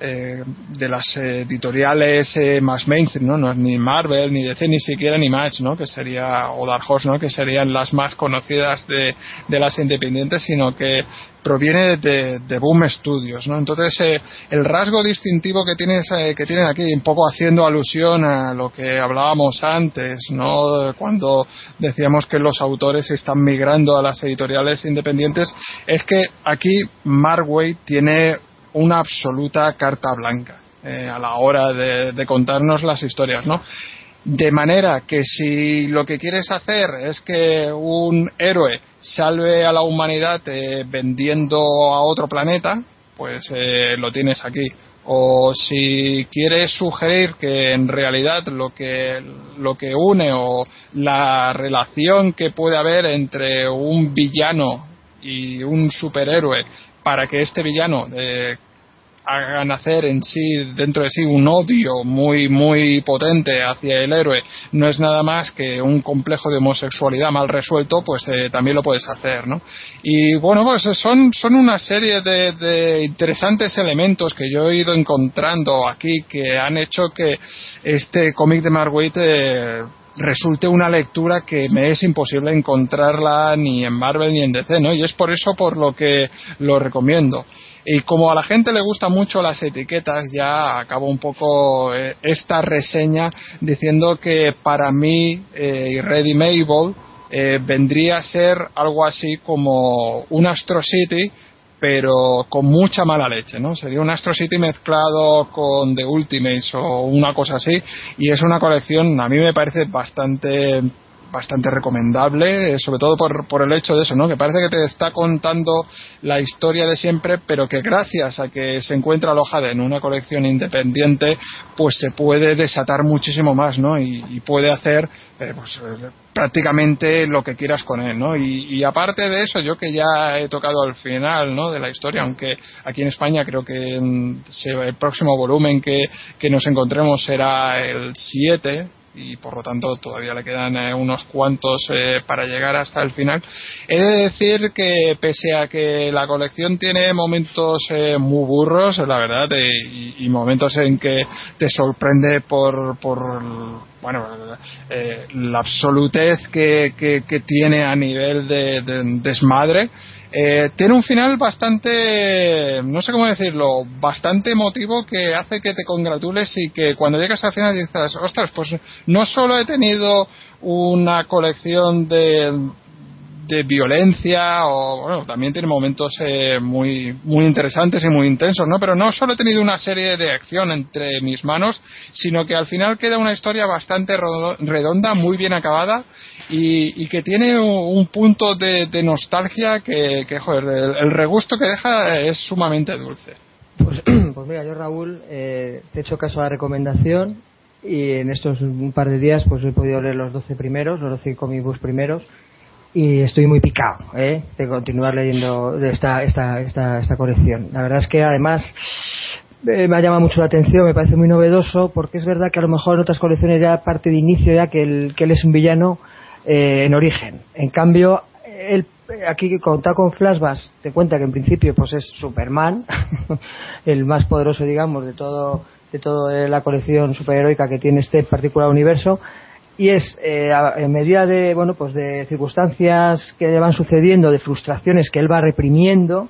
eh, de las editoriales eh, más mainstream ¿no? no es ni Marvel ni DC ni siquiera ni Match ¿no? que sería o Dark ¿no? que serían las más conocidas de, de las independientes sino que proviene de, de Boom Studios ¿no? entonces eh, el rasgo distintivo que tienes eh, que tienen aquí un poco haciendo alusión a lo que hablábamos antes ¿no? cuando decíamos que los autores están migrando a las editoriales independientes es que aquí Marway tiene una absoluta carta blanca eh, a la hora de, contarnos las historias, ¿no? De manera que si lo que quieres hacer es que un héroe salve a la humanidad eh, vendiendo a otro planeta, pues eh, lo tienes aquí. O si quieres sugerir que en realidad lo que, lo que une o la relación que puede haber entre un villano y un superhéroe para que este villano eh, haga nacer en sí, dentro de sí, un odio muy, muy potente hacia el héroe, no es nada más que un complejo de homosexualidad mal resuelto, pues eh, también lo puedes hacer, ¿no? Y bueno, pues son, son una serie de, de, interesantes elementos que yo he ido encontrando aquí que han hecho que este cómic de Waid eh, resulte una lectura que me es imposible encontrarla ni en Marvel ni en DC, ¿no? Y es por eso por lo que lo recomiendo. Y como a la gente le gustan mucho las etiquetas, ya acabo un poco eh, esta reseña diciendo que para mí eh, Ready Mabel eh, vendría a ser algo así como un Astro City, pero con mucha mala leche, ¿no? Sería un Astro City mezclado con The Ultimates o una cosa así, y es una colección, a mí me parece bastante bastante recomendable, sobre todo por, por el hecho de eso, ¿no? Que parece que te está contando la historia de siempre, pero que gracias a que se encuentra alojada en una colección independiente, pues se puede desatar muchísimo más, ¿no? Y, y puede hacer, eh, pues, prácticamente lo que quieras con él, ¿no? Y, aparte de eso, yo que ya he tocado al final, ¿no? De la historia, aunque aquí en España creo que en, se, el próximo volumen que, que nos encontremos será el 7, y por lo tanto todavía le quedan eh, unos cuantos eh, para llegar hasta el final. He de decir que pese a que la colección tiene momentos eh, muy burros, la verdad, y, y, momentos en que te sorprende por, por bueno, la absolutez que, que, que, tiene a nivel de, de desmadre, eh, tiene un final bastante, no sé cómo decirlo, bastante emotivo que hace que te congratules y que cuando llegas al final dices, ostras, pues no solo he tenido una colección de, de violencia o bueno también tiene momentos eh, muy muy interesantes y muy intensos no pero no solo he tenido una serie de acción entre mis manos sino que al final queda una historia bastante redonda muy bien acabada y, y que tiene un punto de, de nostalgia que, joder, el, regusto que deja es sumamente dulce. Pues, pues mira, yo Raúl, eh, te he hecho caso a la recomendación y en estos un par de días pues he podido leer los 12 primeros, los 12 comic books primeros y estoy muy picado ¿eh? de continuar leyendo de esta, esta, esta, esta colección. La verdad es que además eh, me ha llamado mucho la atención, me parece muy novedoso porque es verdad que a lo mejor en otras colecciones ya parte de inicio ya que, el, que él es un villano eh, en origen. En cambio, él, aquí contado con flashbacks te cuenta que en principio pues es Superman, el más poderoso digamos de todo de toda la colección superheroica que tiene este particular universo y es eh, en medida de bueno pues de circunstancias que le van sucediendo de frustraciones que él va reprimiendo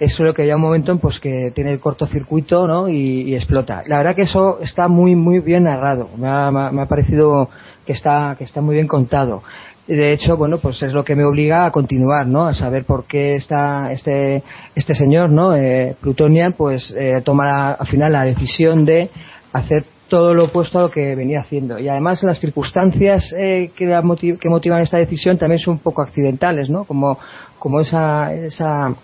eso es lo que llega un momento en pues que tiene el cortocircuito ¿no? y, y, explota la verdad que eso está muy muy bien narrado me ha, me ha parecido que está que está muy bien contado. De hecho bueno pues es lo que me obliga a continuar no a saber por qué está este este señor no eh, Plutonian pues eh, toma la, al final la decisión de hacer todo lo opuesto a lo que venía haciendo. Y además las circunstancias eh, que, que motivan esta decisión también son un poco accidentales no como como esa esa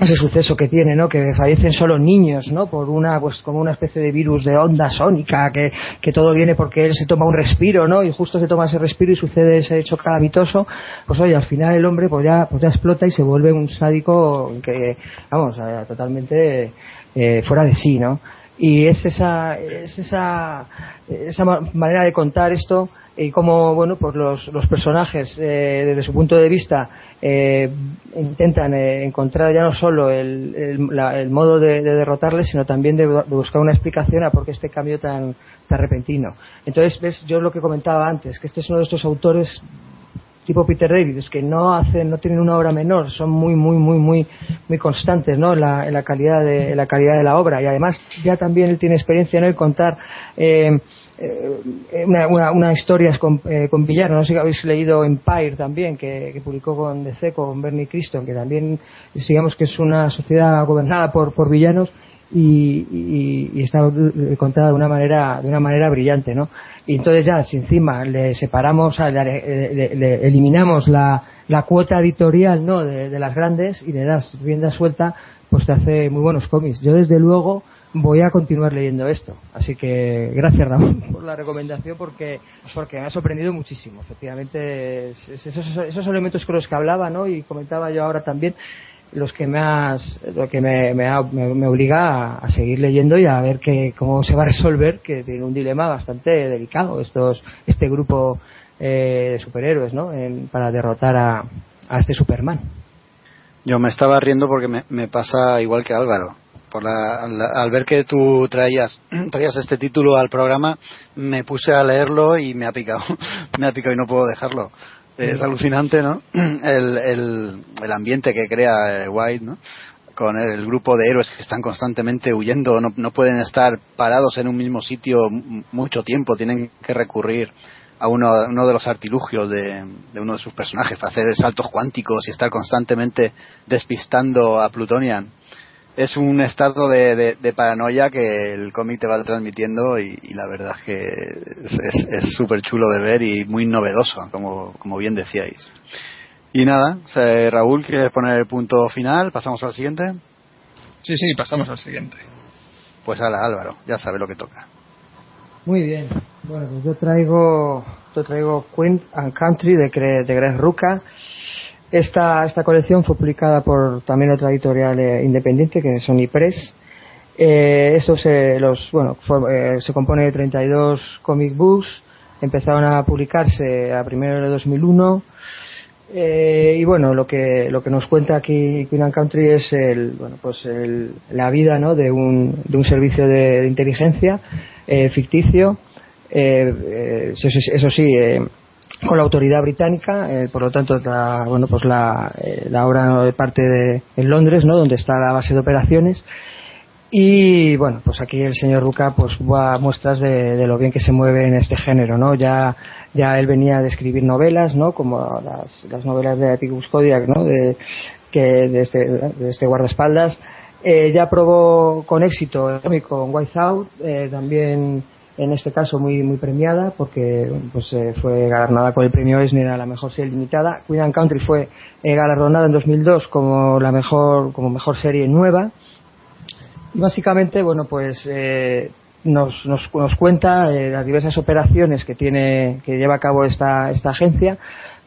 ese suceso que tiene, ¿no? Que fallecen solo niños, ¿no? Por una, pues como una especie de virus de onda sónica, que, que todo viene porque él se toma un respiro, ¿no? Y justo se toma ese respiro y sucede ese hecho calamitoso, pues oye, al final el hombre pues ya, pues ya explota y se vuelve un sádico que, vamos, eh, totalmente eh, fuera de sí, ¿no? Y es esa, es esa, esa manera de contar esto y cómo bueno pues los, los personajes eh, desde su punto de vista eh, intentan eh, encontrar ya no solo el, el, modo de, de, derrotarles sino también de, buscar una explicación a por qué este cambio tan, tan repentino. Entonces ves yo lo que comentaba antes que este es uno de estos autores tipo Peter David es que no hacen no tienen una obra menor son muy muy muy muy muy constantes no la, en la calidad de la calidad de la obra. Y además ya también él tiene experiencia en el contar eh, una, una, una, historia con, eh, con. No sé si habéis leído Empire también, que, publicó con DC, con Bernie Criston, que también, digamos que es una sociedad gobernada por, por villanos y, está contada de una manera de una manera brillante, ¿no? Y entonces ya, si encima le separamos, le, eliminamos la, la, cuota editorial, ¿no? De, de las grandes y le das rienda suelta, pues te hace muy buenos cómics. Yo desde luego voy a continuar leyendo esto. Así que gracias Ramón por la recomendación porque, porque me ha sorprendido muchísimo. Efectivamente, esos, elementos con los que hablaba ¿no? y comentaba yo ahora también los que has, lo que me, me, obliga a, seguir leyendo y a ver que, cómo se va a resolver, que tiene un dilema bastante delicado estos, este grupo eh, de superhéroes ¿no? para derrotar a, a este Superman. Yo me estaba riendo porque me, me pasa igual que Álvaro por al, ver que tú traías, traías este título al programa, me puse a leerlo y me ha picado, me ha picado y no puedo dejarlo. Es alucinante, ¿no? El, el, el ambiente que crea eh, White, ¿no? Con el grupo de héroes que están constantemente huyendo, no, no pueden estar parados en un mismo sitio mucho tiempo, tienen que recurrir a uno, uno de los artilugios de, de, uno de sus personajes, para hacer saltos cuánticos y estar constantemente despistando a Plutonian es un estado de, paranoia que el cómic te va transmitiendo y, la verdad es que es súper chulo de ver y muy novedoso, como, como bien decíais. Y nada, Raúl, ¿quieres poner el punto final? ¿Pasamos al siguiente? Sí, sí, pasamos al siguiente. Pues ala, Álvaro, ya sabe lo que toca. Muy bien. Bueno, pues yo traigo, yo traigo Queen and Country de, de Greg Ruca esta, esta colección fue publicada por también otra editorial eh, independiente, que es Sony Press. Eh, se, los, bueno, eh, se compone de 32 comic books, empezaron a publicarse a primero de 2001. Eh, y bueno, lo que, lo que nos cuenta aquí Queen and Country es el, bueno, pues el, la vida ¿no? de, un, de un servicio de, inteligencia eh, ficticio. Eh, eso, eso, sí, con la autoridad británica, eh, por lo tanto, la, bueno, pues la, eh, la obra de parte de en Londres, ¿no? Donde está la base de operaciones. Y bueno, pues aquí el señor Ruca pues va a muestras de, lo bien que se mueve en este género, ¿no? Ya, ya él venía de escribir novelas, ¿no? Como las, las novelas de Atticus Kodiak, ¿no? De, que de este, de este guardaespaldas. Eh, ya probó con éxito con White Out, eh, también en este caso muy muy premiada porque pues eh, fue galardonada con el premio Eisner a la mejor serie limitada. Queen Country fue eh, galardonada en 2002 como la mejor como mejor serie nueva. Y básicamente bueno pues eh, nos, nos, nos, cuenta las diversas operaciones que tiene que lleva a cabo esta esta agencia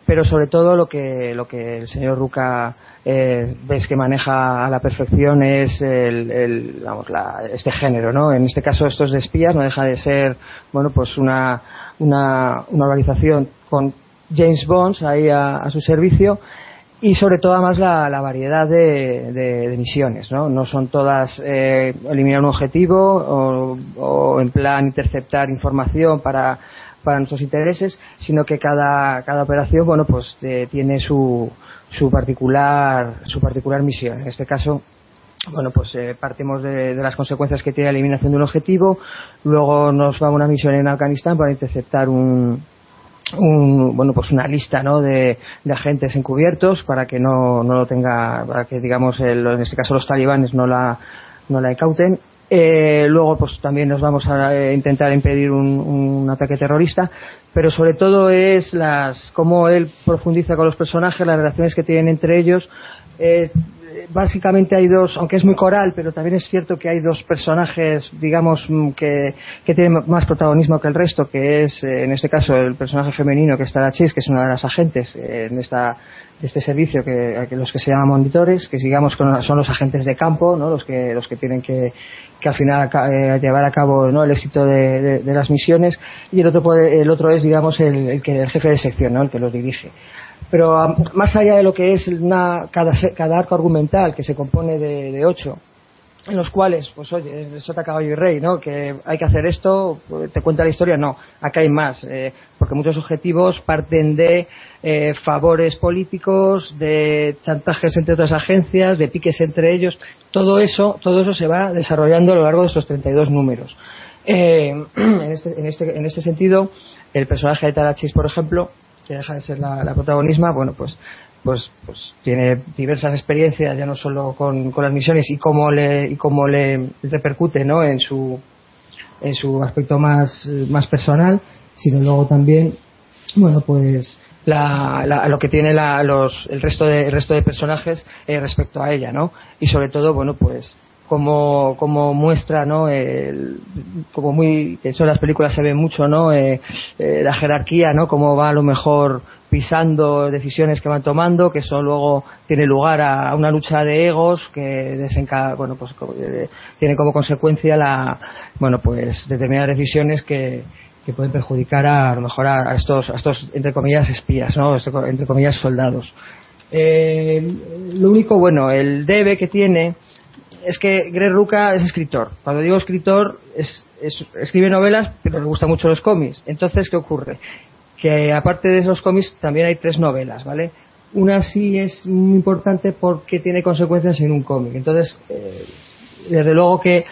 pero sobre todo lo que lo que el señor Ruca eh, ves que maneja a la perfección es el, vamos, la, este género, ¿no? En este caso estos de espías no deja de ser, bueno, pues una, una, una organización con James Bond ahí a, su servicio y sobre todo además la, la variedad de, de, de, misiones, ¿no? No son todas eh, eliminar un objetivo o, o en plan interceptar información para para nuestros intereses, sino que cada, cada operación, bueno, pues eh, tiene su, su particular, su particular misión. En este caso, bueno, pues eh, partimos de, de, las consecuencias que tiene la eliminación de un objetivo, luego nos va una misión en Afganistán para interceptar un, un, bueno pues una lista ¿no? de, agentes encubiertos para que no, no lo tenga para que digamos el, en este caso los talibanes no la no la incauten eh, luego, pues también nos vamos a eh, intentar impedir un, ataque terrorista, pero sobre todo es las cómo él profundiza con los personajes, las relaciones que tienen entre ellos. Eh, básicamente hay dos, aunque es muy coral, pero también es cierto que hay dos personajes, digamos, mm, que, que tienen más protagonismo que el resto, que es, eh, en este caso, el personaje femenino que está la Chis, que es una de las agentes eh, en esta, este servicio, que, los que se llaman monitores, que digamos son los agentes de campo, ¿no? los, que, los que tienen que, que al final llevar a cabo ¿no? el éxito de, las misiones, y el otro, el otro es, digamos, el, que, el jefe de sección, ¿no? el que los dirige. Pero más allá de lo que es una, cada, cada arco argumental, que se compone de, ocho, en los cuales, pues oye, sota caballo y rey, ¿no? Que hay que hacer esto, te cuenta la historia, no, acá hay más, eh, porque muchos objetivos parten de eh, favores políticos, de chantajes entre otras agencias, de piques entre ellos, todo eso, todo eso se va desarrollando a lo largo de estos 32 números. Eh, en, este, en, este, en este sentido, el personaje de Tarachis, por ejemplo, que deja de ser la, la protagonisma, bueno, pues pues, pues tiene diversas experiencias ya no solo con, con las misiones y cómo le y cómo le repercute ¿no? en su en su aspecto más, más personal sino luego también bueno pues la, la, lo que tiene la, los, el resto de el resto de personajes eh, respecto a ella no y sobre todo bueno pues como, como muestra, ¿no? El, como muy, eso en las películas se ve mucho, ¿no? Eh, eh, la jerarquía, ¿no? Cómo va a lo mejor pisando decisiones que van tomando, que eso luego tiene lugar a, una lucha de egos que desenca, bueno, pues eh, tiene como consecuencia la, bueno, pues determinadas decisiones que, que pueden perjudicar a, a lo mejor a, estos, a estos, entre comillas, espías, ¿no? Entre comillas, soldados. lo único, bueno, el debe que tiene es que Greg Ruca es escritor. Cuando digo escritor, es, escribe novelas, pero le gustan mucho los cómics. Entonces, ¿qué ocurre? Que aparte de esos cómics, también hay tres novelas, ¿vale? Una sí es muy importante porque tiene consecuencias en un cómic. Entonces, eh, desde luego que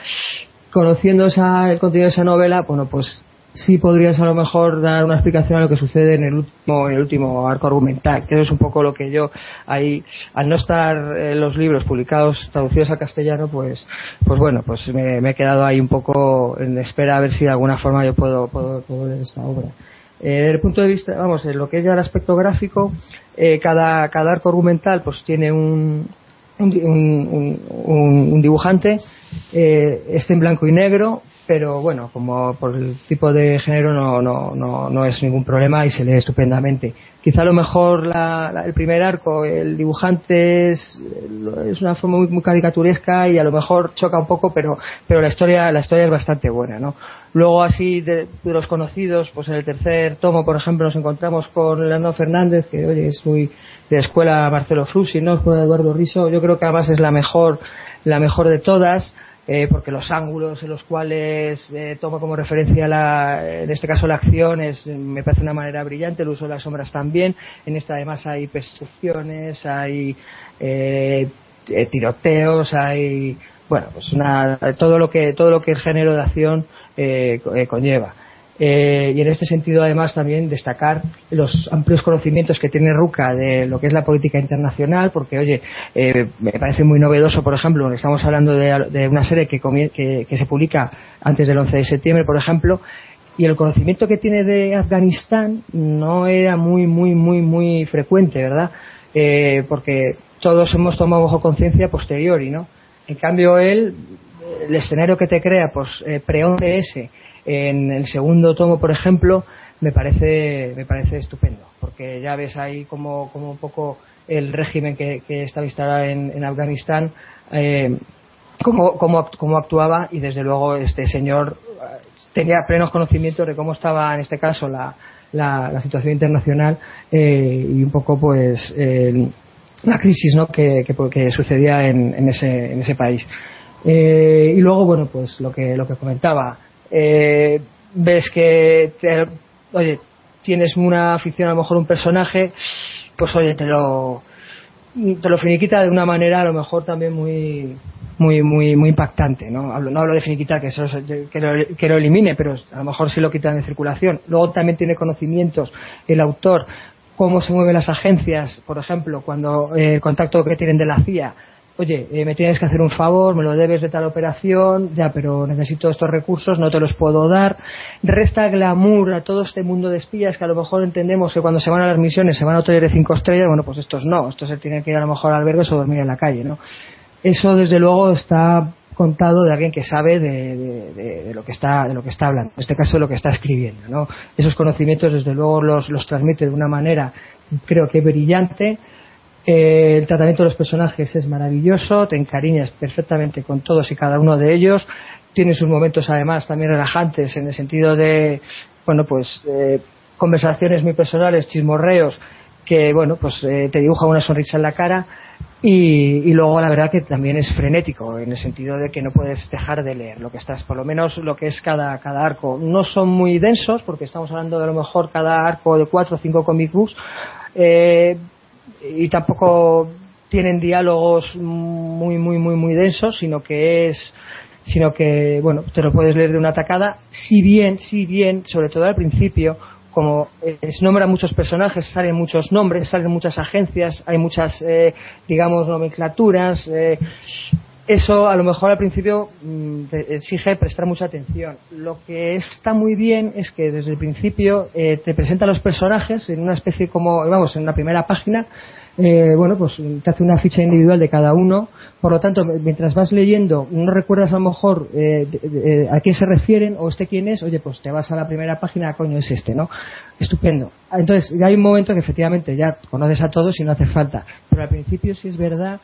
conociendo esa, el contenido de esa novela, bueno, pues sí podrías a lo mejor dar una explicación a lo que sucede en el último, en el último arco argumental, que eso es un poco lo que yo ahí, al no estar eh, los libros publicados, traducidos al castellano, pues, pues bueno, pues me, he quedado ahí un poco en espera a ver si de alguna forma yo puedo, puedo, leer esta obra. Eh, desde el punto de vista, vamos, en lo que es ya el aspecto gráfico, eh, cada, cada arco argumental pues tiene un, un, un, dibujante, eh, este en blanco y negro, pero bueno, como por el tipo de género no, no, no, no es ningún problema y se lee estupendamente. Quizá a lo mejor la, el primer arco, el dibujante es, es una forma muy, muy, caricaturesca y a lo mejor choca un poco, pero, pero la historia, la historia es bastante buena, ¿no? Luego así de, los conocidos, pues en el tercer tomo, por ejemplo, nos encontramos con Leandro Fernández, que oye, es muy de escuela Marcelo Frusi, ¿no? Escuela Eduardo Riso, yo creo que además es la mejor, la mejor de todas eh, porque los ángulos en los cuales eh, toma como referencia la, en este caso la acción es, me parece una manera brillante, el uso de las sombras también. En esta además hay persecuciones, hay eh, eh tiroteos, hay bueno pues una, todo lo que todo lo que el género de acción eh, eh conlleva. Eh, y en este sentido, además, también destacar los amplios conocimientos que tiene Ruca de lo que es la política internacional, porque, oye, eh, me parece muy novedoso, por ejemplo, estamos hablando de, una serie que, se publica antes del 11 de septiembre, por ejemplo, y el conocimiento que tiene de Afganistán no era muy, muy, muy, muy frecuente, ¿verdad? Eh, porque todos hemos tomado bajo conciencia posteriori, ¿no? En cambio, él, el escenario que te crea, pues, pre-11S, en el segundo tomo, por ejemplo, me parece, me parece estupendo, porque ya ves ahí como, como un poco el régimen que, que estaba instalado en, Afganistán, eh, cómo, cómo, actuaba y desde luego este señor eh, tenía plenos conocimientos de cómo estaba en este caso la, la, situación internacional eh, y un poco pues la crisis ¿no? que, que, sucedía en, en, ese, en ese país. Eh, y luego, bueno, pues lo que, lo que comentaba, eh, ves que, oye, tienes una afición a lo mejor un personaje, pues oye, te lo, te lo finiquita de una manera a lo mejor también muy muy muy muy impactante no hablo, no hablo de finiquitar que, eso, que, lo, que lo elimine pero a lo mejor sí lo quitan de circulación. Luego también tiene conocimientos el autor cómo se mueven las agencias por ejemplo cuando eh, el contacto que tienen de la CIA oye, eh, me tienes que hacer un favor, me lo debes de tal operación, ya, pero necesito estos recursos, no te los puedo dar. Resta glamour a todo este mundo de espías que a lo mejor entendemos que cuando se van a las misiones se van a hoteles de cinco estrellas, bueno, pues estos no, estos se tienen que ir a lo mejor a albergues o dormir en la calle, ¿no? Eso desde luego está contado de alguien que sabe de, lo que está de lo que está hablando en este caso de lo que está escribiendo ¿no? esos conocimientos desde luego los, los transmite de una manera creo que brillante eh, el tratamiento de los personajes es maravilloso te encariñas perfectamente con todos y cada uno de ellos. Tiene sus momentos además también relajantes en el sentido de bueno pues eh, conversaciones muy personales chismorreos que bueno pues eh, te dibuja una sonrisa en la cara. Y, luego la verdad que también es frenético en el sentido de que no puedes dejar de leer lo que estás, por lo menos lo que es cada, cada arco. No son muy densos porque estamos hablando de a lo mejor cada arco de cuatro o cinco comic books. Eh, y tampoco tienen diálogos muy muy muy muy densos, sino que es sino que bueno te lo puedes leer de una tacada, si bien si bien sobre todo al principio como se nombran muchos personajes, salen muchos nombres, salen muchas agencias, hay muchas, eh, digamos, nomenclaturas. Eh, eso a lo mejor al principio mm, exige prestar mucha atención. Lo que está muy bien es que desde el principio eh, te presenta a los personajes en una especie como, vamos, en la primera página, eh, bueno, pues te hace una ficha individual de cada uno. Por lo tanto, mientras vas leyendo, no recuerdas a lo mejor eh, a quién se refieren o este quién es, oye, pues te vas a la primera página, coño, es este, ¿no? Estupendo. Entonces, ya hay un momento que efectivamente ya conoces a todos y no hace falta. Pero al principio sí es verdad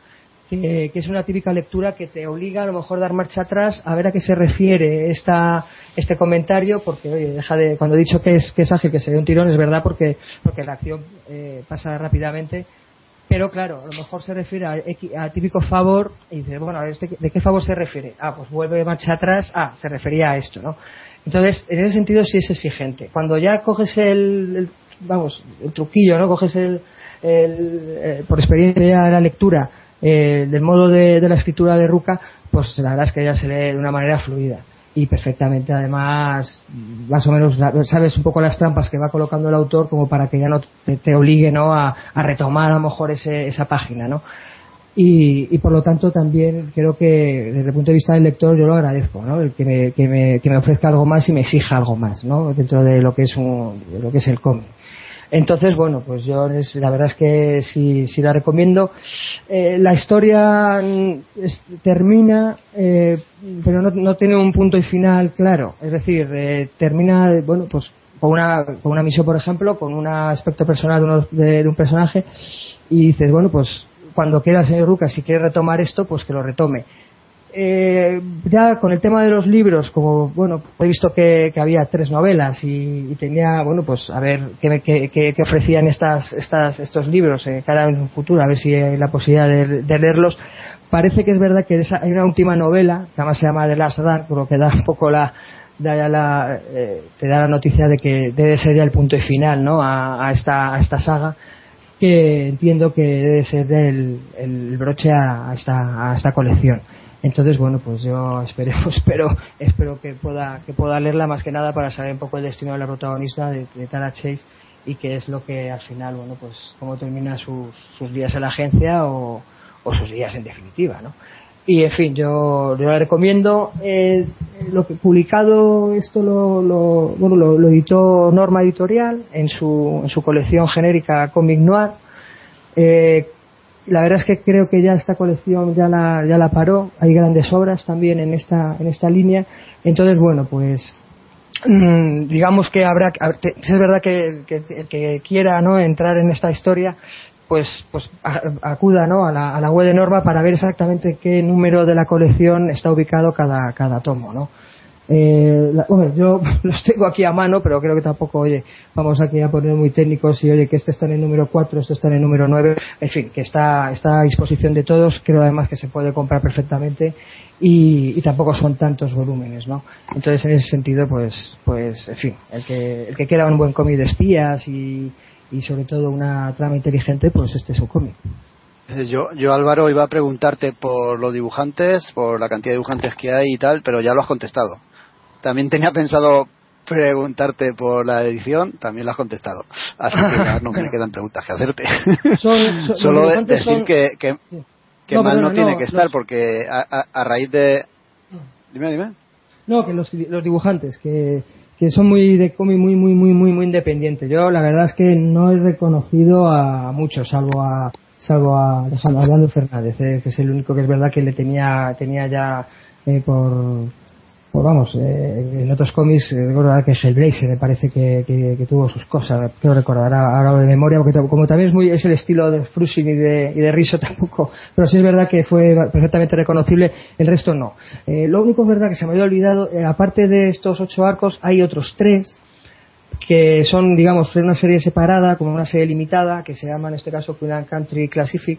que, es una típica lectura que te obliga a lo mejor a dar marcha atrás a ver a qué se refiere esta, este comentario, porque oye, deja de, cuando he dicho que es, que es ágil, que se dé un tirón, es verdad porque, porque la acción eh, pasa rápidamente pero claro, a lo mejor se refiere a, típico favor y dice, bueno, ¿de qué favor se refiere? Ah, pues vuelve marcha atrás, ah, se refería a esto, ¿no? Entonces, en ese sentido sí es exigente. Cuando ya coges el, vamos, el truquillo, ¿no? Coges el, eh, por experiencia la lectura, eh, del modo de, la escritura de Ruca, pues la verdad es que ya se lee de una manera fluida y perfectamente además más o menos sabes un poco las trampas que va colocando el autor como para que ya no te, obligue ¿no? A, retomar a lo mejor ese, esa página ¿no? Y, por lo tanto también creo que desde el punto de vista del lector yo lo agradezco ¿no? que me, que me, que me ofrezca algo más y me exija algo más ¿no? dentro de lo que es un, lo que es el cómic entonces, bueno, pues yo la verdad es que sí, sí la recomiendo. Eh, la historia mm, termina, eh, pero no, no, tiene un punto y final claro. Es decir, eh, termina, bueno, pues con una, con una misión, por ejemplo, con un aspecto personal de, de, un personaje, y dices, bueno, pues cuando quiera el señor Ruca, si quiere retomar esto, pues que lo retome eh, ya con el tema de los libros, como bueno, he visto que, había tres novelas y, tenía, bueno, pues a ver qué, ofrecían estas, estas, estos libros eh, cara en un futuro, a ver si hay la posibilidad de, leerlos. Parece que es verdad que hay una última novela, que además se llama The Last por lo que da un poco la, da la eh, te da la noticia de que debe ser ya el punto final ¿no? a, esta, a esta saga que entiendo que debe ser el, el broche a, esta, a esta colección. Entonces, bueno, pues yo esperemos, espero, espero que pueda, que pueda leerla más que nada para saber un poco el destino de la protagonista de, Tara Chase y qué es lo que al final, bueno, pues cómo termina sus, días en la agencia o, sus días en definitiva, ¿no? Y en fin, yo, yo la recomiendo. Eh, lo que publicado esto lo, lo, bueno, lo, editó Norma Editorial en su, en su colección genérica Comic Noir. Eh, la verdad es que creo que ya esta colección ya la, ya la paró. Hay grandes obras también en esta, en esta línea. Entonces, bueno, pues mm, digamos que habrá es verdad que, el que quiera no entrar en esta historia pues pues acuda ¿no? a, la, a la web de Norma para ver exactamente qué número de la colección está ubicado cada, cada tomo ¿no? Eh, bueno, yo los tengo aquí a mano, pero creo que tampoco, oye, vamos aquí a poner muy técnicos y, oye, que este está en el número 4, este está en el número 9, en fin, que está, está a disposición de todos, creo además que se puede comprar perfectamente y, tampoco son tantos volúmenes, ¿no? Entonces, en ese sentido, pues, pues, en fin, el que, el que quiera un buen cómic de espías y, y sobre todo una trama inteligente, pues este es un cómic. Eh, yo, yo, Álvaro, iba a preguntarte por los dibujantes, por la cantidad de dibujantes que hay y tal, pero ya lo has contestado. También tenía pensado preguntarte por la edición, también lo has contestado. Así que ya no me quedan preguntas que hacerte. Solo decir que, que No, mal perdona, no tiene no, que estar los- porque a, a- a raíz de... Dime, dime. No, que los, los dibujantes, que, que son muy de cómic muy, muy, muy, muy, muy independientes. Yo la verdad es que no he reconocido a muchos, salvo a salvo a Alejandro Fernández, eh, que es el único que es verdad que le tenía tenía ya eh, por, por vamos, eh, en otros cómics, eh, recuerdo que Hellblazer me parece que, que, tuvo sus cosas, creo recordar ahora de memoria, porque como también es muy es el estilo de Frusin y de, y de Riso tampoco, pero sí es verdad que fue perfectamente reconocible, el resto no. Eh, lo único es verdad que se me había olvidado, eh, aparte de estos ocho arcos, hay otros tres que son, digamos, una serie separada, como una serie limitada, que se llama en este caso Queen Country Classific,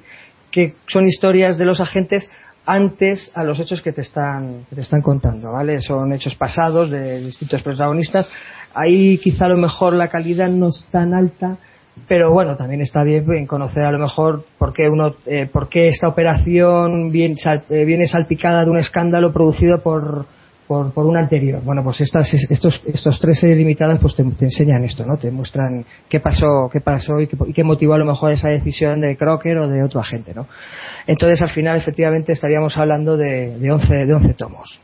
que son historias de los agentes antes a los hechos que te están que te están contando, ¿vale? Son hechos pasados de distintos protagonistas. Ahí quizá a lo mejor la calidad no es tan alta, pero bueno, también está bien en conocer a lo mejor por qué uno, eh, por qué esta operación viene, sal- eh, viene salpicada de un escándalo producido por por, por una anterior. Bueno, pues estas, estos, estos tres series limitadas pues te, te enseñan esto, ¿no? Te muestran qué pasó, qué pasó y qué, y qué motivó a lo mejor esa decisión de Crocker o de otro agente, ¿no? Entonces al final efectivamente estaríamos hablando de, de 11, de 11 tomos.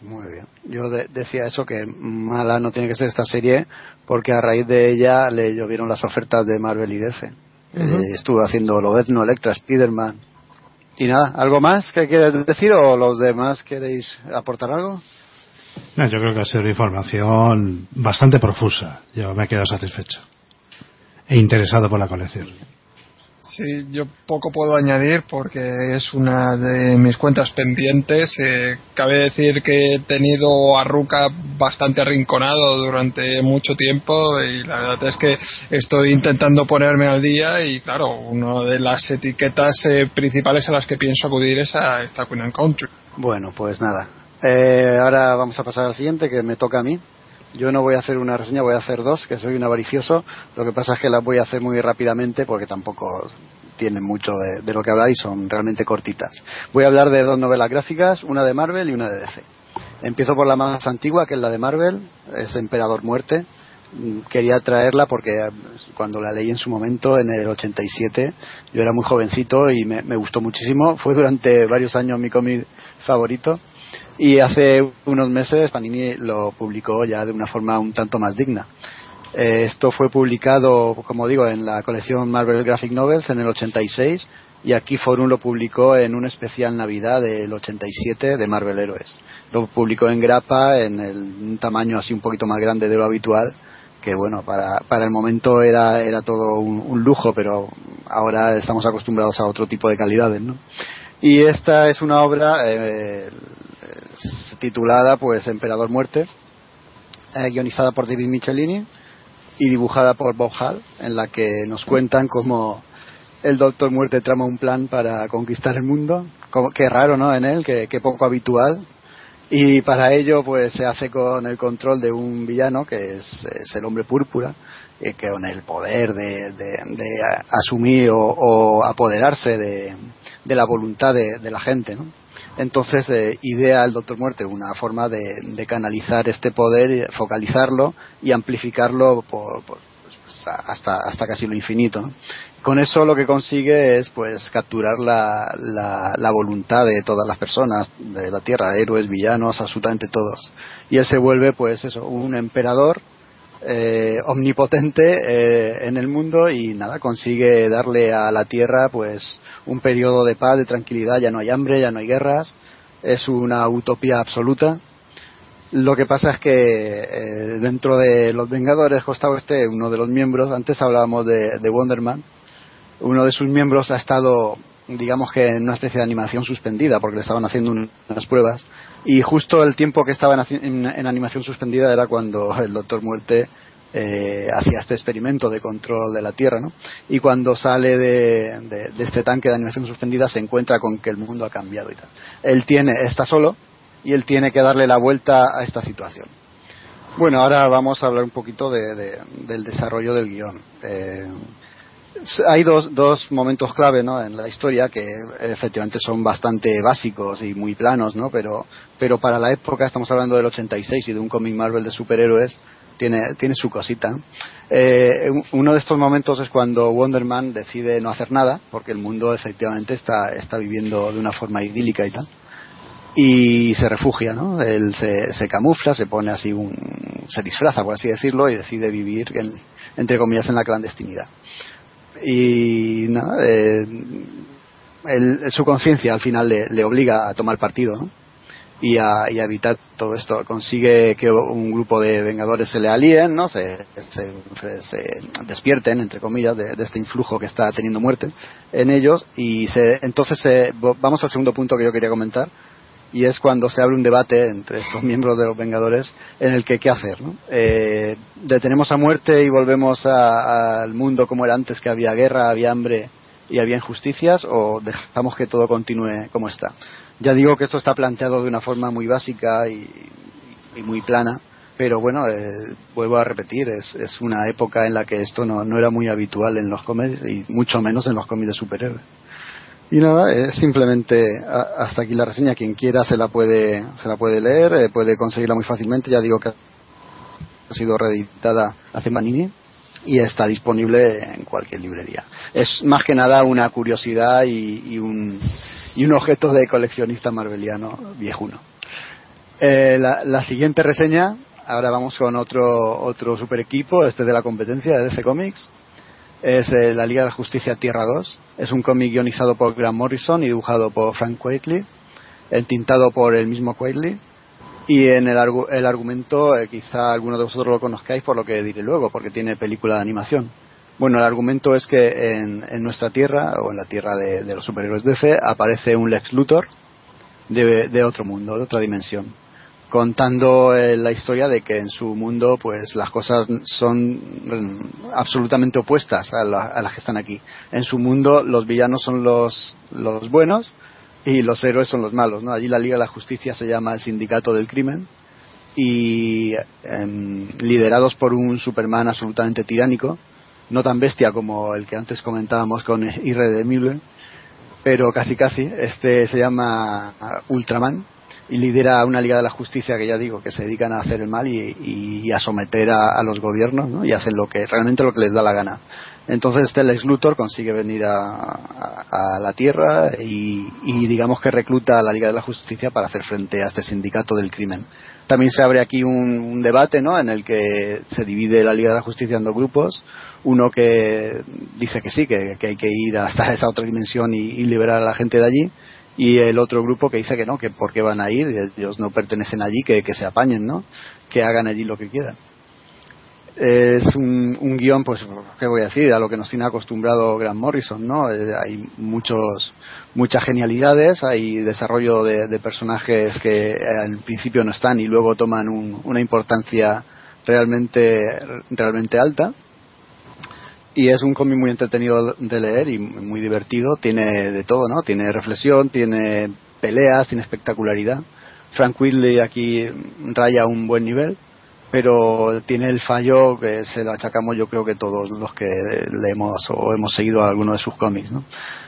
Muy bien. Yo de- decía eso, que mala no tiene que ser esta serie, porque a raíz de ella le llovieron las ofertas de Marvel y DC. Ujú. Eh, estuve haciendo Lobezno, Electra, Spiderman. Y nada, ¿algo más que quieres decir o los demás queréis aportar algo? No, yo creo que ha sido información bastante profusa. Yo me he quedado satisfecho. E interesado por la colección. Sí, yo poco puedo añadir porque es una de mis cuentas pendientes. Eh, cabe decir que he tenido a Ruka bastante arrinconado durante mucho tiempo y la verdad es que estoy intentando ponerme al día y claro, una de las etiquetas eh, principales a las que pienso acudir es a esta Queen and Country. Bueno, pues nada. Eh, ahora vamos a pasar al siguiente, que me toca a mí. Yo no voy a hacer una reseña, voy a hacer dos, que soy un avaricioso. Lo que pasa es que las voy a hacer muy rápidamente porque tampoco tienen mucho de, lo que hablar y son realmente cortitas. Voy a hablar de dos novelas gráficas, una de Marvel y una de DC. Empiezo por la más antigua, que es la de Marvel, es Emperador Muerte. Mm, Quería traerla porque eh, cuando la leí en su momento, en el 87, yo era muy jovencito y me, me gustó muchísimo. Fue durante varios años mi cómic favorito. Y hace unos meses Panini lo publicó ya de una forma un tanto más digna. Eh, esto fue publicado, como digo, en la colección Marvel Graphic Novels en el 86 y aquí Forum lo publicó en un especial Navidad del 87 de Marvel Héroes. Lo publicó en grapa en el- un tamaño así un poquito más grande de lo habitual, que bueno, para, para el momento era, era todo un, un lujo, pero ahora estamos acostumbrados a otro tipo de calidades, ¿no? Y esta es una obra eh, titulada pues Emperador Muerte, eh, guionizada por David Michelini y dibujada por Bob Hall, en la que nos cuentan cómo el Doctor Muerte trama un plan para conquistar el mundo. Como, qué raro, ¿no? En él, qué, poco habitual. Y para ello, pues se hace con el control de un villano, que es, el hombre púrpura, que con el poder de, de- asumir o apoderarse de, de la voluntad de, la gente, ¿no? Entonces eh, idea el Doctor Muerte una forma de, de canalizar este poder, focalizarlo y amplificarlo por, pues, hasta, hasta casi lo infinito. Con eso lo que consigue es pues capturar la, la, la voluntad de todas las personas de la Tierra, héroes, villanos, absolutamente todos. Y él se vuelve pues eso, un emperador eh, omnipotente eh, en el mundo y nada consigue darle a la tierra pues un periodo de paz de tranquilidad. Ya no hay hambre ya no hay guerras. Es una utopía absoluta. Lo que pasa es que eh, dentro de los Vengadores Costa Oeste uno de los miembros antes hablábamos de, de Wonderman uno de sus miembros ha estado digamos que en una especie de animación suspendida porque le estaban haciendo un- unas pruebas y justo el tiempo que estaba en, en- animación suspendida era cuando el Doctor Muerte eh, hacía este experimento de control de la Tierra, ¿no? Y cuando sale de, de- este tanque de animación suspendida se encuentra con que el mundo ha cambiado y tal. Él tiene, está solo y él tiene que darle la vuelta a esta situación. Bueno, ahora vamos a hablar un poquito de- del desarrollo del guion. Eh, hay dos, momentos clave ¿no? en la historia que efectivamente son bastante básicos y muy planos, ¿no? pero, pero para la época, estamos hablando del 86 y de un cómic Marvel de superhéroes, tiene, tiene su cosita. Eh, uno de estos momentos es cuando Wonder Man decide no hacer nada, porque el mundo efectivamente está, está viviendo de una forma idílica y tal. Y se refugia, ¿no? Él se, se camufla, se pone así un. se disfraza, por así decirlo, y decide vivir, en, entre comillas, en la clandestinidad. Y nada, eh, él- su conciencia al final le, obliga a tomar partido, y a, y a evitar todo esto. Consigue que un grupo de vengadores se le alíen, ¿no? Se, se- se despierten, entre comillas, de, este influjo que está teniendo muerte en ellos. Y se, entonces vamos al segundo punto que yo quería comentar. Y es cuando se abre un debate entre estos miembros de los Vengadores en el que qué hacer. ¿no? Eh, detenemos a muerte y volvemos al mundo como era antes, que había guerra, había hambre y había injusticias, o dejamos que todo continúe como está. Ya digo que esto está planteado de una forma muy básica y, y muy plana, pero bueno, eh, vuelvo a repetir, es, es una época en la que esto no, no era muy habitual en los cómics y mucho menos en los cómics de superhéroes. Y nada, es simplemente a- hasta aquí la reseña. Quien quiera se la puede, se la puede leer, eh, puede conseguirla muy fácilmente. Ya digo que ha sido reeditada hace Manini y está disponible en cualquier librería. Es más que nada una curiosidad y, un, y un objeto de coleccionista marveliano viejuno. Eh, la, la siguiente reseña, ahora vamos con otro, otro super equipo, este de la competencia de DC Comics. Es la Liga de la Justicia Tierra 2. Es un cómic guionizado por Grant Morrison y dibujado por Frank Quitely, entintado por el mismo Quitely. Y en el, argu- el argumento, eh, quizá alguno de vosotros lo conozcáis por lo que diré luego, porque tiene película de animación. Bueno, el argumento es que en, en nuestra tierra, o en la tierra de, de los superhéroes DC, aparece un Lex Luthor de, de otro mundo, de otra dimensión, contando eh, la historia de que en su mundo, pues las cosas son mm, absolutamente opuestas a, la- a las que están aquí. En su mundo, los villanos son los, los buenos y los héroes son los malos. ¿no? Allí la Liga de la Justicia se llama el Sindicato del Crimen y em, liderados por un Superman absolutamente tiránico, no tan bestia como el que antes comentábamos con Irredemible, pero casi casi. Este se llama Ultraman y lidera una Liga de la Justicia que ya digo que se dedican a hacer el mal y, y a someter a, los gobiernos ¿no? y hacen lo que realmente lo que les da la gana. Entonces este Lex Luthor consigue venir a, a- la Tierra y, digamos que recluta a la Liga de la Justicia para hacer frente a este sindicato del crimen. También se abre aquí un, debate ¿no? en el que se divide la Liga de la Justicia en dos grupos. Uno que dice que sí, que, hay que ir hasta esa otra dimensión y liberar a la gente de allí. Y el otro grupo que dice que no, que por qué van a ir, ellos no pertenecen allí, que, que se apañen, ¿no? que hagan allí lo que quieran es un, un guion, pues, ¿qué voy a decir? A lo que nos tiene acostumbrado Grant Morrison, ¿no? Eh, hay muchos, muchas genialidades, hay desarrollo de, personajes que al principio no están y luego toman un- una importancia realmente, realmente alta. Y es un cómic muy entretenido de leer y muy divertido. Tiene de todo, ¿no? Tiene reflexión, tiene peleas, tiene espectacularidad. Frank Whitley aquí raya un buen nivel pero tiene el fallo que se lo achacamos yo creo que todos los que leemos o hemos seguido alguno de sus cómics ¿no?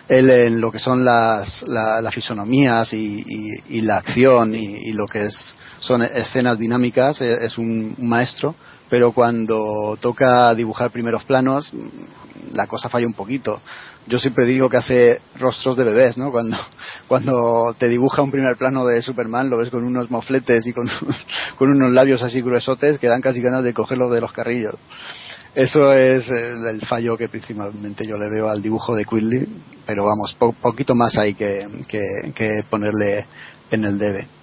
él en lo que son las, la- las fisonomías y, la acción y, lo que es son escenas dinámicas es un maestro pero cuando toca dibujar primeros planos la cosa falla un poquito yo siempre digo que hace rostros de bebés, ¿no? Cuando, cuando te dibuja un primer plano de Superman, lo ves con unos mofletes y con, con unos labios así gruesotes que dan casi ganas de cogerlos de los carrillos. Eso es el, el fallo que principalmente yo le veo al dibujo de Quilly, pero vamos, po- poquito más hay que, que ponerle en el debe.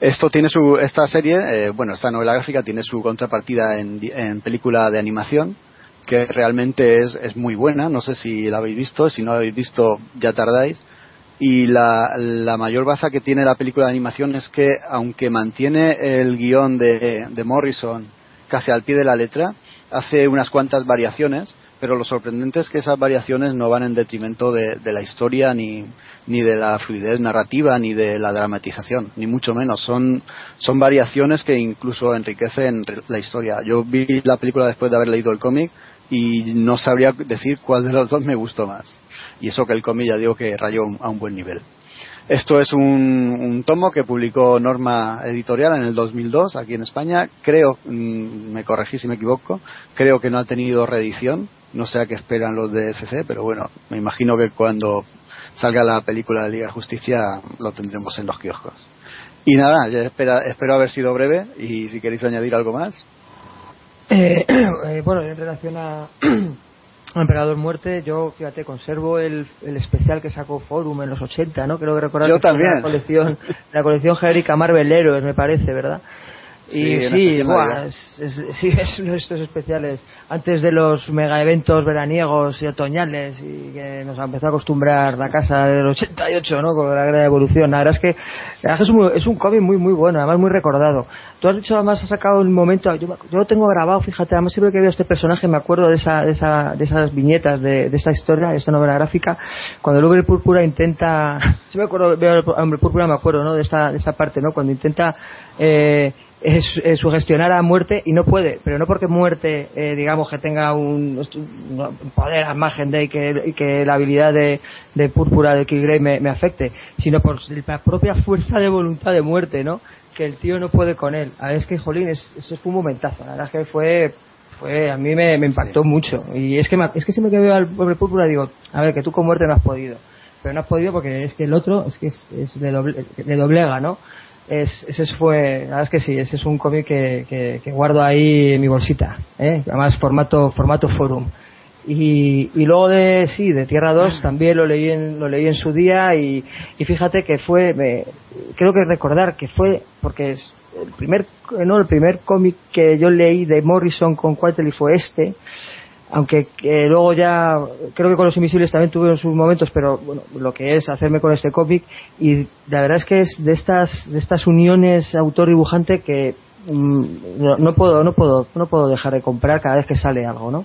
Esto tiene su, esta serie, eh, bueno, esta novela gráfica tiene su contrapartida en, en película de animación, que realmente es, es muy buena. No sé si la habéis visto, si no la habéis visto ya tardáis. Y la, la mayor baza que tiene la película de animación es que, aunque mantiene el guion de, de Morrison casi al pie de la letra, hace unas cuantas variaciones, pero lo sorprendente es que esas variaciones no van en detrimento de, de la historia ni, ni de la fluidez narrativa ni de la dramatización, ni mucho menos. Son, son variaciones que incluso enriquecen la historia. Yo vi la película después de haber leído el cómic y no sabría decir cuál de los dos me gustó más. Y eso que el cómic ya digo que rayó a un buen nivel. Esto es un, tomo que publicó Norma Editorial en el 2002 aquí en España. Creo, mm, me corregí si me equivoco, creo que no ha tenido reedición. No sé a qué esperan los de SC, pero bueno, me imagino que cuando salga la película de Liga de Justicia lo tendremos en los kioscos. Y nada, ya espero, espero haber sido breve y si queréis añadir algo más. Eh, eh, bueno, en relación a, Emperador Muerte, yo, fíjate, conservo el, el, especial que sacó Forum en los 80, ¿no? Creo que recordar yo también. la colección, la colección genérica Marvel Heroes, me parece, ¿verdad? Y sí, sí, es, es, sí, es uno de estos especiales antes de los mega eventos veraniegos y otoñales y que nos empezó a acostumbrar la casa del 88, ¿no? Con la gran evolución. La verdad es que, es, un, es un cómic muy, muy bueno, además muy recordado. Tú has dicho, además, has sacado un momento, yo, yo lo tengo grabado, fíjate, además siempre que veo este personaje me acuerdo de, esa, de, esa, de esas viñetas de, de esta historia, de esta novela gráfica, cuando el hombre púrpura intenta, si me acuerdo, veo el hombre púrpura, me acuerdo, ¿no? De esta, de esta parte, ¿no? Cuando intenta, eh, es, es, sugestionar a muerte y no puede, pero no porque muerte, eh, digamos, que tenga un, un poder a margen de y que, y que la habilidad de, de púrpura de Kilgrave me, me, afecte, sino por la propia fuerza de voluntad de muerte, ¿no? Que el tío no puede con él. A ver, es que, jolín, es, eso fue un momentazo. La verdad es que fue, fue a mí me, me impactó sí. mucho. Y es que, me, es que siempre que veo al pobre púrpura digo, a ver, que tú con muerte no has podido. Pero no has podido porque es que el otro, es que es, es le, doble, le doblega, ¿no? Es, ese fue, la verdad es que sí, ese es un cómic que, que, que, guardo ahí en mi bolsita, ¿eh? además formato, formato forum. Y, y luego de, sí, de Tierra 2 también lo leí en, lo leí en su día y, y fíjate que fue, me, creo que recordar que fue, porque es el primer, no, el primer cómic que yo leí de Morrison con Quaterly fue este, aunque eh, luego ya creo que con los invisibles también tuve sus momentos pero bueno lo que es hacerme con este cómic y la verdad es que es de estas de estas uniones autor dibujante que mm, no, no, puedo no puedo no puedo dejar de comprar cada vez que sale algo no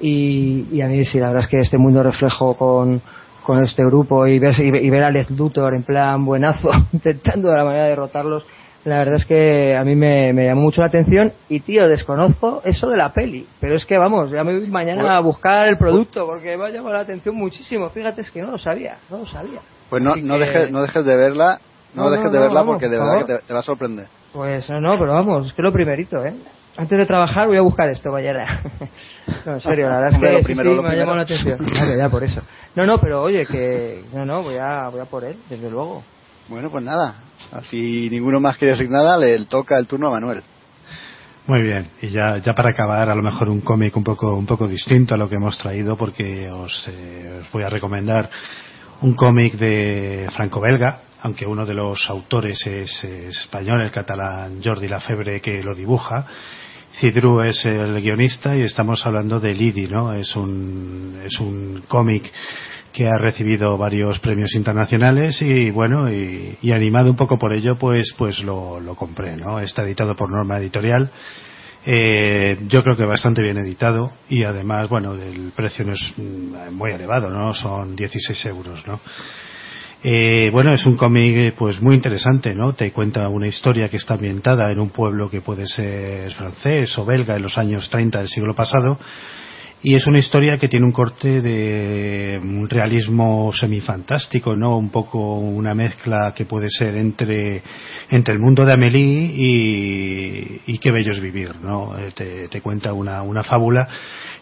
y, y a mí sí la verdad es que este mundo reflejo con con este grupo y ver, y ver a Lex Luthor en plan buenazo intentando de la manera de derrotarlos la verdad es que a mí me, me, llamó mucho la atención y tío, desconozco eso de la peli, pero es que vamos, ya me voy mañana a buscar el producto porque me ha llamado la atención muchísimo, fíjate es que no lo sabía, no lo sabía. Pues no, no, que... dejes, no dejes de verla, no, no dejes no, de verla porque de verdad que te, te, va a sorprender. Pues no, no, pero vamos, es que lo primerito, ¿eh? Antes de trabajar voy a buscar esto, vaya. No, en serio, la verdad es que primero, sí, sí, me ha llamado la atención. Claro, ya por eso. No, no, pero oye, que no, no, voy a, voy a por él, desde luego. Bueno, pues nada, Así ninguno más quiere decir nada, le toca el turno a Manuel. Muy bien, y ya, para acabar, a lo mejor un cómic un poco, un poco distinto a lo que hemos traído, porque os, eh, os voy a recomendar un cómic de franco-belga, aunque uno de los autores es, es español, el catalán Jordi Lafebre, que lo dibuja. Cidru es el guionista y estamos hablando de Lidi, ¿no? Es un, es un cómic que ha recibido varios premios internacionales y bueno y, animado un poco por ello pues pues lo, lo compré no está editado por Norma Editorial. Eh, yo creo que bastante bien editado y además bueno el precio no es muy elevado no son 16 euros no eh, bueno, es un cómic pues muy interesante, ¿no? Te cuenta una historia que está ambientada en un pueblo que puede ser francés o belga en los años 30 del siglo pasado, y es una historia que tiene un corte de un realismo semifantástico, ¿no? Un poco una mezcla que puede ser entre, entre el mundo de Amélie y, qué bello es vivir, ¿no? Te, te cuenta una, una fábula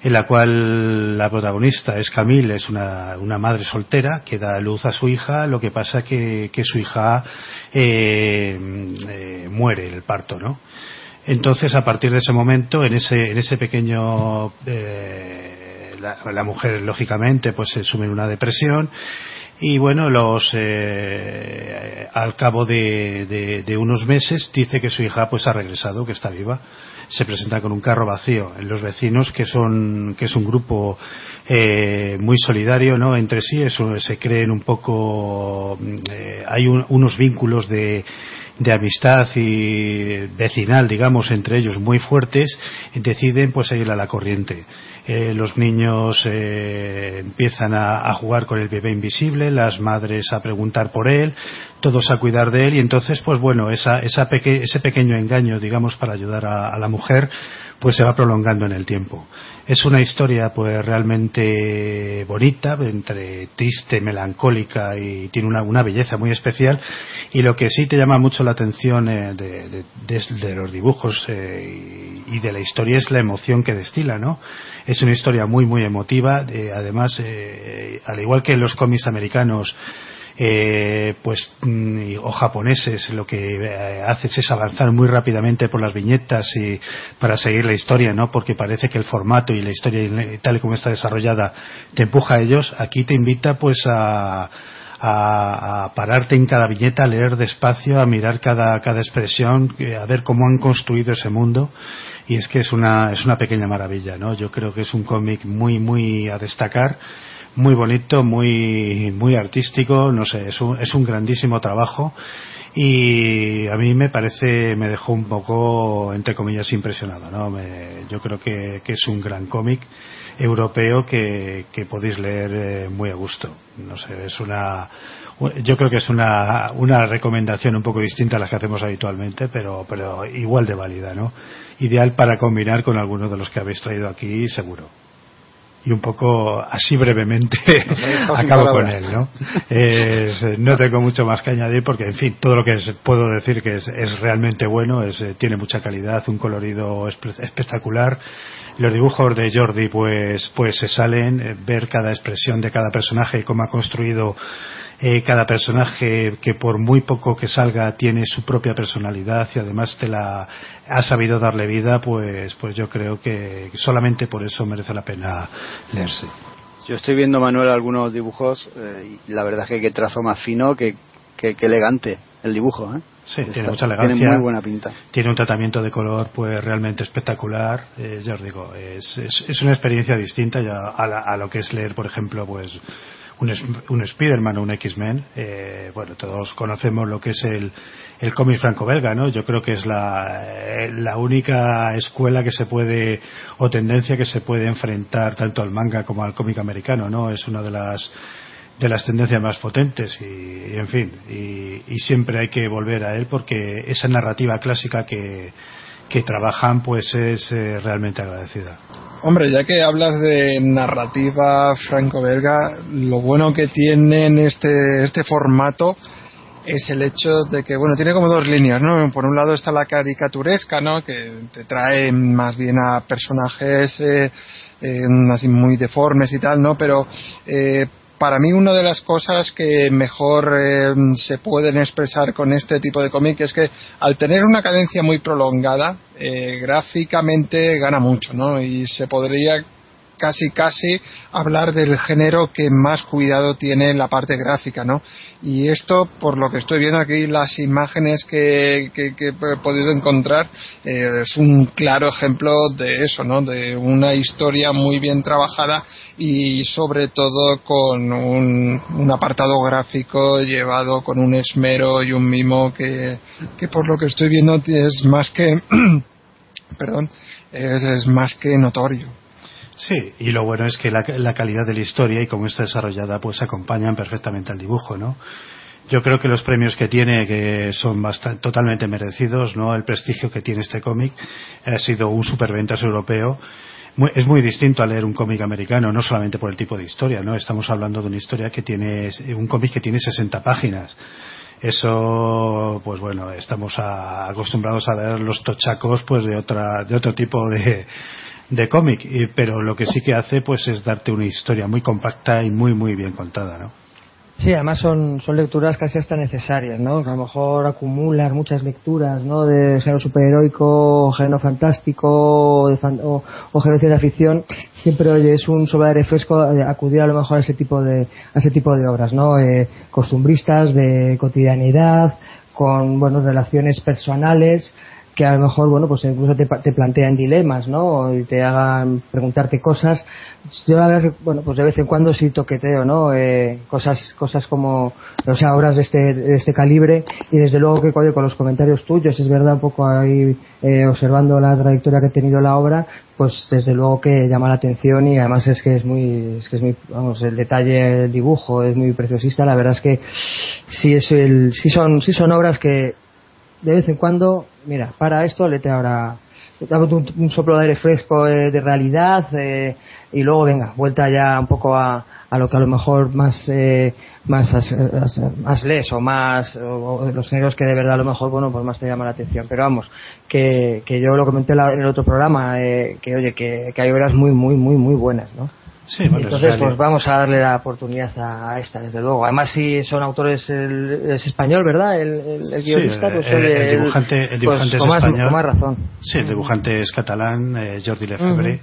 en la cual la protagonista es Camille, es una, una madre soltera que da luz a su hija, lo que pasa que, que su hija eh, eh, muere el parto, ¿no? Entonces, a partir de ese momento, en ese, en ese pequeño, eh, la, la, mujer, lógicamente, pues se sume en una depresión. Y bueno, los, eh, al cabo de, de, unos meses dice que su hija pues ha regresado, que está viva. Se presenta con un carro vacío. Los vecinos, que son, que es un grupo eh, muy solidario, ¿no? Entre sí, eso se creen un poco, eh, hay un, unos vínculos de, de amistad y vecinal, digamos, entre ellos muy fuertes, deciden pues seguir a la corriente. Eh, los niños eh, empiezan a, jugar con el bebé invisible, las madres a preguntar por él, todos a cuidar de él y entonces, pues bueno, esa, esa peque ese pequeño engaño, digamos, para ayudar a la mujer, pues se va prolongando en el tiempo. Es una historia pues realmente bonita, entre triste, melancólica y tiene una, una belleza muy especial. Y lo que sí te llama mucho la atención eh, de, de, los dibujos eh, y, de la historia es la emoción que destila, ¿no? Es una historia muy muy emotiva. Eh, además, al igual que los cómics americanos eh, pues mm, o japoneses lo que eh, haces es avanzar muy rápidamente por las viñetas y para seguir la historia no porque parece que el formato y la historia tal y como está desarrollada te empuja a ellos aquí te invita pues a a, pararte en cada viñeta, a leer despacio, a mirar cada, cada expresión, eh, a ver cómo han construido ese mundo. Y es que es una, es una pequeña maravilla, ¿no? Yo creo que es un cómic muy, muy a destacar muy bonito, muy, muy artístico, no sé, es un, es un grandísimo trabajo y a mí me parece, me dejó un poco, entre comillas, impresionado, ¿no? yo creo que, que, es un gran cómic europeo que, que podéis leer eh, muy a gusto. No sé, es una, yo creo que es una, una recomendación un poco distinta a las que hacemos habitualmente, pero, pero igual de válida, ¿no? Ideal para combinar con algunos de los que habéis traído aquí, seguro y un poco así brevemente acabo con él, ¿no? no tengo mucho más que añadir porque, en fin, todo lo que puedo decir que es, realmente bueno, es, eh, tiene mucha calidad, un colorido espectacular. Los dibujos de Jordi, pues, pues se salen, eh, ver cada expresión de cada personaje y cómo ha construido eh, cada personaje que por muy poco que salga tiene su propia personalidad y además te la ha sabido darle vida, pues, pues yo creo que solamente por eso merece la pena leerse. Yo estoy viendo, Manuel, algunos dibujos eh, y la verdad es que qué trazo más fino, que, que, elegante el dibujo. ¿eh? Sí, tiene mucha elegancia. Tiene muy buena pinta. Tiene un tratamiento de color pues realmente espectacular. Eh, ya os digo, es, es, una experiencia distinta ya a, a, lo que es leer, por ejemplo, pues un, un Spider-Man o un X-Men. Eh, bueno, todos conocemos lo que es el, el cómic franco-belga, ¿no? Yo creo que es la, eh, la única escuela que se puede, o tendencia que se puede enfrentar tanto al manga como al cómic americano, ¿no? Es una de las de las tendencias más potentes y, en fin y, y, siempre hay que volver a él porque esa narrativa clásica que, que trabajan pues es eh, realmente agradecida. Hombre, ya que hablas de narrativa franco-belga, lo bueno que tiene este, este formato es el hecho de que, bueno, tiene como dos líneas, ¿no? Por un lado está la caricaturesca, ¿no? Que te trae más bien a personajes eh, eh, así muy deformes y tal, ¿no? Pero eh, para mí una de las cosas que mejor eh, se pueden expresar con este tipo de cómic es que al tener una cadencia muy prolongada, eh, gráficamente gana mucho, ¿no? Y se podría casi casi hablar del género que más cuidado tiene en la parte gráfica, ¿no? Y esto, por lo que estoy viendo aquí, las imágenes que, he podido encontrar, eh, es un claro ejemplo de eso, ¿no? De una historia muy bien trabajada y sobre todo con un, apartado gráfico llevado con un esmero y un mimo que, que por lo que estoy viendo es más que perdón es más que notorio Sí, y lo bueno es que la, calidad de la historia y cómo está desarrollada pues acompañan perfectamente al dibujo, ¿no? Yo creo que los premios que tiene que son bastante, totalmente merecidos, ¿no? El prestigio que tiene este cómic ha sido un superventas europeo. es muy distinto a leer un cómic americano, no solamente por el tipo de historia, ¿no? Estamos hablando de una historia que tiene, un cómic que tiene 60 páginas. Eso, pues bueno, estamos acostumbrados a ver los tochacos, pues de otra, de otro tipo de, de cómic, pero lo que sí que hace pues es darte una historia muy compacta y muy muy bien contada, ¿no? Sí, además son, son lecturas casi hasta necesarias, ¿no? A lo mejor acumulas muchas lecturas, ¿no? De género superheroico, género fantástico o, de género de ficción. Siempre, oye, es un sobre refresco acudir a lo mejor a ese tipo de, a ese tipo de obras, ¿no? Eh, costumbristas, de cotidianidad, con, bueno, relaciones personales, que a lo mejor, bueno, pues incluso te, te plantean dilemas, ¿no? Y te hagan preguntarte cosas. Yo bueno, pues de vez en cuando sí toqueteo, ¿no? Eh, cosas, cosas como, o sea, obras de este, de este calibre y desde luego que con los comentarios tuyos, es verdad, un poco ahí eh, observando la trayectoria que ha tenido la obra, pues desde luego que llama la atención y además es que es muy, es que es muy, vamos, el detalle, el dibujo es muy preciosista, la verdad es que sí es el, sí son, sí son obras que de vez en cuando, mira, para esto lete ahora dándote un, un soplo de aire fresco eh, de realidad eh, y luego venga, vuelta ya un poco a, a lo que a lo mejor más eh, más más lees o más o, los géneros que de verdad a lo mejor bueno pues más te llama la atención pero vamos que, que yo lo comenté en el otro programa eh, que oye que, que hay obras muy muy muy muy buenas ¿no? Sí, bueno, es entonces pues vamos a darle la oportunidad a, a esta desde luego además si son autores el- es español verdad el, el, el Sí, guionista pues, el, dibujante, el pues, dibujante es más- español. más razón Sí, el dibujante es catalán, eh, Jordi Lefebvre.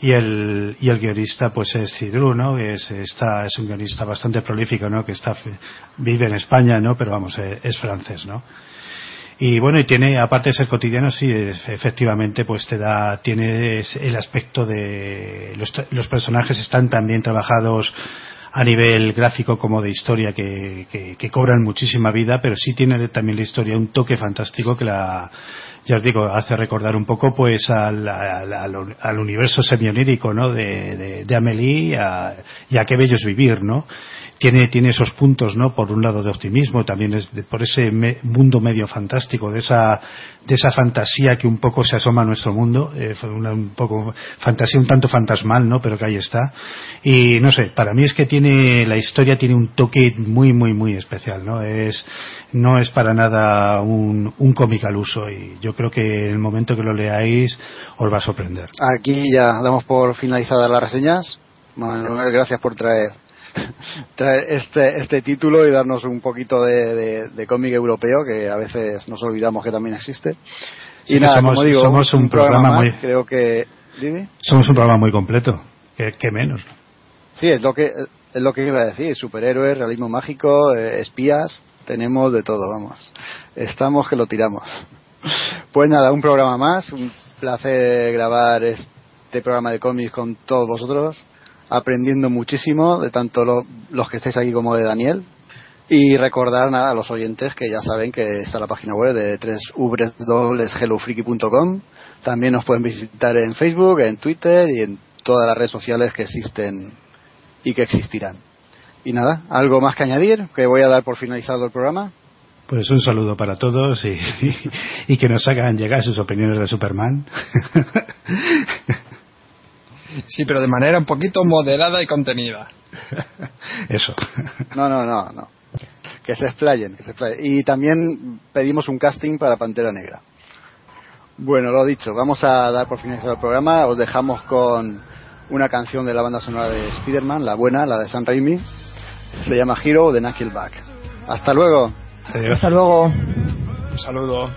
Y el, y el guionista pues es Cidru, ¿no? Es, está, es un guionista bastante prolífico, ¿no? Que está, vive en España, ¿no? Pero vamos, eh, es francés, ¿no? Y bueno, y tiene, aparte de ser cotidiano, sí, efectivamente, pues te da, tiene el aspecto de, los, personajes están tan bien trabajados a nivel gráfico como de historia que, que, cobran muchísima vida, pero sí tiene también la historia un toque fantástico que la, ya os digo, hace recordar un poco pues al, al, al- al universo semionírico, ¿no? De, de, de Amélie a, y a qué bello es vivir, ¿no? Tiene, tiene esos puntos, ¿no? Por un lado de optimismo, también es de- por ese me- mundo medio fantástico, de esa, de esa fantasía que un poco se asoma a nuestro mundo, eh, un poco fantasía un tanto fantasmal, ¿no? Pero que ahí está. Y no sé, para mí es que tiene, la historia tiene un toque muy, muy, muy especial, ¿no? Es, no es para nada un, un cómic al uso y yo creo que en el momento que lo leáis os va a sorprender. Aquí ya damos por finalizadas las reseñas. Manuel, gracias por traer, traer este, este título y darnos un poquito de, de- de cómic europeo que a veces nos olvidamos que también existe. Sí y nada, somos- como digo, somos un programa, programa más, muy- creo que... ¿Dime? Somos un programa muy completo, que, que menos. Sí, es lo que es lo que iba a decir. Superhéroes, realismo mágico, eh, espías, tenemos de todo, vamos. Estamos que lo tiramos. Pues nada, un programa más. Un placer grabar este programa de cómics con todos vosotros. Aprendiendo muchísimo de tanto lo- los que estáis aquí como de Daniel. Y recordar nada a los oyentes que ya saben que está la página web de www.hellofreaky.com. También nos pueden visitar en Facebook, en Twitter y en todas las redes sociales que existen y que existirán. Y nada, algo más que añadir, que voy a dar por finalizado el programa. Pues un saludo para todos y, y que nos hagan llegar sus opiniones de Superman. Sí, pero de manera un poquito moderada y contenida. Eso. No, no, no, no. Que se explayen, que se explayen. Y también pedimos un casting para Pantera Negra. Bueno, lo dicho, vamos a dar por finalizado el programa. Os dejamos con una canción de la banda sonora de Spider-Man, la buena, la de Sam Raimi. Se llama Hero de Knuckleback. Hasta luego. hasta luego Un saludo.